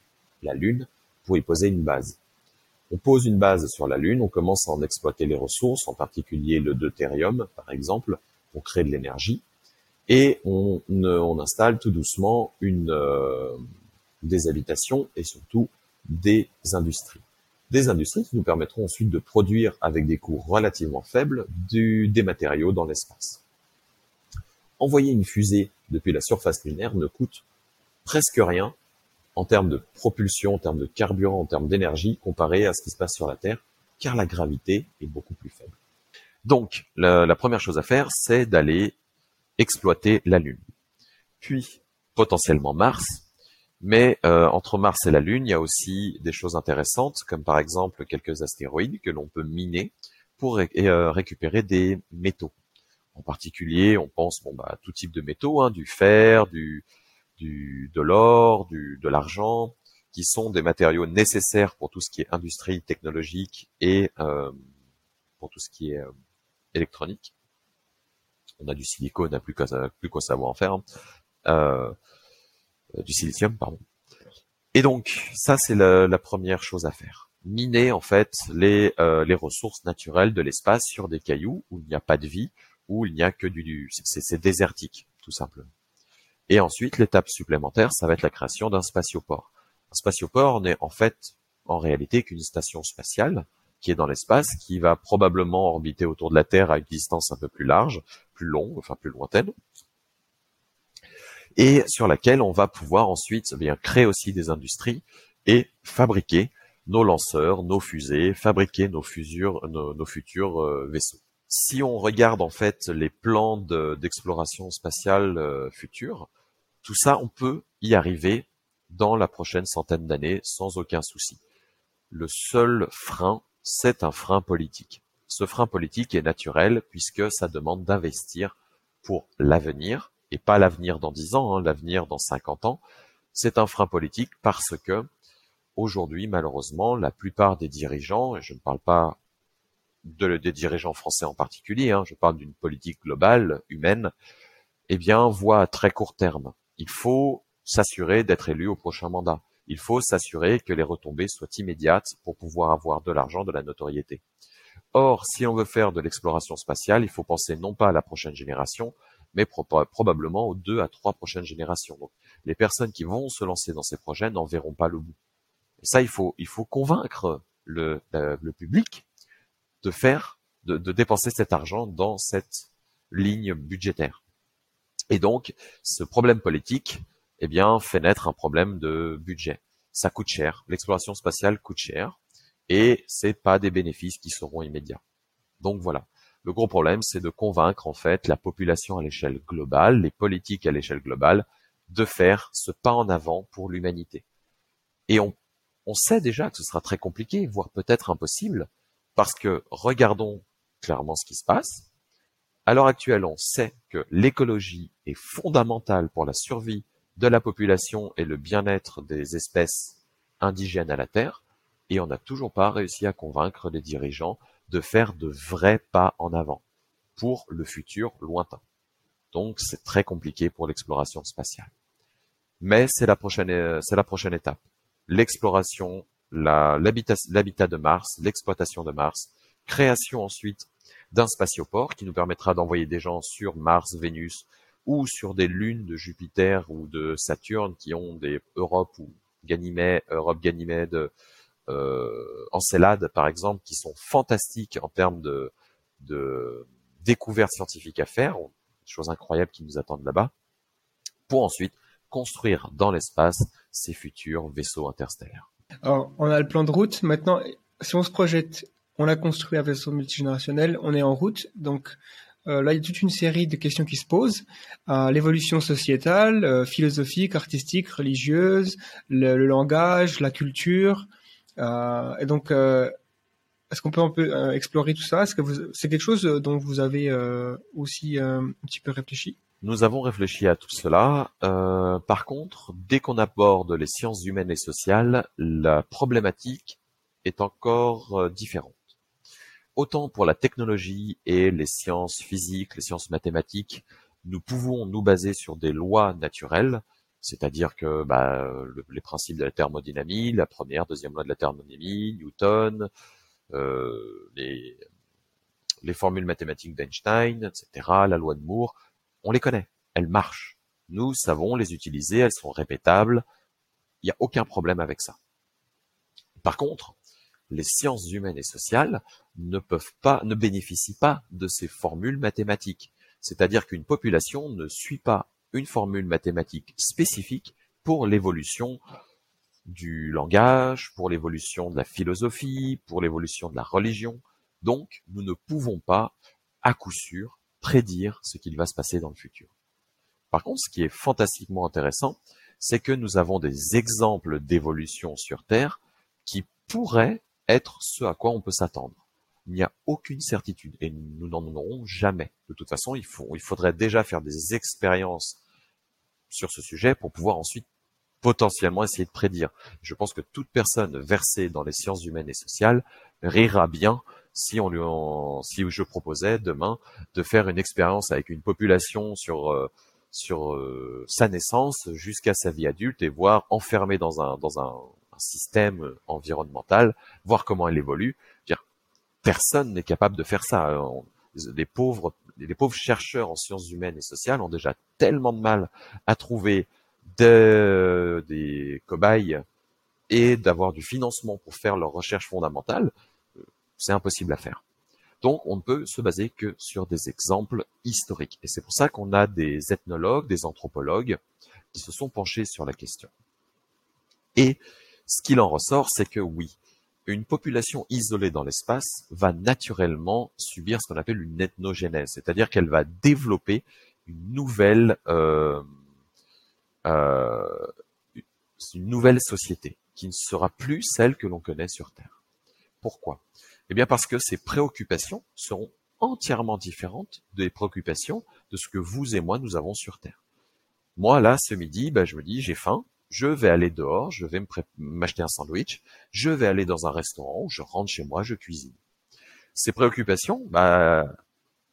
la Lune pour y poser une base. On pose une base sur la Lune, on commence à en exploiter les ressources, en particulier le deutérium, par exemple, on crée de l'énergie, et on, on, installe tout doucement une, euh, des habitations et surtout des industries. Des industries qui nous permettront ensuite de produire avec des coûts relativement faibles des matériaux dans l'espace. Envoyer une fusée depuis la surface lunaire ne coûte presque rien en termes de propulsion, en termes de carburant, en termes d'énergie, comparé à ce qui se passe sur la Terre, car la gravité est beaucoup plus faible. Donc, la, première chose à faire, c'est d'aller exploiter la Lune. Puis, potentiellement Mars, mais euh, entre Mars et la Lune, il y a aussi des choses intéressantes, comme par exemple quelques astéroïdes que l'on peut miner pour euh, récupérer des métaux. En particulier, on pense bon, bah, à tout type de métaux, hein, du fer, du, du de l'or, de l'argent, qui sont des matériaux nécessaires pour tout ce qui est industrie technologique et euh, pour tout ce qui est euh, électronique. On a du silicone, on n'a plus qu'à savoir en faire. Hein. Euh, du silicium, pardon. Et donc, ça c'est la, première chose à faire. Miner en fait les, les ressources naturelles de l'espace sur des cailloux où il n'y a pas de vie, où il n'y a que du, c'est désertique, tout simplement. Et ensuite, l'étape supplémentaire, ça va être la création d'un spatioport. Un spatioport n'est en fait, en réalité, qu'une station spatiale qui est dans l'espace, qui va probablement orbiter autour de la Terre à une distance un peu plus large, plus longue, enfin plus lointaine, et sur laquelle on va pouvoir ensuite eh bien créer aussi des industries et fabriquer nos lanceurs, nos fusées, fabriquer nos, futurs euh, vaisseaux. Si on regarde en fait les plans d'exploration spatiale euh, future, tout ça, on peut y arriver dans la prochaine centaine d'années sans aucun souci. Le seul frein, c'est un frein politique. Ce frein politique est naturel puisque ça demande d'investir pour l'avenir et pas l'avenir dans dix ans, hein, l'avenir dans 50 ans. C'est un frein politique parce que aujourd'hui, malheureusement, la plupart des dirigeants, et je ne parle pas de, des dirigeants français en particulier, hein, je parle d'une politique globale, humaine, eh bien, voient à très court terme. Il faut s'assurer d'être élu au prochain mandat. Il faut s'assurer que les retombées soient immédiates pour pouvoir avoir de l'argent, de la notoriété. Or, si on veut faire de l'exploration spatiale, il faut penser non pas à la prochaine génération, mais probablement aux deux à trois prochaines générations. Donc, les personnes qui vont se lancer dans ces projets n'en verront pas le bout. Ça, il faut, convaincre le, le public de faire, de dépenser cet argent dans cette ligne budgétaire. Et donc, ce problème politique, eh fait naître un problème de budget. Ça coûte cher. L'exploration spatiale coûte cher et c'est pas des bénéfices qui seront immédiats. Donc voilà. Le gros problème, c'est de convaincre en fait la population à l'échelle globale, les politiques à l'échelle globale, de faire ce pas en avant pour l'humanité. Et on, on sait déjà que ce sera très compliqué, voire peut-être impossible, parce que regardons clairement ce qui se passe. À l'heure actuelle, on sait que l'écologie est fondamentale pour la survie de la population et le bien-être des espèces indigènes à la Terre, et on n'a toujours pas réussi à convaincre les dirigeants de faire de vrais pas en avant pour le futur lointain. Donc c'est très compliqué pour l'exploration spatiale. Mais c'est la prochaine, c'est la prochaine étape. L'exploration, l'habitat de Mars, l'exploitation de Mars, création ensuite d'un spatioport qui nous permettra d'envoyer des gens sur Mars, Vénus ou sur des lunes de Jupiter ou de Saturne qui ont des Europe ou Ganymède, Europe Ganymède, euh, Encelade par exemple, qui sont fantastiques en termes de, de découvertes scientifiques à faire, des choses incroyables qui nous attendent là-bas, pour ensuite construire dans l'espace ces futurs vaisseaux interstellaires. Alors, on a le plan de route. Maintenant, si on se projette, on a construit un vaisseau multigénérationnel, on est en route. Donc euh, là, il y a toute une série de questions qui se posent. Euh, L'évolution sociétale, euh, philosophique, artistique, religieuse, le, langage, la culture, euh, et donc, euh, est-ce qu'on peut un peu euh, explorer tout ça? C'est quelque chose dont vous avez aussi un petit peu réfléchi? Nous avons réfléchi à tout cela. Euh, par contre, dès qu'on aborde les sciences humaines et sociales, la problématique est encore différente. Autant pour la technologie et les sciences physiques, les sciences mathématiques, nous pouvons nous baser sur des lois naturelles c'est-à-dire que bah, le- les principes de la thermodynamie, la première, deuxième loi de la thermodynamie, Newton, euh, les, les formules mathématiques d'Einstein, etc., la loi de Moore, on les connaît, elles marchent. Nous savons les utiliser, elles sont répétables, il n'y a aucun problème avec ça. Par contre, les sciences humaines et sociales ne peuvent pas, ne bénéficient pas de ces formules mathématiques. C'est-à-dire qu'une population ne suit pas une formule mathématique spécifique pour l'évolution du langage, pour l'évolution de la philosophie, pour l'évolution de la religion. Donc, nous ne pouvons pas, à coup sûr, prédire ce qu'il va se passer dans le futur. Par contre, ce qui est fantastiquement intéressant, c'est que nous avons des exemples d'évolution sur Terre qui pourraient être ce à quoi on peut s'attendre. Il n'y a aucune certitude et nous n'en aurons jamais. De toute façon, il, faudrait déjà faire des expériences sur ce sujet pour pouvoir ensuite potentiellement essayer de prédire. Je pense que toute personne versée dans les sciences humaines et sociales rira bien si on lui en, si je proposais demain de faire une expérience avec une population sur euh, sur euh, sa naissance jusqu'à sa vie adulte et voir enfermée dans un dans un système environnemental, voir comment elle évolue. Dire, personne n'est capable de faire ça. Les pauvres les pauvres chercheurs en sciences humaines et sociales ont déjà tellement de mal à trouver de- des cobayes et d'avoir du financement pour faire leurs recherches fondamentales, euh, c'est impossible à faire. Donc, on ne peut se baser que sur des exemples historiques. Et c'est pour ça qu'on a des ethnologues, des anthropologues qui se sont penchés sur la question. Et ce qu'il en ressort, c'est que oui, une population isolée dans l'espace va naturellement subir ce qu'on appelle une ethnogénèse, c'est-à-dire qu'elle va développer une nouvelle, euh, euh, une nouvelle société qui ne sera plus celle que l'on connaît sur Terre. Pourquoi? Eh bien parce que ses préoccupations seront entièrement différentes des préoccupations de ce que vous et moi nous avons sur Terre. Moi là, ce midi, bah, je me dis j'ai faim, je vais aller dehors, je vais m'acheter un sandwich, je vais aller dans un restaurant, je rentre chez moi, je cuisine. Ces préoccupations, bah,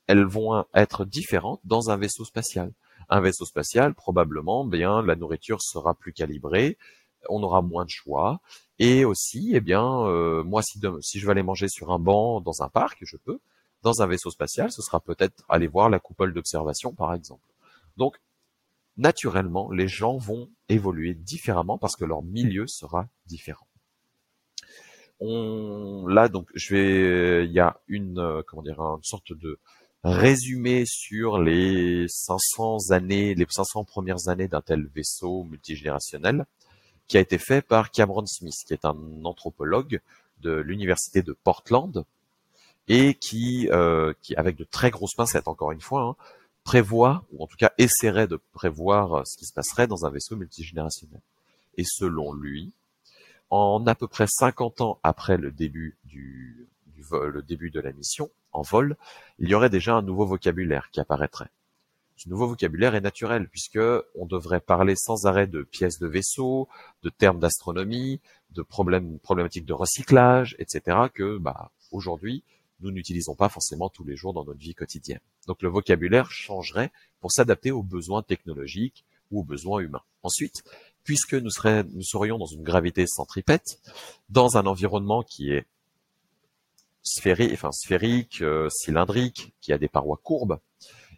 elles vont être différentes dans un vaisseau spatial. Un vaisseau spatial, probablement, bien, la nourriture sera plus calibrée, on aura moins de choix, et aussi, eh bien, euh, moi, si, si je vais aller manger sur un banc dans un parc, je peux. Dans un vaisseau spatial, ce sera peut-être aller voir la coupole d'observation, par exemple. Donc, naturellement, les gens vont évoluer différemment parce que leur milieu sera différent. On, là, donc, je vais, il y a une, euh, comment dire, une sorte de résumé sur les 500 années, les 500 premières années d'un tel vaisseau multigénérationnel qui a été fait par Cameron Smith, qui est un anthropologue de l'université de Portland et qui, euh, qui avec de très grosses pincettes, encore une fois, hein, prévoit, ou en tout cas essaierait de prévoir ce qui se passerait dans un vaisseau multigénérationnel. Et selon lui, en à peu près 50 ans après le début du vol, le début de la mission, en vol, il y aurait déjà un nouveau vocabulaire qui apparaîtrait. Ce nouveau vocabulaire est naturel puisque on devrait parler sans arrêt de pièces de vaisseau, de termes d'astronomie, de problèmes, problématiques de recyclage, etc. que, bah, aujourd'hui, nous n'utilisons pas forcément tous les jours dans notre vie quotidienne. Donc le vocabulaire changerait pour s'adapter aux besoins technologiques ou aux besoins humains. Ensuite, puisque nous, serions dans une gravité centripète, dans un environnement qui est sphérique, euh, cylindrique, qui a des parois courbes,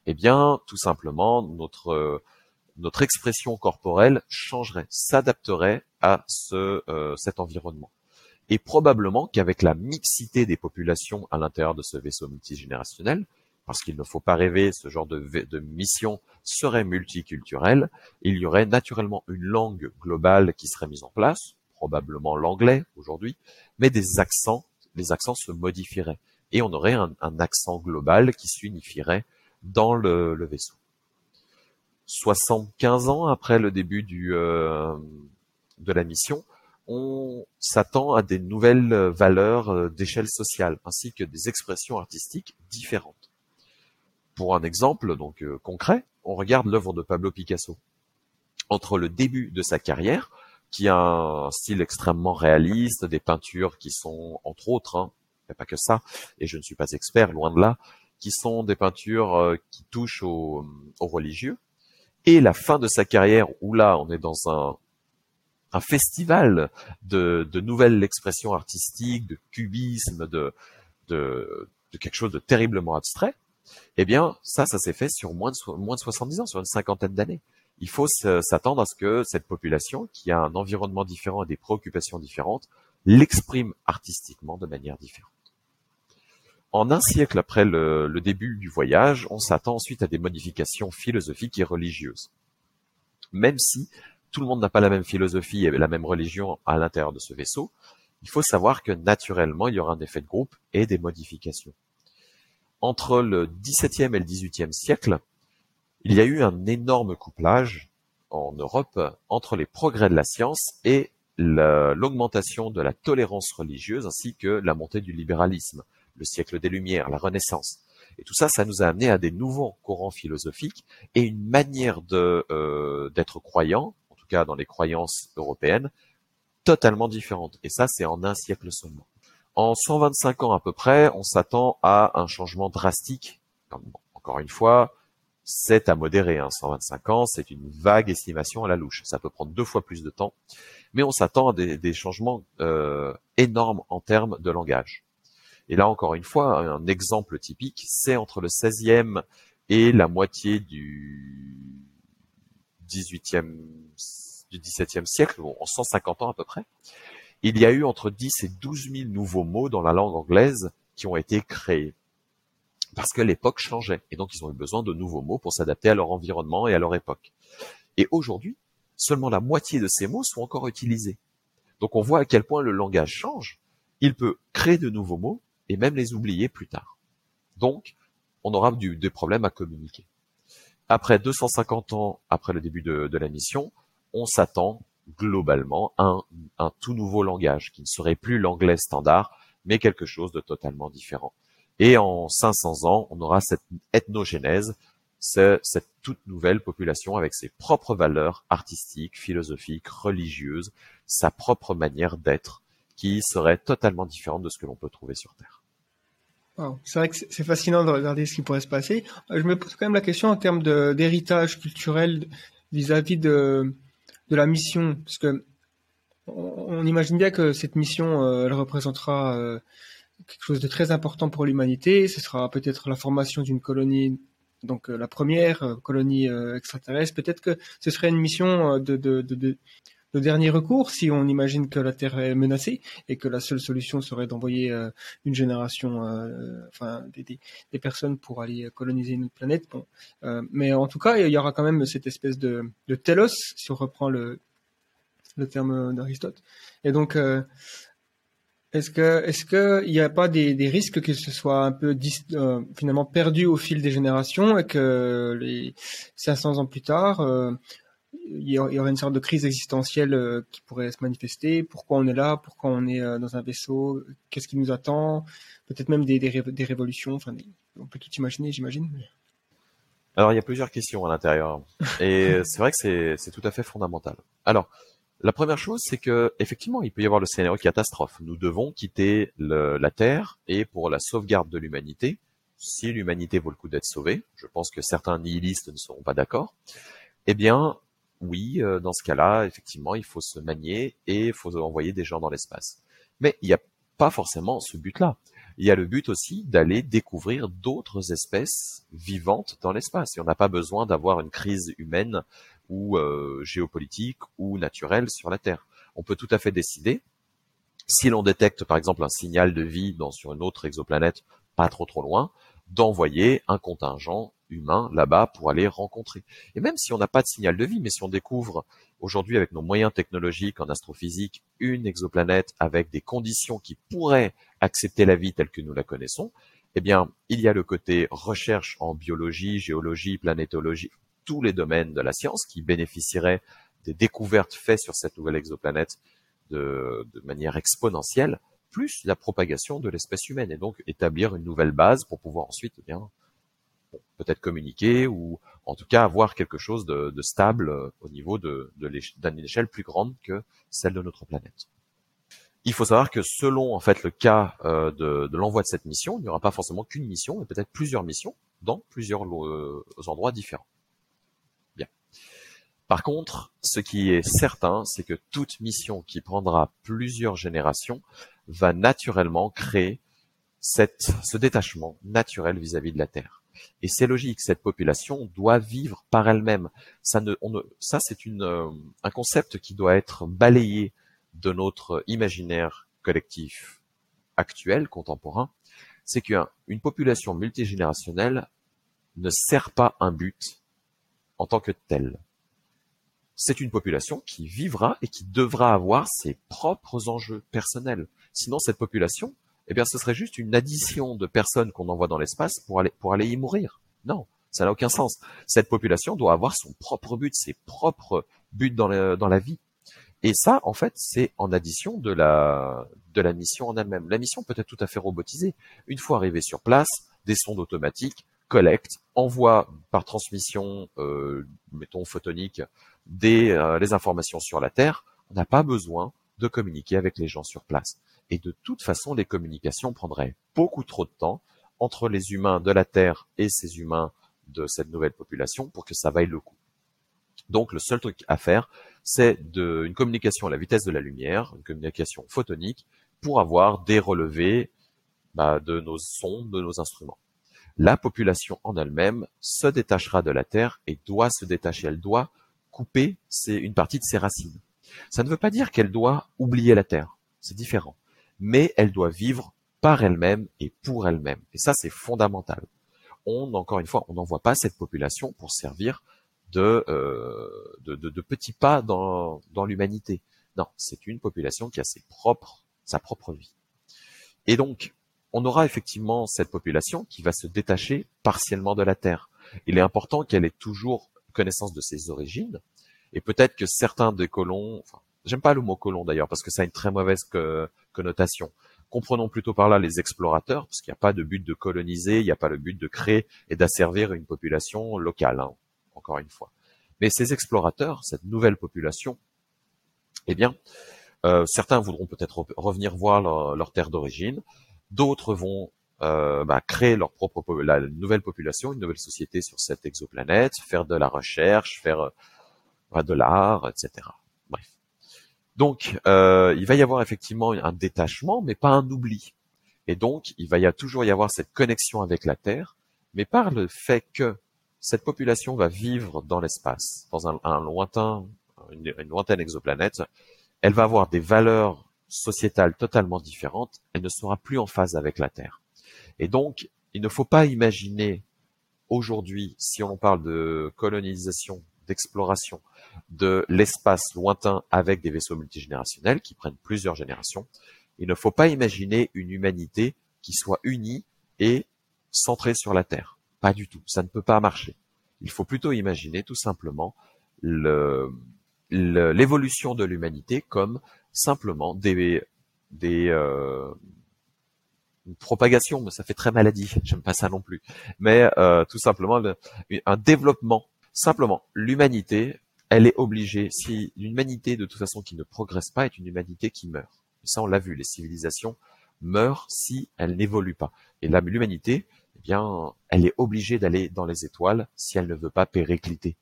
eh bien, tout simplement, notre euh, expression corporelle changerait, s'adapterait à euh, cet environnement. Et probablement qu'avec la mixité des populations à l'intérieur de ce vaisseau multigénérationnel, parce qu'il ne faut pas rêver, ce genre de, mission serait multiculturelle, il y aurait naturellement une langue globale qui serait mise en place, probablement l'anglais aujourd'hui, mais des accents, les accents se modifieraient. Et on aurait un, un accent global qui s'unifierait dans le, le vaisseau. 75 ans après le début du, euh, de la mission, on s'attend à des nouvelles valeurs euh, d'échelle sociale, ainsi que des expressions artistiques différentes. Pour un exemple donc euh, concret, on regarde l'œuvre de Pablo Picasso. Entre le début de sa carrière, qui a un style extrêmement réaliste, des peintures qui sont, entre autres, hein, pas que ça, et je ne suis pas expert, loin de là, qui sont des peintures euh, qui touchent au, au religieux, et la fin de sa carrière, où là, on est dans un, un festival de, de nouvelles expressions artistiques, de cubisme, de, quelque chose de terriblement abstrait, eh bien, ça, ça s'est fait sur moins de, moins de 70 ans, sur une cinquantaine d'années. Il faut s'attendre à ce que cette population, qui a un environnement différent et des préoccupations différentes, l'exprime artistiquement de manière différente. En un siècle après le début du voyage, on s'attend ensuite à des modifications philosophiques et religieuses. Même si tout le monde n'a pas la même philosophie et la même religion à l'intérieur de ce vaisseau, il faut savoir que naturellement, il y aura un effet de groupe et des modifications. Entre le XVIIe et le XVIIIe siècle, il y a eu un énorme couplage en Europe entre les progrès de la science et l'augmentation de la tolérance religieuse ainsi que la montée du libéralisme, le siècle des Lumières, la Renaissance. Et tout ça, ça nous a amené à des nouveaux courants philosophiques et une manière de euh, d'être croyant, cas dans les croyances européennes, totalement différente. Et ça, c'est en un siècle seulement. En 125 ans à peu près, on s'attend à un changement drastique. Encore une fois, c'est à modérer. Hein. 125 ans, c'est une vague estimation à la louche. Ça peut prendre deux fois plus de temps, mais on s'attend à des, changements euh, énormes en termes de langage. Et là, encore une fois, un exemple typique, c'est entre le 16e et la moitié du 18e, du 17e siècle, en 150 ans à peu près, il y a eu entre 10 et 12 000 nouveaux mots dans la langue anglaise qui ont été créés. Parce que l'époque changeait. Et donc, ils ont eu besoin de nouveaux mots pour s'adapter à leur environnement et à leur époque. Et aujourd'hui, seulement la moitié de ces mots sont encore utilisés. Donc, on voit à quel point le langage change. Il peut créer de nouveaux mots et même les oublier plus tard. Donc, on aura du, des problèmes à communiquer. Après 250 ans après le début de, la mission, on s'attend globalement un, un tout nouveau langage qui ne serait plus l'anglais standard, mais quelque chose de totalement différent. Et en 500 ans, on aura cette ethnogénèse, cette toute nouvelle population avec ses propres valeurs artistiques, philosophiques, religieuses, sa propre manière d'être, qui serait totalement différente de ce que l'on peut trouver sur Terre. C'est vrai que c'est fascinant de regarder ce qui pourrait se passer. Je me pose quand même la question en termes d'héritage culturel vis-à-vis de, la mission, parce que on, imagine bien que cette mission, euh, elle représentera euh, quelque chose de très important pour l'humanité. Ce sera peut-être la formation d'une colonie, donc euh, la première colonie extraterrestre. Peut-être que ce serait une mission de, de, de dernier recours si on imagine que la Terre est menacée et que la seule solution serait d'envoyer une génération, enfin des, des, personnes pour aller coloniser une autre planète. Bon, mais en tout cas, il y aura quand même cette espèce de, de telos, si on reprend le, le terme d'Aristote. Et donc, est-ce que est-ce que il n'y a pas des, des, risques que ce soit un peu finalement perdu au fil des générations et que les 500 ans plus tard il y aurait une sorte de crise existentielle euh, qui pourrait se manifester. Pourquoi on est là? Pourquoi on est euh, dans un vaisseau? Qu'est-ce qui nous attend? Peut-être même des, des, révolutions. Enfin, on peut tout imaginer, j'imagine. Alors, il y a plusieurs questions à l'intérieur, et c'est vrai que c'est tout à fait fondamental. Alors, la première chose, c'est que effectivement, il peut y avoir le scénario catastrophe. Nous devons quitter le, la Terre, et pour la sauvegarde de l'humanité, si l'humanité vaut le coup d'être sauvée, je pense que certains nihilistes ne seront pas d'accord. Eh bien, oui, euh, dans ce cas-là, effectivement, il faut se manier et il faut envoyer des gens dans l'espace. Mais il n'y a pas forcément ce but-là. Il y a le but aussi d'aller découvrir d'autres espèces vivantes dans l'espace. Et on n'a pas besoin d'avoir une crise humaine ou euh, géopolitique ou naturelle sur la Terre. On peut tout à fait décider, si l'on détecte par exemple un signal de vie sur une autre exoplanète pas trop trop loin, d'envoyer un contingent humain là-bas pour aller rencontrer. Et même si on n'a pas de signal de vie, mais si on découvre aujourd'hui avec nos moyens technologiques en astrophysique une exoplanète avec des conditions qui pourraient accepter la vie telle que nous la connaissons, eh bien, il y a le côté recherche en biologie, géologie, planétologie, tous les domaines de la science qui bénéficieraient des découvertes faites sur cette nouvelle exoplanète de, manière exponentielle, plus la propagation de l'espèce humaine, et donc établir une nouvelle base pour pouvoir ensuite eh bien peut-être communiquer ou en tout cas avoir quelque chose de, stable euh, au niveau de, d'une échelle plus grande que celle de notre planète. Il faut savoir que selon en fait le cas euh, de, l'envoi de cette mission, il n'y aura pas forcément qu'une mission, mais peut-être plusieurs missions dans plusieurs euh, endroits différents. Bien. Par contre, ce qui est certain, c'est que toute mission qui prendra plusieurs générations va naturellement créer cette, ce détachement naturel vis-à-vis de la Terre. Et c'est logique, cette population doit vivre par elle-même. Ça, ne, on ne, ça c'est une, euh, un concept qui doit être balayé de notre imaginaire collectif actuel, contemporain. C'est qu'une population multigénérationnelle ne sert pas un but en tant que tel. C'est une population qui vivra et qui devra avoir ses propres enjeux personnels. Sinon, cette population, eh bien, ce serait juste une addition de personnes qu'on envoie dans l'espace pour aller, pour aller y mourir. Non, ça n'a aucun sens. Cette population doit avoir son propre but, ses propres buts dans, dans la vie. Et ça, en fait, c'est en addition de la, de la mission en elle-même. La mission peut être tout à fait robotisée. Une fois arrivé sur place, des sondes automatiques collectent, envoient par transmission, euh, mettons photonique, euh, les informations sur la Terre. On n'a pas besoin de communiquer avec les gens sur place. Et de toute façon, les communications prendraient beaucoup trop de temps entre les humains de la Terre et ces humains de cette nouvelle population pour que ça vaille le coup. Donc le seul truc à faire, c'est une communication à la vitesse de la lumière, une communication photonique, pour avoir des relevés bah, de nos sons, de nos instruments. La population en elle-même se détachera de la Terre et doit se détacher. Elle doit couper une partie de ses racines. Ça ne veut pas dire qu'elle doit oublier la Terre. C'est différent mais elle doit vivre par elle-même et pour elle-même. Et ça, c'est fondamental. On, encore une fois, on n'envoie pas cette population pour servir de, euh, de, de, petits pas dans, dans l'humanité. Non, c'est une population qui a ses propres, sa propre vie. Et donc, on aura effectivement cette population qui va se détacher partiellement de la Terre. Il est important qu'elle ait toujours connaissance de ses origines, et peut-être que certains des colons, enfin, J'aime pas le mot colon d'ailleurs parce que ça a une très mauvaise connotation. Comprenons plutôt par là les explorateurs, parce qu'il n'y a pas de but de coloniser, il n'y a pas le but de créer et d'asservir une population locale, hein, encore une fois. Mais ces explorateurs, cette nouvelle population, eh bien, euh, certains voudront peut-être revenir voir leur, terre d'origine, d'autres vont euh, bah, créer leur propre la nouvelle population, une nouvelle société sur cette exoplanète, faire de la recherche, faire euh, de l'art, etc. Donc, euh, il va y avoir effectivement un détachement, mais pas un oubli. Et donc, il va y toujours y avoir cette connexion avec la Terre, mais par le fait que cette population va vivre dans l'espace, dans un, lointain, une, lointaine exoplanète, elle va avoir des valeurs sociétales totalement différentes, elle ne sera plus en phase avec la Terre. Et donc, il ne faut pas imaginer aujourd'hui, si on parle de colonisation, d'exploration, de l'espace lointain avec des vaisseaux multigénérationnels qui prennent plusieurs générations. Il ne faut pas imaginer une humanité qui soit unie et centrée sur la Terre. Pas du tout. Ça ne peut pas marcher. Il faut plutôt imaginer tout simplement l'évolution de l'humanité comme simplement des, des euh, une propagation, mais ça fait très maladie. J'aime pas ça non plus. Mais euh, tout simplement un développement. Simplement, l'humanité elle est obligée, si l'humanité de toute façon qui ne progresse pas est une humanité qui meurt. Ça, on l'a vu, les civilisations meurent si elles n'évoluent pas. Et là, l'humanité, eh bien, elle est obligée d'aller dans les étoiles si elle ne veut pas péricliter.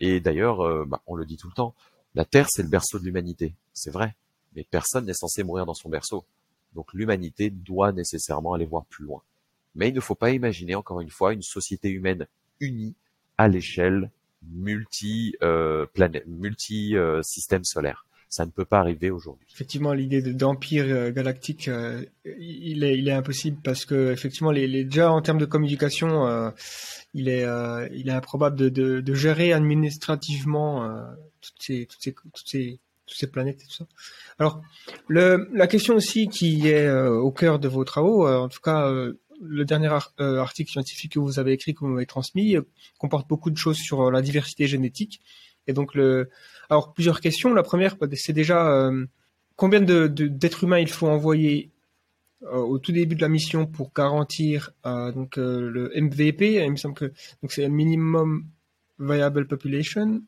Et d'ailleurs, euh, bah, on le dit tout le temps, la Terre, c'est le berceau de l'humanité. C'est vrai. Mais personne n'est censé mourir dans son berceau. Donc l'humanité doit nécessairement aller voir plus loin. Mais il ne faut pas imaginer, encore une fois, une société humaine unie à l'échelle multi euh, planète, multi euh, système solaire. Ça ne peut pas arriver aujourd'hui. Effectivement, l'idée d'empire euh, galactique, euh, il est impossible parce que effectivement, déjà en termes de communication, euh, il est improbable de, gérer administrativement toutes ces planètes et tout ça. Alors, la question aussi qui est au cœur de vos travaux, en tout cas le dernier euh, article scientifique que vous avez écrit, que vous m'avez transmis, euh, comporte beaucoup de choses sur euh, la diversité génétique. Et donc, alors plusieurs questions. La première, bah, c'est déjà combien d'êtres humains il faut envoyer au tout début de la mission pour garantir donc le MVP. Il me semble que c'est minimum viable population.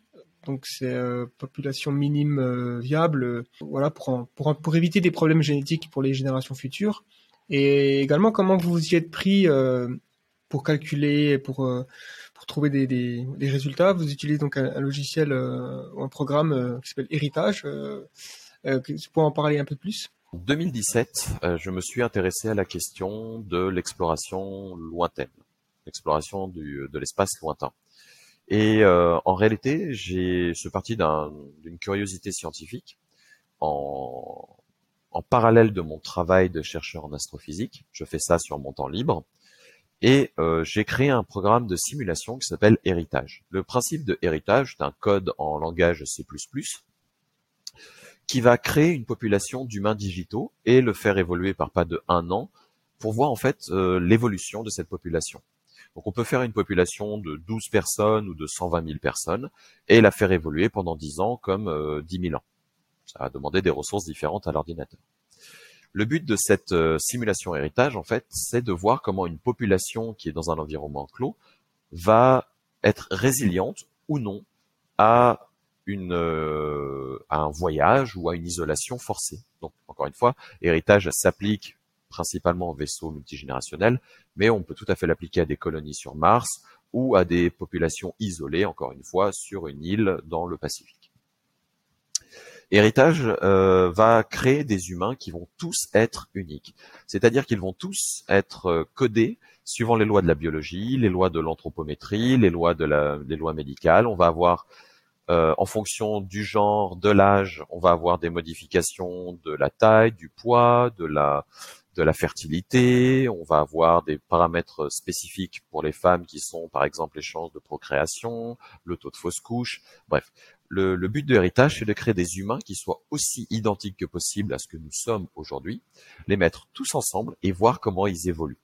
Donc c'est population minime viable, voilà pour pour éviter des problèmes génétiques pour les générations futures. Et également, comment vous vous y êtes pris euh, pour calculer, pour, euh, pour trouver des, des, résultats, vous utilisez donc un, logiciel ou un programme qui s'appelle Héritage. tu peux en parler un peu plus? En 2017, je me suis intéressé à la question de l'exploration lointaine, l'exploration de l'espace lointain. Et euh, en réalité, j'ai ce parti d'une curiosité scientifique en, en parallèle de mon travail de chercheur en astrophysique. Je fais ça sur mon temps libre. Et euh, j'ai créé un programme de simulation qui s'appelle Héritage. Le principe de Héritage, c'est un code en langage C++ qui va créer une population d'humains digitaux et le faire évoluer par pas de un an pour voir en fait euh, l'évolution de cette population. Donc on peut faire une population de 12 personnes ou de 120 000 personnes et la faire évoluer pendant 10 ans comme euh, 10 000 ans. Ça va demander des ressources différentes à l'ordinateur. Le but de cette euh, simulation héritage, en fait, c'est de voir comment une population qui est dans un environnement clos va être résiliente ou non à une euh, à un voyage ou à une isolation forcée. Donc encore une fois, héritage s'applique principalement aux vaisseaux multigénérationnels, mais on peut tout à fait l'appliquer à des colonies sur Mars ou à des populations isolées, encore une fois, sur une île dans le Pacifique. Héritage euh, va créer des humains qui vont tous être uniques, c'est-à-dire qu'ils vont tous être euh, codés suivant les lois de la biologie, les lois de l'anthropométrie, les lois de la, les lois médicales. On va avoir euh, en fonction du genre, de l'âge, on va avoir des modifications de la taille, du poids, de la de la fertilité, on va avoir des paramètres spécifiques pour les femmes qui sont par exemple les chances de procréation, le taux de fausse couche, bref. Le, le but de l'héritage, c'est de créer des humains qui soient aussi identiques que possible à ce que nous sommes aujourd'hui, les mettre tous ensemble et voir comment ils évoluent.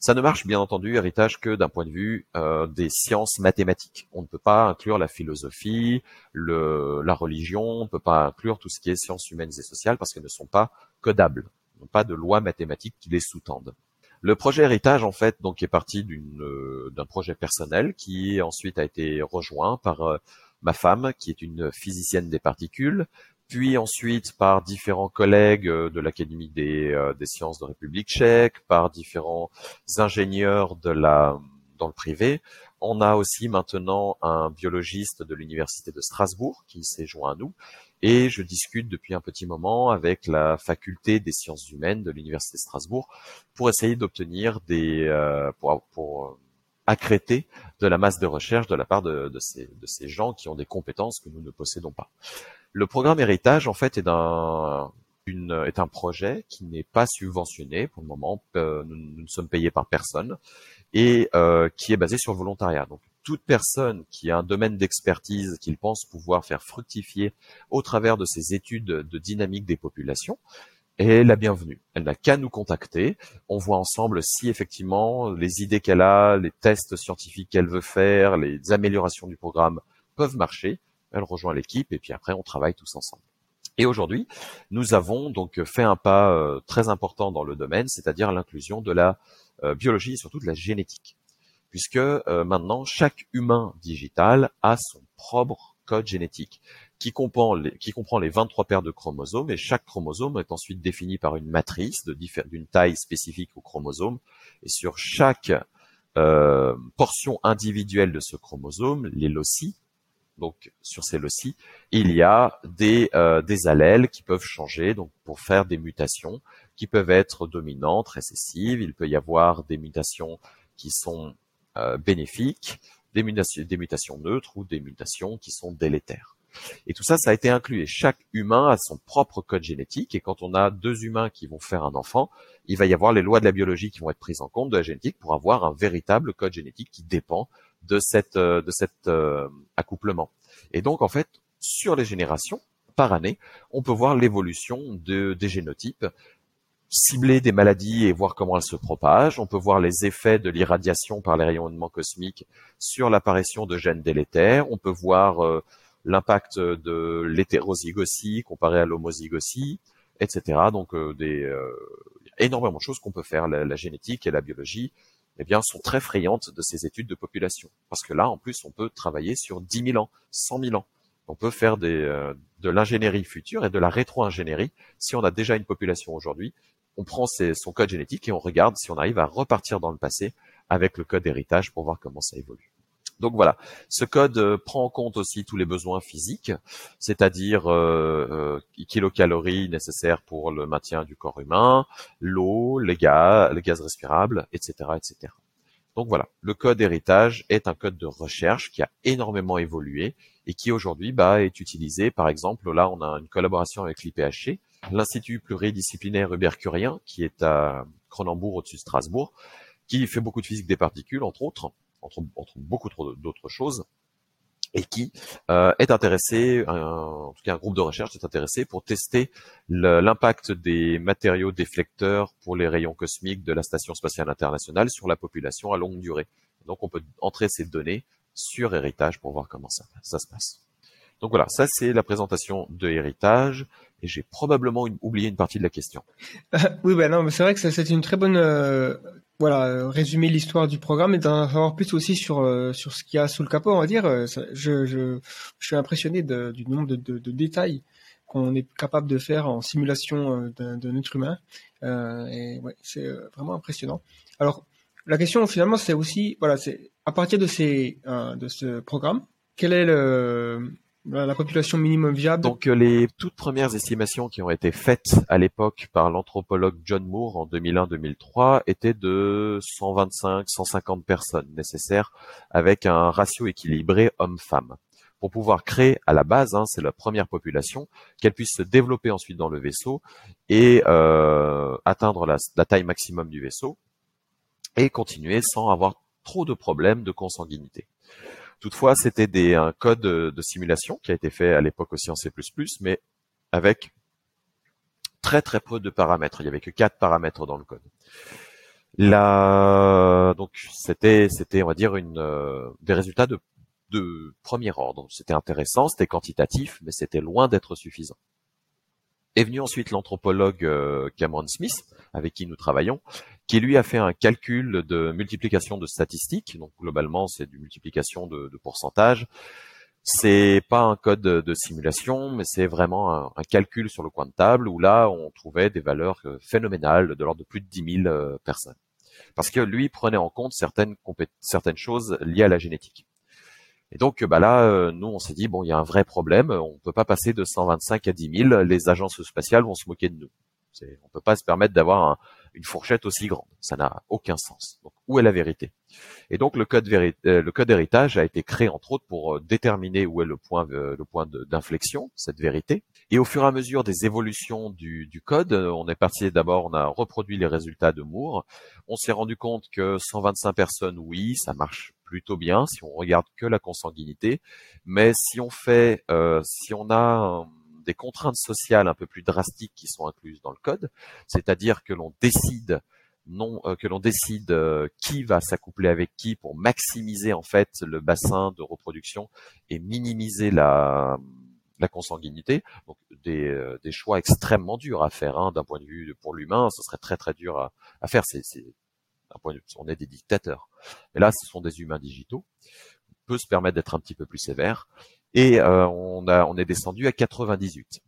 Ça ne marche bien entendu, héritage, que d'un point de vue euh, des sciences mathématiques. On ne peut pas inclure la philosophie, le, la religion, on ne peut pas inclure tout ce qui est sciences humaines et sociales parce qu'elles ne sont pas codables pas de loi mathématique qui les sous-tendent. Le projet héritage, en fait, donc est parti euh, d'un projet personnel qui ensuite a été rejoint par euh, ma femme, qui est une physicienne des particules, puis ensuite par différents collègues euh, de l'Académie des, sciences de République tchèque, par différents ingénieurs dans le privé. On a aussi maintenant un biologiste de l'université de Strasbourg qui s'est joint à nous et je discute depuis un petit moment avec la faculté des sciences humaines de l'université de Strasbourg pour essayer d'obtenir des euh, pour, pour euh, accréter de la masse de recherche de la part de, de, ces, de ces gens qui ont des compétences que nous ne possédons pas. Le programme héritage en fait est un une, est un projet qui n'est pas subventionné pour le moment. Euh, nous, ne sommes payés par personne et euh, qui est basé sur volontariat. Donc toute personne qui a un domaine d'expertise qu'il pense pouvoir faire fructifier au travers de ses études de dynamique des populations est la bienvenue. Elle n'a qu'à nous contacter. On voit ensemble si effectivement les idées qu'elle a, les tests scientifiques qu'elle veut faire, les améliorations du programme peuvent marcher. Elle rejoint l'équipe et puis après on travaille tous ensemble. Et aujourd'hui, nous avons donc fait un pas euh, très important dans le domaine, c'est-à-dire l'inclusion de la euh, biologie et surtout de la génétique puisque euh, maintenant chaque humain digital a son propre code génétique qui comprend les, qui comprend les 23 paires de chromosomes et chaque chromosome est ensuite défini par une matrice d'une taille spécifique au chromosome et sur chaque euh, portion individuelle de ce chromosome, les loci, donc sur ces loci, il y a des, euh, des allèles qui peuvent changer donc pour faire des mutations qui peuvent être dominantes, récessives. Il peut y avoir des mutations qui sont bénéfiques, des mutations, neutres ou des mutations qui sont délétères. Et tout ça, ça a été inclus. Chaque humain a son propre code génétique. Et quand on a deux humains qui vont faire un enfant, il va y avoir les lois de la biologie qui vont être prises en compte de la génétique pour avoir un véritable code génétique qui dépend de cette euh, de cet euh, accouplement. Et donc en fait, sur les générations par année, on peut voir l'évolution de, des génotypes cibler des maladies et voir comment elles se propagent. On peut voir les effets de l'irradiation par les rayonnements cosmiques sur l'apparition de gènes délétères. On peut voir euh, l'impact de l'hétérozygosie comparé à l'homozygosie, etc. Donc euh, des euh, énormément de choses qu'on peut faire. La, génétique et la biologie, eh bien, sont très frayantes de ces études de population. Parce que là, en plus, on peut travailler sur 10 000 ans, 100 000 ans. On peut faire des, de l'ingénierie future et de la rétro-ingénierie si on a déjà une population aujourd'hui on prend son code génétique et on regarde si on arrive à repartir dans le passé avec le code héritage pour voir comment ça évolue. Donc voilà, ce code euh, prend en compte aussi tous les besoins physiques, c'est-à-dire euh, euh, kilocalories nécessaires pour le maintien du corps humain, l'eau, les gaz, les gaz respirables, etc., etc. Donc voilà, le code héritage est un code de recherche qui a énormément évolué et qui aujourd'hui bah, est utilisé. Par exemple, là, on a une collaboration avec l'IPHC, l'Institut pluridisciplinaire Hubert Curien, qui est à Cronenbourg au-dessus de Strasbourg, qui fait beaucoup de physique des particules, entre autres, entre, beaucoup d'autres choses, et qui euh, est intéressé, en tout cas un groupe de recherche est intéressé pour tester l'impact des matériaux déflecteurs pour les rayons cosmiques de la Station spatiale internationale sur la population à longue durée. Donc on peut entrer ces données sur Héritage pour voir comment ça, ça se passe. Donc voilà, ça c'est la présentation de Héritage et j'ai probablement oublié une partie de la question. oui, ben non, c'est vrai que c'est une très bonne euh, voilà, euh, résumer l'histoire du programme et d'en savoir plus aussi sur euh, sur ce qu'il y a sous le capot, on va dire. Euh, je, je, je suis impressionné du nombre de, de, détails qu'on est capable de faire en simulation d'un être humain. Et ouais, c'est vraiment impressionnant. Alors, la question finalement, c'est aussi, voilà, c'est à partir de ces de ce programme, quel est le la population minimum viable. Donc euh, les toutes premières estimations qui ont été faites à l'époque par l'anthropologue John Moore en 2001-2003 étaient de 125-150 personnes nécessaires avec un ratio équilibré homme-femme pour pouvoir créer à la base, hein, c'est la première population, qu'elle puisse se développer ensuite dans le vaisseau et euh, atteindre la taille maximum du vaisseau et continuer sans avoir trop de problèmes de consanguinité. Toutefois, c'était un code de, simulation qui a été fait à l'époque aussi en C++, mais avec très très peu de paramètres. Il y avait que quatre paramètres dans le code. Là, donc c'était c'était on va dire euh, des résultats de premier ordre. C'était intéressant, c'était quantitatif, mais c'était loin d'être suffisant. Est venu ensuite l'anthropologue euh, Cameron Smith, avec qui nous travaillons, qui lui a fait un calcul de multiplication de statistiques. Donc globalement, c'est du multiplication de, de pourcentage. C'est pas un code de, simulation, mais c'est vraiment un, calcul sur le coin de table où là, on trouvait des valeurs euh, phénoménales de l'ordre de plus de 10 000 euh, personnes. Parce que lui prenait en compte certaines, certaines choses liées à la génétique. Et donc bah là, euh, nous, on s'est dit, bon, il y a un vrai problème, on peut pas passer de 125 à 10 000, les agences spatiales vont se moquer de nous. On peut pas se permettre d'avoir un, une fourchette aussi grande. Ça n'a aucun sens. Donc, où est la vérité? Et donc, le code, euh, le code héritage a été créé entre autres pour euh, déterminer où est le point, euh, le point d'inflexion, cette vérité. Et au fur et à mesure des évolutions du, code, on est parti d'abord, on a reproduit les résultats de Moore. On s'est rendu compte que 125 personnes, oui, ça marche plutôt bien si on regarde que la consanguinité. Mais si on fait, euh, si on a des contraintes sociales un peu plus drastiques qui sont incluses dans le code, c'est-à-dire que l'on décide non euh, que l'on décide euh, qui va s'accoupler avec qui pour maximiser en fait le bassin de reproduction et minimiser la la consanguinité. Donc des, euh, des choix extrêmement durs à faire hein, d'un point de vue pour l'humain, ce serait très très dur à, à faire. C'est d'un point de on est des dictateurs. Mais là, ce sont des humains digitaux. On peut se permettre d'être un petit peu plus sévère et euh, on, a, on est descendu à 98.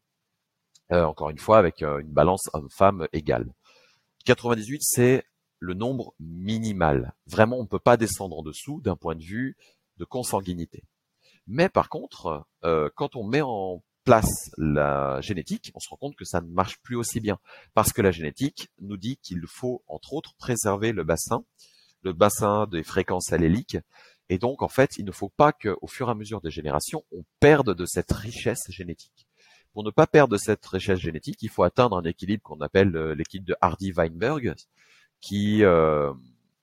Euh, encore une fois, avec euh, une balance homme-femme égale. 98, c'est le nombre minimal. Vraiment, on ne peut pas descendre en dessous d'un point de vue de consanguinité. Mais par contre, quand on met en place la génétique, on se rend compte que ça ne marche plus aussi bien. Parce que la génétique nous dit qu'il faut, entre autres, préserver le bassin, le bassin des fréquences alléliques, et donc, en fait, il ne faut pas qu'au fur et à mesure des générations, on perde de cette richesse génétique. Pour ne pas perdre cette richesse génétique, il faut atteindre un équilibre qu'on appelle euh, l'équilibre de Hardy-Weinberg, qui, euh,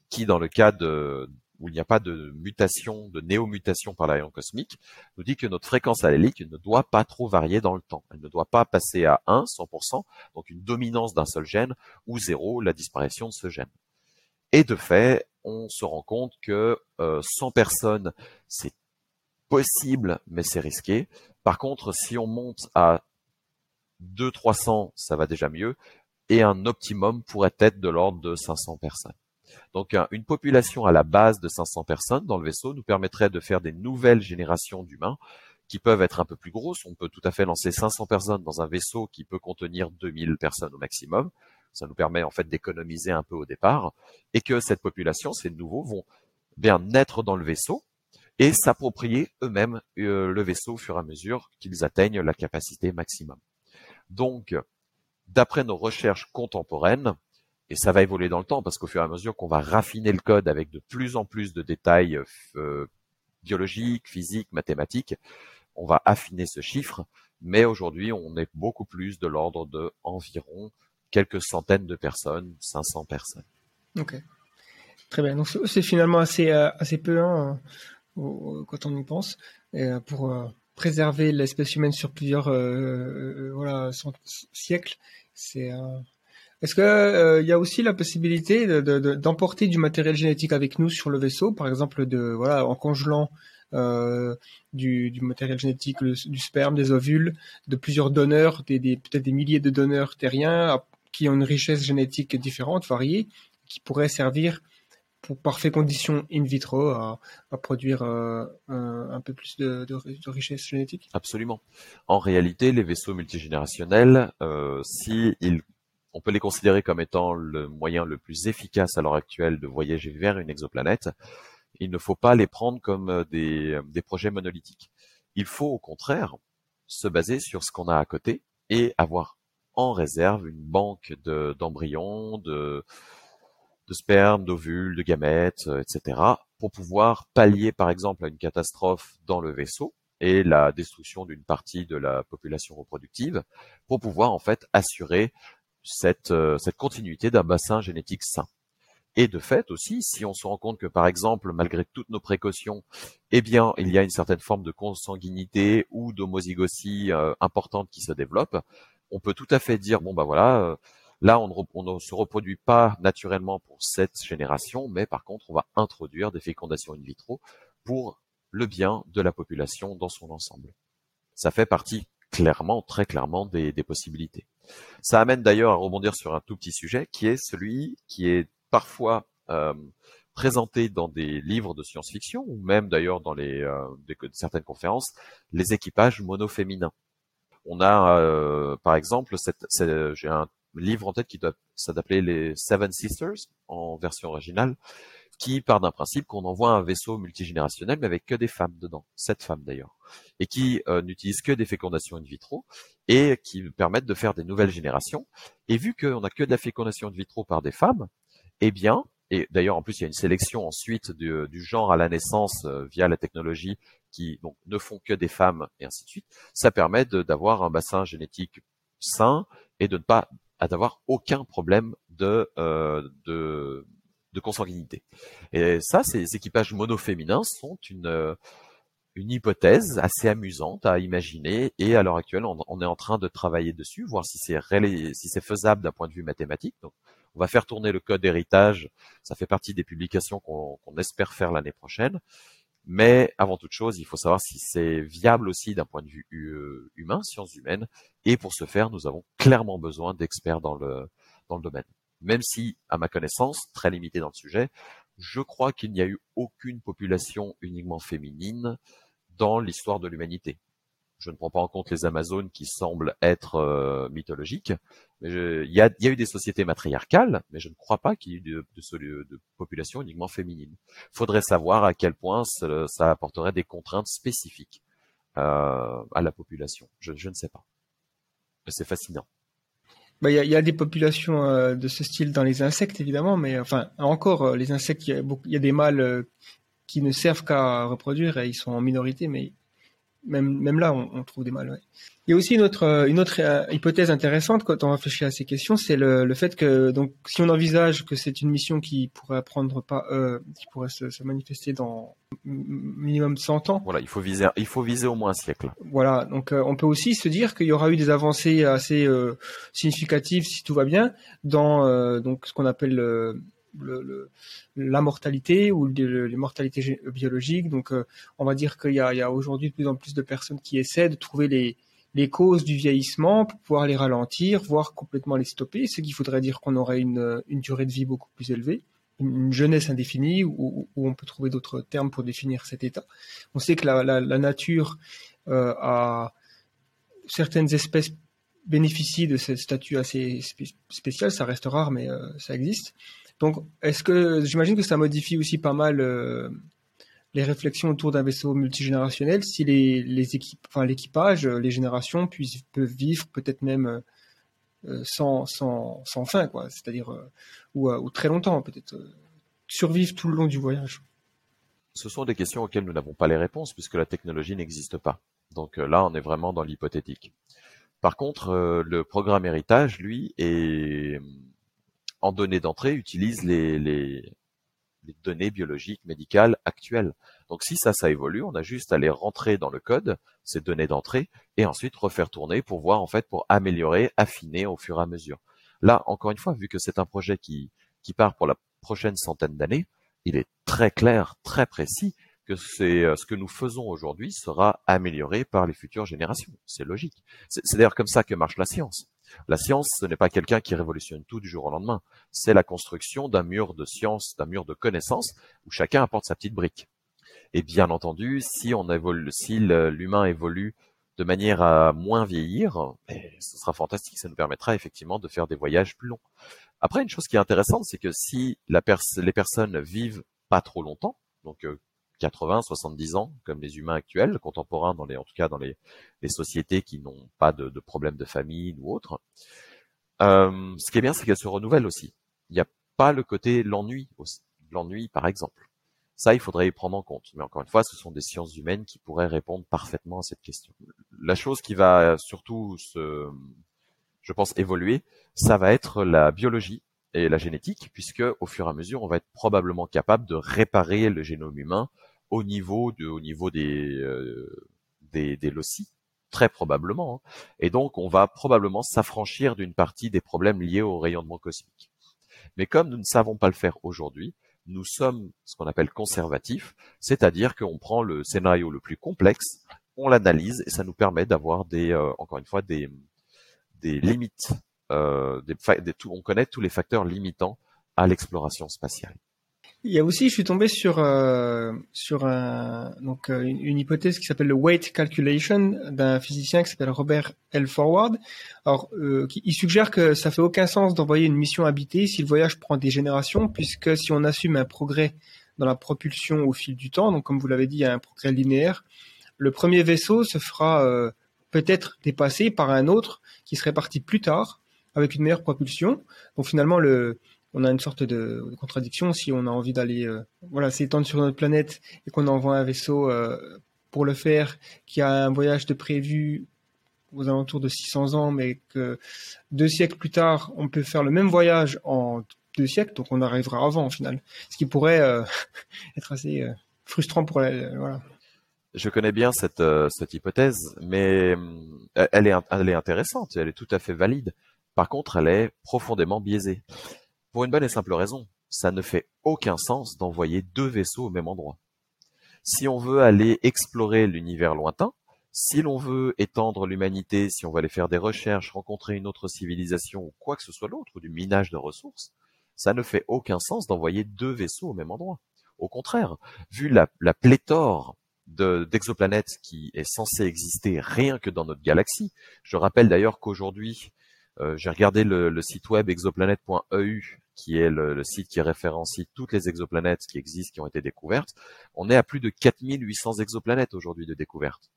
qui dans le cas de, où il n'y a pas de mutation, de néo-mutation par l'aéron cosmique, nous dit que notre fréquence allélique ne doit pas trop varier dans le temps. Elle ne doit pas passer à 1, 100%, donc une dominance d'un seul gène, ou 0, la disparition de ce gène. Et de fait, on se rend compte que 100 euh, personnes, c'est possible, mais c'est risqué. Par contre, si on monte à 200-300, ça va déjà mieux. Et un optimum pourrait être de l'ordre de 500 personnes. Donc une population à la base de 500 personnes dans le vaisseau nous permettrait de faire des nouvelles générations d'humains qui peuvent être un peu plus grosses. On peut tout à fait lancer 500 personnes dans un vaisseau qui peut contenir 2000 personnes au maximum. Ça nous permet en fait d'économiser un peu au départ et que cette population, ces nouveaux, vont bien naître dans le vaisseau et s'approprier eux-mêmes euh, le vaisseau au fur et à mesure qu'ils atteignent la capacité maximum. Donc, d'après nos recherches contemporaines, et ça va évoluer dans le temps parce qu'au fur et à mesure qu'on va raffiner le code avec de plus en plus de détails euh, biologiques, physiques, mathématiques, on va affiner ce chiffre. Mais aujourd'hui, on est beaucoup plus de l'ordre de environ quelques centaines de personnes, 500 personnes. Ok. Très bien. Donc c'est finalement assez, euh, assez peu hein, quand on y pense. Euh, pour préserver l'espèce humaine sur plusieurs voilà, siècles, c'est est-ce qu'il euh, y a aussi la possibilité d'emporter du matériel génétique avec nous sur le vaisseau, par exemple de voilà en congelant euh, du, matériel génétique, du sperme, des ovules, de plusieurs donneurs, peut-être des milliers de donneurs terriens qui ont une richesse génétique différente, variée, qui pourraient servir pour par fécondation in vitro à, produire euh, un, peu plus de, richesse génétique Absolument. En réalité, les vaisseaux multigénérationnels, euh, si on peut les considérer comme étant le moyen le plus efficace à l'heure actuelle de voyager vers une exoplanète. Il ne faut pas les prendre comme euh, des projets monolithiques. Il faut au contraire se baser sur ce qu'on a à côté et avoir en réserve une banque d'embryons, de, de, sperme, d'ovules, de gamètes, euh, etc., pour pouvoir pallier par exemple à une catastrophe dans le vaisseau et la destruction d'une partie de la population reproductive, pour pouvoir en fait assurer cette, euh, cette continuité d'un bassin génétique sain. Et de fait aussi, si on se rend compte que par exemple, malgré toutes nos précautions, eh bien, il y a une certaine forme de consanguinité ou d'homozygosie euh, importante qui se développe, on peut tout à fait dire bon bah voilà, euh, là on ne, se reproduit pas naturellement pour cette génération, mais par contre on va introduire des fécondations in vitro pour le bien de la population dans son ensemble. Ça fait partie clairement, très clairement des, des possibilités. Ça amène d'ailleurs à rebondir sur un tout petit sujet qui est celui qui est parfois euh, présenté dans des livres de science-fiction ou même d'ailleurs dans les euh, certaines conférences, les équipages monoféminins. On a euh, par exemple, j'ai un livre en tête qui doit s'appeler les Seven Sisters en version originale, qui part d'un principe qu'on envoie un vaisseau multigénérationnel, mais avec que des femmes dedans, sept femmes d'ailleurs, et qui euh, n'utilise que des fécondations in vitro et qui permettent de faire des nouvelles générations. Et vu qu'on n'a que de la fécondation in vitro par des femmes, eh bien, et d'ailleurs en plus il y a une sélection ensuite du, genre à la naissance euh, via la technologie qui donc ne font que des femmes et ainsi de suite, ça permet d'avoir un bassin génétique sain et de ne pas d'avoir aucun problème de, euh, de de consanguinité. Et ça, ces équipages monoféminins sont une, euh, une hypothèse assez amusante à imaginer et à l'heure actuelle, on, est en train de travailler dessus, voir si c'est si c'est faisable d'un point de vue mathématique. On va faire tourner le code d'héritage. Ça fait partie des publications qu'on espère faire l'année prochaine. Mais avant toute chose, il faut savoir si c'est viable aussi d'un point de vue euh, humain, sciences humaines. Et pour ce faire, nous avons clairement besoin d'experts dans le, dans le domaine même si, à ma connaissance, très limité dans le sujet, je crois qu'il n'y a eu aucune population uniquement féminine dans l'histoire de l'humanité. Je ne prends pas en compte les Amazones qui semblent être euh, mythologiques. Mais il, y a, eu des sociétés matriarcales, mais je ne crois pas qu'il y ait eu de, de, population uniquement féminine. Il faudrait savoir à quel point ça, apporterait des contraintes spécifiques euh, à la population. Je, ne sais pas. C'est fascinant. Bah, il y, a, des populations euh, de ce style dans les insectes, évidemment, mais enfin, encore, les insectes, il y, a des mâles qui ne servent qu'à reproduire et ils sont en minorité, mais même, même là, on, trouve des mâles. Il y a aussi une autre, euh, une autre euh, hypothèse intéressante quand on réfléchit à ces questions, c'est le, le, fait que donc si on envisage que c'est une mission qui pourrait prendre pas, euh, qui pourrait se, se, manifester dans minimum 100 ans. Voilà, il faut viser, il faut viser au moins un siècle. Voilà, donc euh, on peut aussi se dire qu'il y aura eu des avancées assez significatives si tout va bien dans donc ce qu'on appelle le, la mortalité ou les mortalités biologiques. Donc, on va dire qu'il y a, aujourd'hui de plus en plus de personnes qui essaient de trouver les, causes du vieillissement pour pouvoir les ralentir, voire complètement les stopper, ce qui faudrait dire qu'on aurait une, durée de vie beaucoup plus élevée, une, jeunesse indéfinie, où, on peut trouver d'autres termes pour définir cet état. On sait que la nature euh, a certaines espèces bénéficient de ce statut assez spécial, ça reste rare, mais euh, ça existe. Donc, est-ce que j'imagine que ça modifie aussi pas mal euh, les réflexions autour d'un vaisseau multigénérationnel si les, les l'équipage, les générations peuvent vivre peut-être même sans, sans, sans fin, quoi. C'est-à-dire ou, ou, très longtemps, peut-être survivre tout le long du voyage. Ce sont des questions auxquelles nous n'avons pas les réponses puisque la technologie n'existe pas. Donc là, on est vraiment dans l'hypothétique. Par contre, le programme héritage, lui, est en données d'entrée utilise les, données biologiques médicales actuelles. Donc si ça, ça évolue, on a juste à les rentrer dans le code, ces données d'entrée, et ensuite refaire tourner pour voir, en fait, pour améliorer, affiner au fur et à mesure. Là, encore une fois, vu que c'est un projet qui, part pour la prochaine centaine d'années, il est très clair, très précis que euh, ce que nous faisons aujourd'hui sera amélioré par les futures générations. C'est logique. C'est d'ailleurs comme ça que marche la science. La science, ce n'est pas quelqu'un qui révolutionne tout du jour au lendemain. C'est la construction d'un mur de science, d'un mur de connaissances où chacun apporte sa petite brique. Et bien entendu, si l'humain évolue de manière à moins vieillir, eh, ce sera fantastique. Ça nous permettra effectivement de faire des voyages plus longs. Après, une chose qui est intéressante, c'est que si les personnes vivent pas trop longtemps, donc 80, euh, 70 ans, comme les humains actuels, contemporains, dans les, en tout cas dans les, les sociétés qui n'ont pas de, de problèmes de famille ou autre. Euh, ce qui est bien, c'est qu'elles se renouvellent aussi. Il n'y a pas le côté l'ennui. L'ennui, par exemple. Ça, il faudrait y prendre en compte. Mais encore une fois, ce sont des sciences humaines qui pourraient répondre parfaitement à cette question. La chose qui va surtout se, je pense, évoluer, ça va être la biologie et la génétique, puisque au fur et à mesure, on va être probablement capable de réparer le génome humain au niveau euh, des, loci, très probablement. Hein. Et donc, on va probablement s'affranchir d'une partie des problèmes liés au rayonnement cosmique. Mais comme nous ne savons pas le faire aujourd'hui, nous sommes ce qu'on appelle conservatifs, c'est-à-dire qu'on prend le scénario le plus complexe, on l'analyse et ça nous permet d'avoir euh, encore une fois, des limites, euh, on connaît tous les facteurs limitants à l'exploration spatiale. Il y a aussi, je suis tombé sur euh, sur un, donc euh, une, hypothèse qui s'appelle le weight calculation d'un physicien qui s'appelle Robert L. Forward. Alors, il suggère que ça fait aucun sens d'envoyer une mission habitée si le voyage prend des générations, puisque si on assume un progrès dans la propulsion au fil du temps, donc comme vous l'avez dit, il y a un progrès linéaire, le premier vaisseau se fera peut-être dépassé par un autre qui serait parti plus tard avec une meilleure propulsion. Donc finalement, le on a une sorte de, contradiction si on a envie d'aller euh, voilà s'étendre sur notre planète et qu'on envoie un vaisseau euh, pour le faire qui a un voyage de prévu aux alentours de 600 ans mais que deux siècles plus tard on peut faire le même voyage en deux siècles donc on arrivera avant au final ce qui pourrait euh, être assez frustrant pour la, voilà je connais bien cette, cette hypothèse, mais elle est, elle est intéressante, elle est tout à fait valide. Par contre, elle est profondément biaisée. Pour une bonne et simple raison, ça ne fait aucun sens d'envoyer deux vaisseaux au même endroit. Si on veut aller explorer l'univers lointain, si l'on veut étendre l'humanité, si on veut aller faire des recherches, rencontrer une autre civilisation ou quoi que ce soit l'autre, ou du minage de ressources, ça ne fait aucun sens d'envoyer deux vaisseaux au même endroit. Au contraire, vu la, pléthore d'exoplanètes qui est censée exister rien que dans notre galaxie, je rappelle d'ailleurs qu'aujourd'hui, j'ai regardé le, le, site web exoplanète.eu qui est le, site qui référencie toutes les exoplanètes qui existent, qui ont été découvertes, on est à plus de 4800 exoplanètes aujourd'hui de découvertes.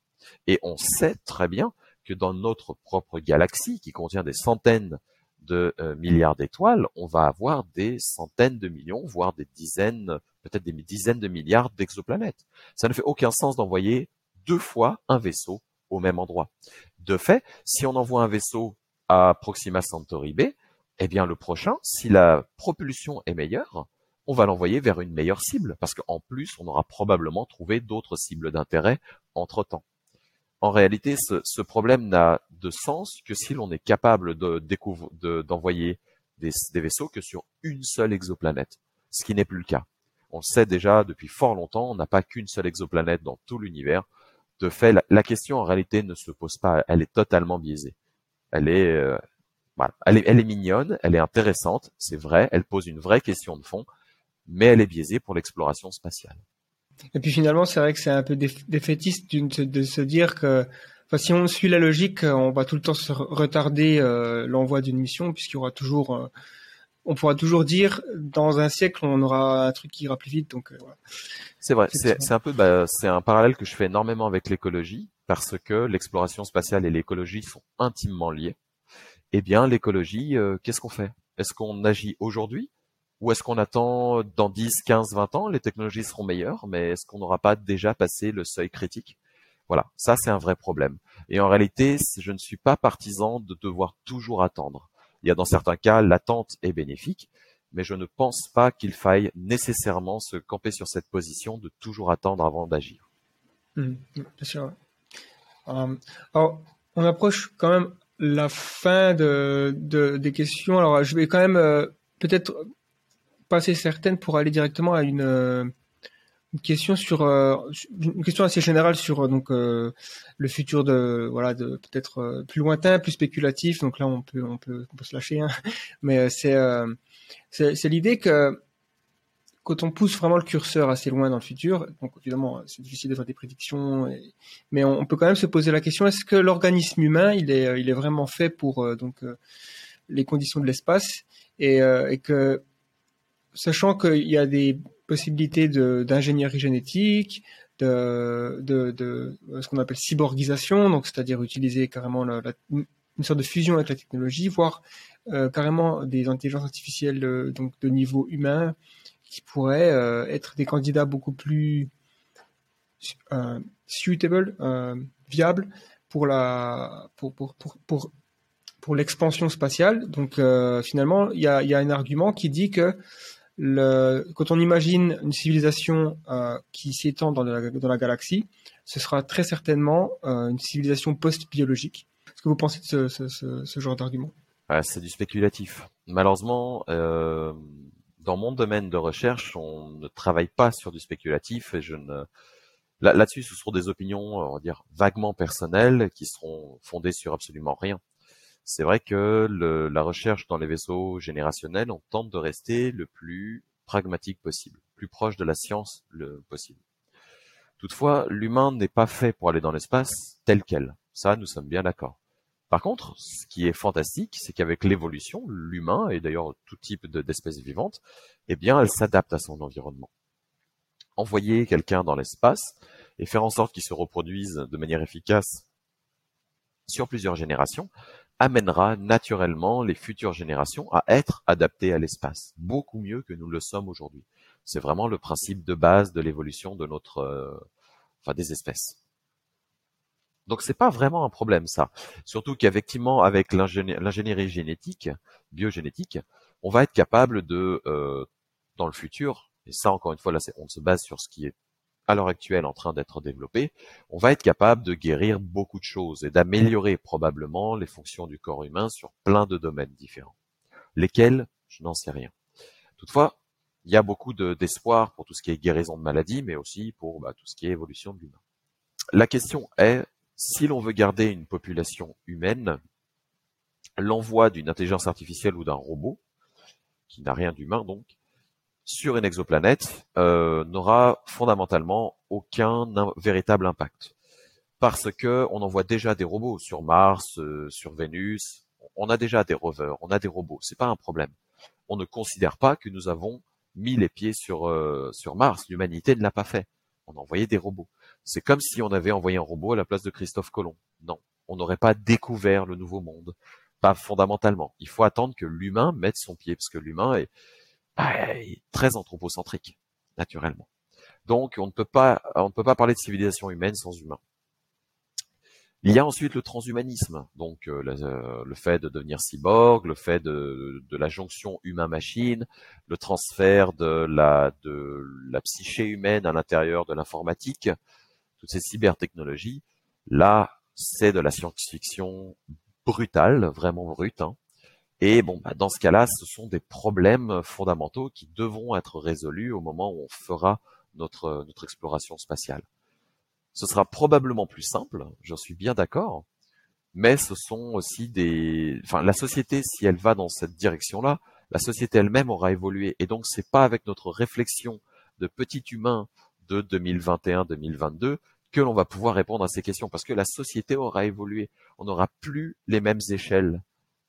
Et on sait très bien que dans notre propre galaxie, qui contient des centaines de euh, milliards d'étoiles, on va avoir des centaines de millions, voire des dizaines, peut-être des dizaines de milliards d'exoplanètes. Ça ne fait aucun sens d'envoyer deux fois un vaisseau au même endroit. De fait, si on envoie un vaisseau à Proxima Centauri B, eh bien le prochain, si la propulsion est meilleure, on va l'envoyer vers une meilleure cible, parce qu'en plus, on aura probablement trouvé d'autres cibles d'intérêt entre-temps. En réalité, ce, problème n'a de sens que si l'on est capable d'envoyer des, vaisseaux que sur une seule exoplanète, ce qui n'est plus le cas. On le sait déjà depuis fort longtemps, on n'a pas qu'une seule exoplanète dans tout l'univers. De fait, la, question en réalité ne se pose pas, elle est totalement biaisée. Elle est, euh, elle est, mignonne, elle est intéressante, c'est vrai, elle pose une vraie question de fond, mais elle est biaisée pour l'exploration spatiale. Et puis finalement, c'est vrai que c'est un peu défaitiste de se dire que enfin, si on suit la logique, on va tout le temps se retarder euh, l'envoi d'une mission puisqu'il y aura toujours euh, on pourra toujours dire dans un siècle on aura un truc qui ira plus vite. Donc euh, voilà. C'est vrai, c'est un peu, bah, c'est un parallèle que je fais énormément avec l'écologie parce que l'exploration spatiale et l'écologie sont intimement liés. Eh bien, l'écologie, euh, qu'est-ce qu'on fait? Est-ce qu'on agit aujourd'hui ou est-ce qu'on attend dans 10, 15, 20 ans? Les technologies seront meilleures, mais est-ce qu'on n'aura pas déjà passé le seuil critique? Voilà, ça c'est un vrai problème. Et en réalité, je ne suis pas partisan de devoir toujours attendre. Il y a dans certains cas, l'attente est bénéfique, mais je ne pense pas qu'il faille nécessairement se camper sur cette position de toujours attendre avant d'agir. Mhm, bien sûr. Euh, alors, on approche quand même la fin de, de- des questions. Alors, je vais quand même euh, peut-être passer certaines pour aller directement à une, euh, une question sur euh, une question assez générale sur euh, donc le futur de voilà de peut-être plus lointain, plus spéculatif. Donc là, on peut on peut on peut se lâcher, hein. mais c'est c'est l'idée que quand on pousse vraiment le curseur assez loin dans le futur, donc évidemment c'est difficile de faire des prédictions, mais on, peut quand même se poser la question est-ce que l'organisme humain il est vraiment fait pour euh, euh, les conditions de l'espace? Et, euh, et que sachant qu'il y a des possibilités d'ingénierie génétique, de, ce qu'on appelle cyborgisation, donc c'est-à-dire utiliser carrément une sorte de fusion avec la technologie, voire carrément des intelligences artificielles donc de niveau humain qui pourraient euh, être des candidats beaucoup plus euh, suitable, euh, viables pour la pour pour pour pour, pour l'expansion spatiale. Donc finalement, il y a y a un argument qui dit que le, quand on imagine une civilisation qui s'étend dans la, dans la galaxie, ce sera très certainement une civilisation post-biologique. Est-ce que vous pensez de ce, ce, ce, genre d'argument? Ah, c'est du spéculatif. Malheureusement, dans mon domaine de recherche, on ne travaille pas sur du spéculatif et je ne là- là-dessus, ce seront des opinions, on va dire, vaguement personnelles qui seront fondées sur absolument rien. C'est vrai que la recherche dans les vaisseaux générationnels, on tente de rester le plus pragmatique possible, plus proche de la science le possible. Toutefois, l'humain n'est pas fait pour aller dans l'espace tel quel. Ça, nous sommes bien d'accord. Par contre, ce qui est fantastique, c'est qu'avec l'évolution, l'humain, et d'ailleurs tout type de- d'espèces vivantes, eh bien, elle s'adapte à son environnement. Envoyer quelqu'un dans l'espace et faire en sorte qu'il se reproduise de manière efficace sur plusieurs générations amènera naturellement les futures générations à être adaptées à l'espace, beaucoup mieux que nous le sommes aujourd'hui. C'est vraiment le principe de base de l'évolution de notre, euh, enfin des espèces. Donc c'est pas vraiment un problème ça. Surtout qu'effectivement avec l'ingénie- l'ingénierie génétique, biogénétique, on va être capable de, euh, dans le futur, et ça encore une fois là on se base sur ce qui est à l'heure actuelle en train d'être développé, on va être capable de guérir beaucoup de choses et d'améliorer probablement les fonctions du corps humain sur plein de domaines différents. Lesquels, je n'en sais rien. Toutefois, il y a beaucoup de- d'espoir pour tout ce qui est guérison de maladies, mais aussi pour bah, tout ce qui est évolution de l'humain. La question est, si l'on veut garder une population humaine, l'envoi d'une intelligence artificielle ou d'un robot, qui n'a rien d'humain donc, sur une exoplanète euh, n'aura fondamentalement aucun véritable impact. Parce que on envoie déjà des robots sur Mars, euh, sur Vénus, on a déjà des rovers, on a des robots, c'est pas un problème. On ne considère pas que nous avons mis les pieds sur, euh, sur Mars, l'humanité ne l'a pas fait. On a envoyé des robots. C'est comme si on avait envoyé un robot à la place de Christophe Colomb. Non, on n'aurait pas découvert le nouveau monde. Pas fondamentalement. Il faut attendre que l'humain mette son pied, parce que l'humain est, bah, très anthropocentrique, naturellement. Donc, on ne peut pas, on ne peut pas parler de civilisation humaine sans humain. Il y a ensuite le transhumanisme, donc euh, le, euh, le fait de devenir cyborg, le fait de, de la jonction humain-machine, le transfert de la, de la psyché humaine à l'intérieur de l'informatique, toutes ces cybertechnologies. Là, c'est de la science-fiction brutale, vraiment brute. hein. Et bon, bah, dans ce cas-là, ce sont des problèmes fondamentaux qui devront être résolus au moment où on fera notre, exploration spatiale. Ce sera probablement plus simple, j'en suis bien d'accord, mais ce sont aussi des, enfin, la société, si elle va dans cette direction-là, la société elle-même aura évolué. Et donc, c'est pas avec notre réflexion de petit humain de 2021-2022 que l'on va pouvoir répondre à ces questions, parce que la société aura évolué. On n'aura plus les mêmes échelles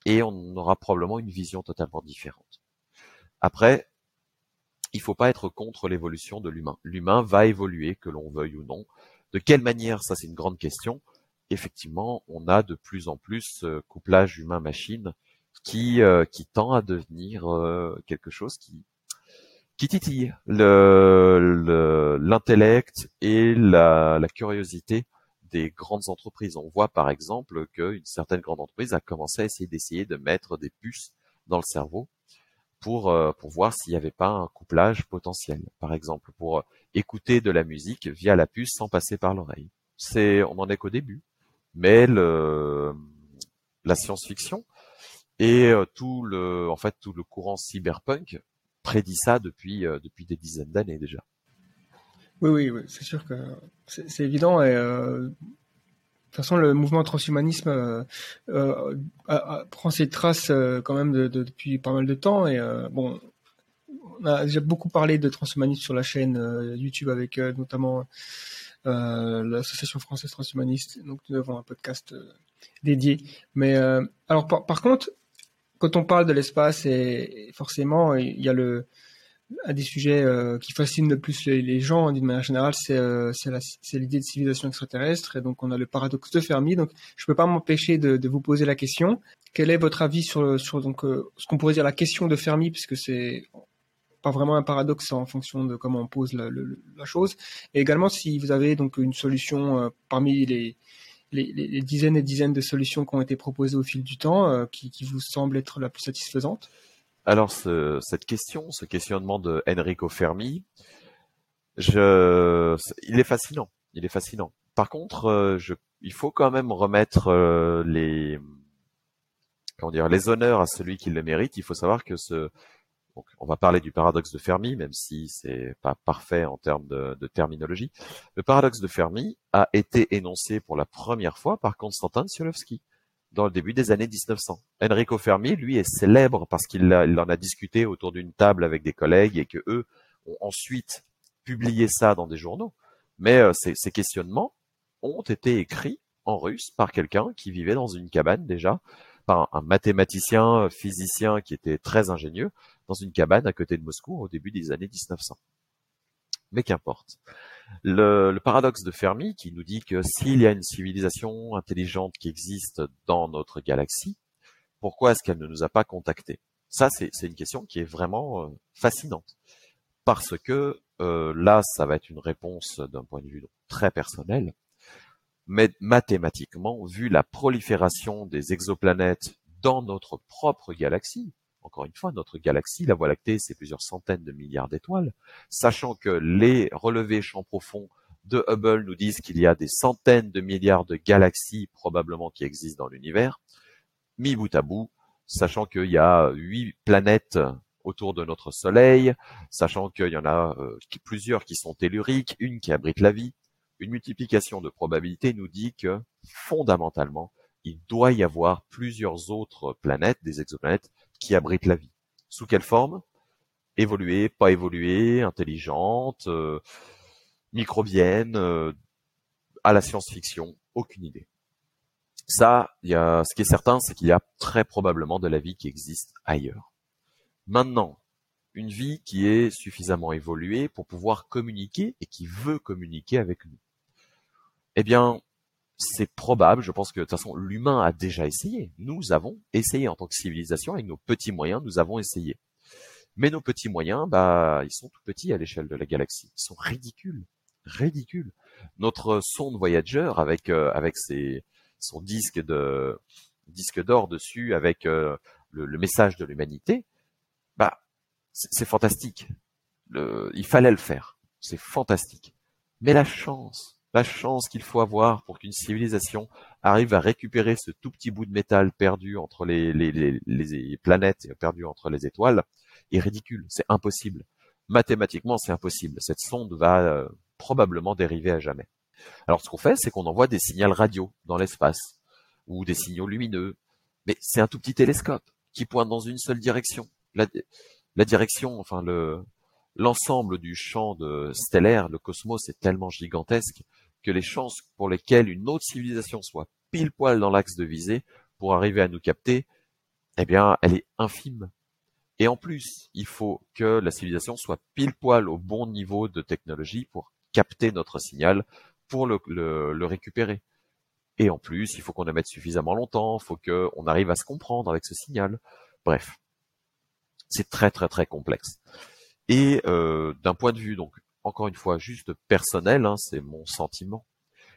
et on aura probablement une vision totalement différente. Après, il faut pas être contre l'évolution de l'humain. L'humain va évoluer, que l'on veuille ou non. De quelle manière? Ça, c'est une grande question. Effectivement, on a de plus en plus ce couplage humain-machine qui euh, qui tend à devenir euh, quelque chose qui qui titille le l'intellect et la, la curiosité des grandes entreprises. On voit par exemple qu'une certaine grande entreprise a commencé à essayer d'essayer de mettre des puces dans le cerveau pour euh, pour voir s'il n'y avait pas un couplage potentiel. Par exemple, pour écouter de la musique via la puce sans passer par l'oreille. C'est on en est qu'au début, mais le la science-fiction et euh, tout le en fait tout le courant cyberpunk prédit ça depuis euh, depuis des dizaines d'années déjà. Oui, oui, c'est sûr que c'est évident. Et, euh, de toute façon, le mouvement transhumanisme euh, prend ses traces quand même de, de, depuis pas mal de temps. Et bon, on a déjà beaucoup parlé de transhumanisme sur la chaîne YouTube avec notamment l'association française transhumaniste. Donc nous avons un podcast dédié. Mais alors par, contre, quand on parle de l'espace, forcément, il y a le un des sujets euh, qui fascine le plus les, gens d'une manière générale, c'est euh, l'idée de civilisation extraterrestre. Et donc, on a le paradoxe de Fermi. Donc, je ne peux pas m'empêcher de, vous poser la question. Quel est votre avis sur, sur donc, euh, ce qu'on pourrait dire la question de Fermi, puisque c'est pas vraiment un paradoxe en fonction de comment on pose la, la chose. Et également, si vous avez donc une solution parmi les, les, dizaines et dizaines de solutions qui ont été proposées au fil du temps, euh, qui, vous semble être la plus satisfaisante? Alors, ce, cette question, ce questionnement de Enrico Fermi, il est fascinant. Il est fascinant. Par contre, euh, il faut quand même remettre euh, les, les honneurs à celui qui le mérite. Il faut savoir que ce, donc, on va parler du paradoxe de Fermi, même si c'est pas parfait en termes de, terminologie. Le paradoxe de Fermi a été énoncé pour la première fois par Konstantin Tsiolkovsky dans le début des années 1900. Enrico Fermi, lui, est célèbre parce qu'il en a discuté autour d'une table avec des collègues et que eux ont ensuite publié ça dans des journaux. Mais euh, ces, questionnements ont été écrits en russe par quelqu'un qui vivait dans une cabane déjà, par un, mathématicien, physicien qui était très ingénieux, dans une cabane à côté de Moscou au début des années 1900. Mais qu'importe. Le, le, paradoxe de Fermi qui nous dit que s'il y a une civilisation intelligente qui existe dans notre galaxie, pourquoi est-ce qu'elle ne nous a pas contactés? Ça, c'est une question qui est vraiment euh, fascinante. Parce que euh, là, ça va être une réponse d'un point de vue très personnel, mais mathématiquement, vu la prolifération des exoplanètes dans notre propre galaxie, encore une fois, notre galaxie, la Voie lactée, c'est plusieurs centaines de milliards d'étoiles, sachant que les relevés champs profonds de Hubble nous disent qu'il y a des centaines de milliards de galaxies probablement qui existent dans l'univers, mis bout à bout, sachant qu'il y a huit planètes autour de notre Soleil, sachant qu'il y en a euh, plusieurs qui sont telluriques, une qui abrite la vie, une multiplication de probabilités nous dit que fondamentalement, il doit y avoir plusieurs autres planètes, des exoplanètes, qui abritent la vie. Sous quelle forme? Évoluer, pas évoluer, intelligente, euh, microbienne, euh, à la science-fiction, aucune idée. Ça, y a, ce qui est certain, c'est qu'il y a très probablement de la vie qui existe ailleurs. Maintenant, une vie qui est suffisamment évoluée pour pouvoir communiquer et qui veut communiquer avec nous. Eh bien, c'est probable, je pense que de toute façon l'humain a déjà essayé. Nous avons essayé en tant que civilisation avec nos petits moyens, nous avons essayé. Mais nos petits moyens, bah, ils sont tout petits à l'échelle de la galaxie. Ils sont ridicules, ridicules. Notre sonde Voyager avec euh, avec ses son disque de disque d'or dessus avec euh, le, message de l'humanité, bah c'est fantastique. Il fallait le faire. C'est fantastique. Mais la chance, la chance qu'il faut avoir pour qu'une civilisation arrive à récupérer ce tout petit bout de métal perdu entre les, planètes et perdu entre les étoiles est ridicule. C'est impossible. Mathématiquement, c'est impossible. Cette sonde va euh, probablement dériver à jamais. Alors, ce qu'on fait, c'est qu'on envoie des signaux radio dans l'espace ou des signaux lumineux. Mais c'est un tout petit télescope qui pointe dans une seule direction. La, la direction, enfin le, l'ensemble du champ de stellaire, le cosmos est tellement gigantesque que les chances pour lesquelles une autre civilisation soit pile poil dans l'axe de visée pour arriver à nous capter, eh bien, elle est infime. Et en plus, il faut que la civilisation soit pile poil au bon niveau de technologie pour capter notre signal, pour le, le, récupérer. Et en plus, il faut qu'on mette suffisamment longtemps, il faut qu'on arrive à se comprendre avec ce signal. Bref, c'est très très très complexe. Et euh, d'un point de vue, donc encore une fois, juste personnel, hein, c'est mon sentiment,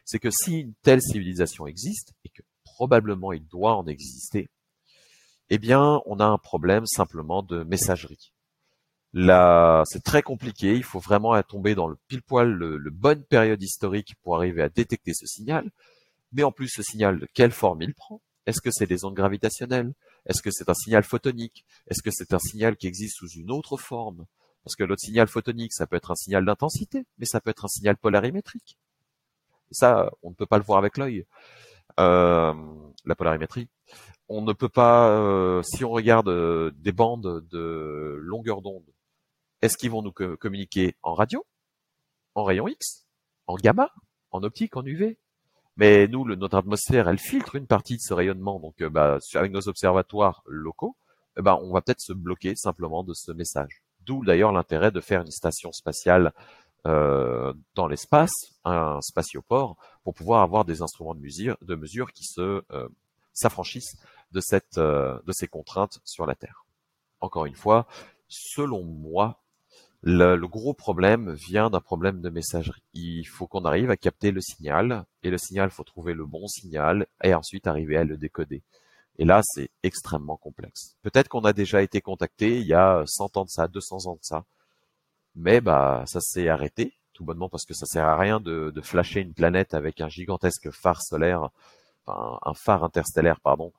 c'est que si une telle civilisation existe, et que probablement il doit en exister, eh bien, on a un problème simplement de messagerie. Là, c'est très compliqué. Il faut vraiment tomber dans le pile poil le, bonne période historique pour arriver à détecter ce signal. Mais en plus, ce signal, de quelle forme il prend? Est-ce que c'est des ondes gravitationnelles? Est-ce que c'est un signal photonique? Est-ce que c'est un signal qui existe sous une autre forme? Parce que l'autre signal photonique, ça peut être un signal d'intensité, mais ça peut être un signal polarimétrique. ça, on ne peut pas le voir avec l'œil. Euh, la polarimétrie on ne peut pas, euh, si on regarde euh, des bandes de longueur d'onde, est-ce qu'ils vont nous communiquer en radio, en rayon X, en gamma, en optique, en UV Mais nous, notre atmosphère, elle filtre une partie de ce rayonnement. Donc, euh, bah, avec nos observatoires locaux, eh ben, on va peut-être se bloquer simplement de ce message. D'où d'ailleurs l'intérêt de faire une station spatiale dans l'espace, un spatioport, pour pouvoir avoir des instruments de mesure, qui se s'affranchissent de cette euh, de ces contraintes sur la Terre. Encore une fois, selon moi, le, gros problème vient d'un problème de messagerie. Il faut qu'on arrive à capter le signal, et le signal, faut trouver le bon signal, et ensuite arriver à le décoder. Et là, c'est extrêmement complexe. Peut-être qu'on a déjà été contacté il y a 100 ans de ça, 200 ans de ça, mais bah ça s'est arrêté, tout bonnement parce que ça sert à rien de, flasher une planète avec un gigantesque phare solaire, un phare interstellaire, pardon,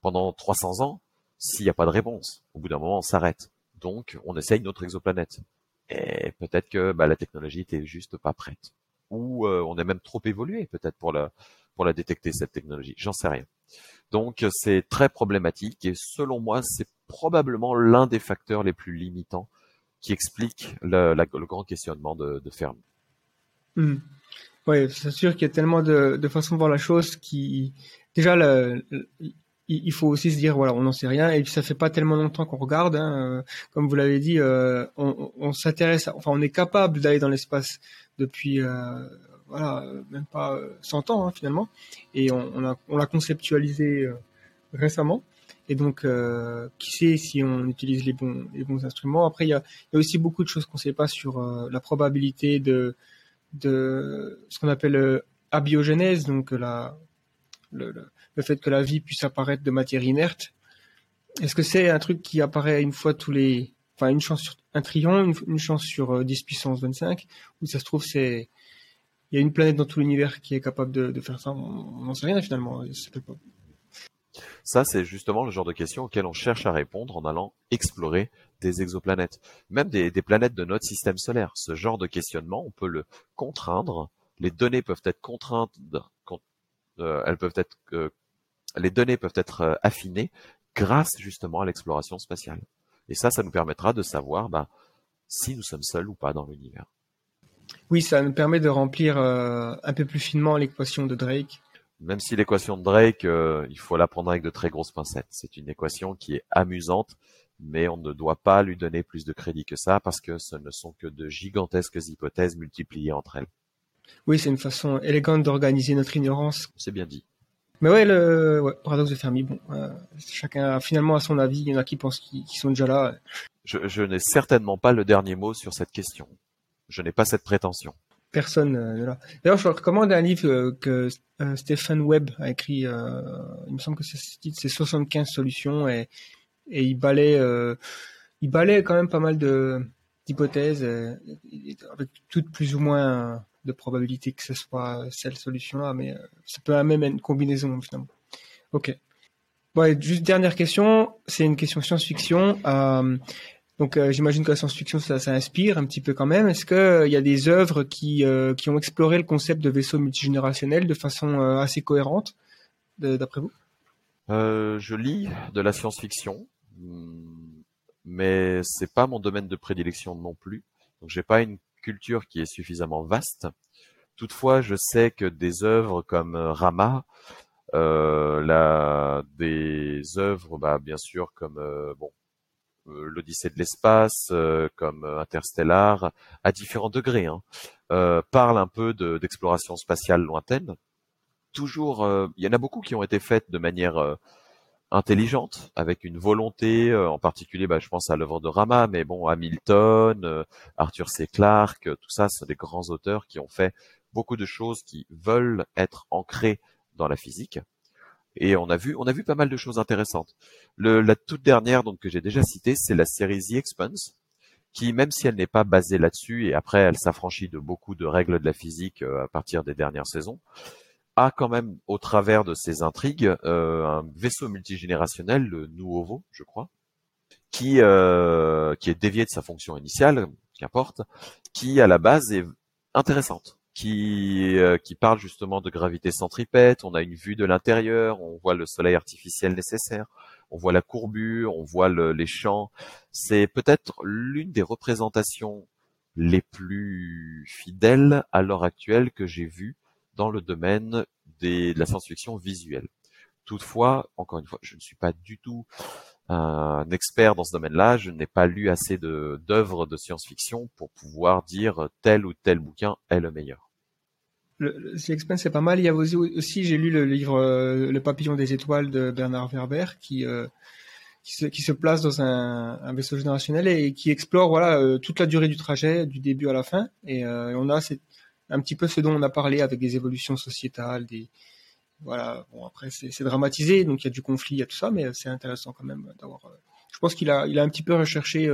pendant 300 ans s'il n'y a pas de réponse. Au bout d'un moment, on s'arrête. Donc, on essaye notre exoplanète. Et peut-être que bah, la technologie était juste pas prête. Ou euh, on est même trop évolué peut-être pour la, pour la détecter, cette technologie. J'en sais rien. Donc, c'est très problématique et selon moi, c'est probablement l'un des facteurs les plus limitants qui explique le, grand questionnement de, de Fermi. Hmm. Oui, c'est sûr qu'il y a tellement de, façons de voir la chose qui, déjà, il faut aussi se dire voilà on n'en sait rien et puis ça fait pas tellement longtemps qu'on regarde hein, comme vous l'avez dit euh, on, on s'intéresse enfin on est capable d'aller dans l'espace depuis euh, voilà même pas 100 ans hein, finalement. Et on, l'a conceptualisé récemment. Et donc qui sait si on utilise les bons instruments. Après il y a, aussi beaucoup de choses qu'on sait pas sur la probabilité de ce qu'on appelle abiogénèse donc la le, fait que la vie puisse apparaître de matière inerte. Est-ce que c'est un truc qui apparaît une fois tous les, enfin une chance sur un trillion, une, chance sur 10 euh, puissance 25, ou ça se trouve c'est, il y a une planète dans tout l'univers qui est capable de, faire ça. On n'en sait rien finalement. Pas. Ça, c'est justement le genre de question auquel on cherche à répondre en allant explorer des exoplanètes, même des, des, planètes de notre système solaire. Ce genre de questionnement, on peut le contraindre. Les données peuvent être contraintes, euh, elles peuvent être euh, les données peuvent être euh, affinées grâce justement à l'exploration spatiale. Et ça, ça nous permettra de savoir bah, si nous sommes seuls ou pas dans l'univers. Oui, ça nous permet de remplir euh, un peu plus finement l'équation de Drake. Même si l'équation de Drake, euh, il faut la prendre avec de très grosses pincettes. C'est une équation qui est amusante, mais on ne doit pas lui donner plus de crédit que ça parce que ce ne sont que de gigantesques hypothèses multipliées entre elles. Oui, c'est une façon élégante d'organiser notre ignorance. C'est bien dit. Mais ouais, le ouais, paradoxe de Fermi, bon, euh, chacun finalement a son avis. Il y en a qui pensent qu'ils sont déjà là. Je, je n'ai certainement pas le dernier mot sur cette question. Je n'ai pas cette prétention. Personne euh, là. D'ailleurs, je recommande un livre euh, que euh, Stephen Webb a écrit. il me semble que c'est c'est 75 solutions et, il balaie, il balaie quand même pas mal d'hypothèses avec toutes plus ou moins de probabilité que ce soit cette solution-là, mais ça peut même être une combinaison finalement. Ok. Ouais, juste dernière question, c'est une question science-fiction. Donc euh, j'imagine que la science-fiction ça, ça, inspire un petit peu quand même. Est-ce qu'il y a des œuvres qui, qui ont exploré le concept de vaisseau multigénérationnel de façon assez cohérente, d'après vous? Je lis de la science-fiction, mais c'est pas mon domaine de prédilection non plus. Donc j'ai pas une culture qui est suffisamment vaste. Toutefois, je sais que des œuvres comme euh, Rama, euh, des œuvres, bah, bien sûr, comme euh, bon, l'Odyssée de l'espace, comme Interstellar, à différents degrés, hein, parlent un peu d'exploration spatiale lointaine. Toujours, il y en a beaucoup qui ont été faites de manière intelligente, avec une volonté, en particulier, bah, je pense à l'œuvre de Rama, mais bon, Hamilton, Arthur C. Clarke, tout ça, c'est des grands auteurs qui ont fait beaucoup de choses qui veulent être ancrées dans la physique. Et on a vu, on a vu pas mal de choses intéressantes. Le, la toute dernière, donc que j'ai déjà citée, c'est la série The Expanse, qui, même si elle n'est pas basée là-dessus, et après elle s'affranchit de beaucoup de règles de la physique euh, à partir des dernières saisons, a quand même, au travers de ses intrigues, euh, un vaisseau multigénérationnel, le Nuovo, je crois, qui euh, qui est dévié de sa fonction initiale, qu'importe, qui à la base est intéressante qui, euh, qui parle justement de gravité centripète. On a une vue de l'intérieur, on voit le soleil artificiel nécessaire, on voit la courbure, on voit les champs. C'est peut-être l'une des représentations les plus fidèles à l'heure actuelle que j'ai vues dans le domaine des, de la science-fiction visuelle. Toutefois, encore une fois, je ne suis pas du tout un expert dans ce domaine-là. Je n'ai pas lu assez de d'œuvres de science-fiction pour pouvoir dire tel ou tel bouquin est le meilleur. Le, le c'est pas mal. Il y a aussi, j'ai lu le livre euh, Le papillon des étoiles de Bernard Werber qui euh, qui se, place dans un, vaisseau générationnel et qui explore voilà euh, toute la durée du trajet du début à la fin et, on a un petit peu ce dont on a parlé avec des évolutions sociétales des voilà, bon après c'est dramatisé, donc il y a du conflit, il y a tout ça, mais c'est intéressant quand même d'avoir. Je pense qu'il a, il a un petit peu recherché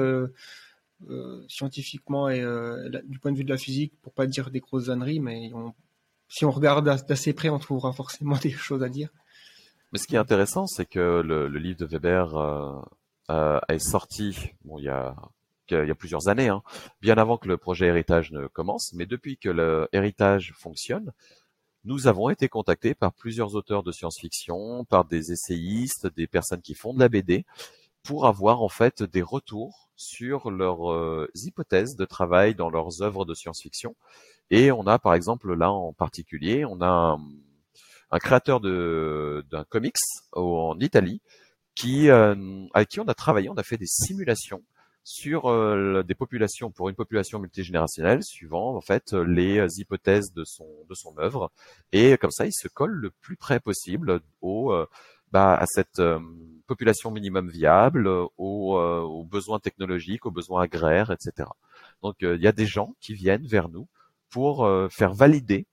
scientifiquement et du point de vue de la physique, pour pas dire des grosses âneries, mais si on regarde d'assez près, on trouvera forcément des choses à dire. Mais ce qui est intéressant, c'est que le, livre de Weber est sorti, bon, il y a il y a plusieurs années, hein, bien avant que le projet Héritage ne commence, mais depuis que le Héritage fonctionne, nous avons été contactés par plusieurs auteurs de science-fiction, par des essayistes, des personnes qui font de la BD, pour avoir en fait des retours sur leurs euh, hypothèses de travail dans leurs œuvres de science-fiction. Et on a par exemple là en particulier, on a un, créateur d'un comics en Italie qui euh, avec qui on a travaillé, on a fait des simulations sur euh, des populations pour une population multigénérationnelle suivant en fait les euh, hypothèses de son de son œuvre et comme ça il se colle le plus près possible au euh, bah, à cette population minimum viable, aux, aux, besoins technologiques, aux besoins agraires, etc. Donc il y a des gens qui viennent vers nous pour faire valider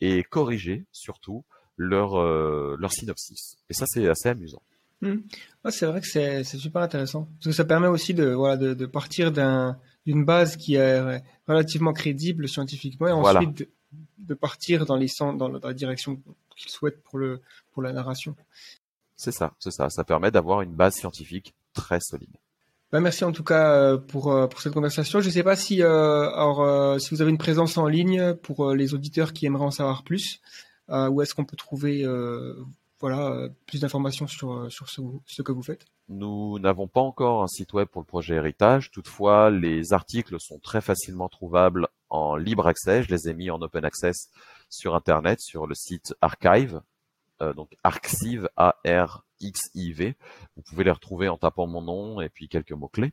et corriger surtout leur leur synopsis. Et ça c'est assez amusant. Hmm. c'est vrai que c'est super intéressant parce que ça permet aussi de voilà de, de partir d'une base qui est relativement crédible scientifiquement et ensuite de, de, partir dans les dans la direction qu'il souhaite pour le pour la narration. C'est ça, c'est ça. Ça permet d'avoir une base scientifique très solide. Ben merci en tout cas euh, pour euh, pour cette conversation. Je ne sais pas si euh, alors si vous avez une présence en ligne pour les auditeurs qui aimeraient en savoir plus, où est-ce qu'on peut trouver voilà, plus d'informations sur, sur ce, ce, que vous faites? Nous n'avons pas encore un site web pour le projet Héritage. Toutefois, les articles sont très facilement trouvables en libre accès. Je les ai mis en open access sur Internet, sur le site Archive, euh, donc Arxiv, A-R-X-I-V. Vous pouvez les retrouver en tapant mon nom et puis quelques mots-clés.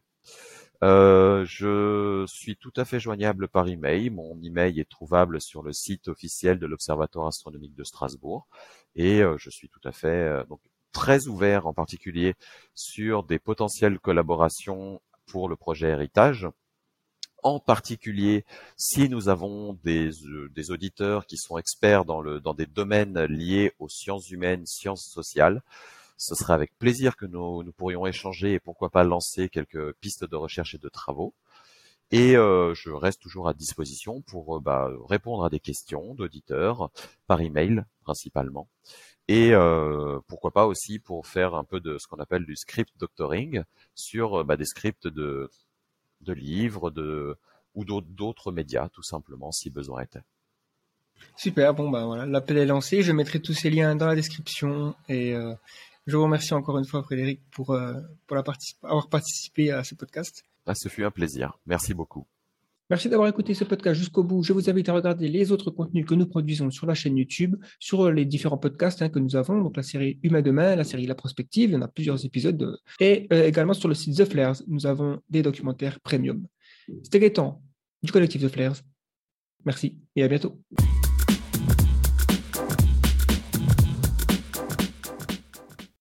Euh, je suis tout à fait joignable par email. Mon email est trouvable sur le site officiel de l'Observatoire astronomique de Strasbourg et euh, je suis tout à fait donc très ouvert en particulier sur des potentielles collaborations pour le projet Héritage. En particulier, si nous avons des, des auditeurs qui sont experts dans, le, dans des domaines liés aux sciences humaines, sciences sociales, ce serait avec plaisir que nous, nous, pourrions échanger et pourquoi pas lancer quelques pistes de recherche et de travaux. Et euh, je reste toujours à disposition pour euh, bah, répondre à des questions d'auditeurs par email principalement. Et euh, pourquoi pas aussi pour faire un peu de ce qu'on appelle du script doctoring sur bah, des scripts de, de livres de, ou d'autres médias tout simplement si besoin était. Super, bon bah voilà, l'appel est lancé, je mettrai tous ces liens dans la description et je vous remercie encore une fois, Frédéric, pour, euh, pour la avoir participé à ce podcast. Ah, ce fut un plaisir. Merci beaucoup. Merci d'avoir écouté ce podcast jusqu'au bout. Je vous invite à regarder les autres contenus que nous produisons sur la chaîne YouTube, sur les différents podcasts hein, que nous avons, donc la série Humain demain, la série La Prospective, il y en a plusieurs épisodes, et euh, également sur le site The Flares, nous avons des documentaires premium. C'était Gaëtan du collectif The Flares. Merci et à bientôt.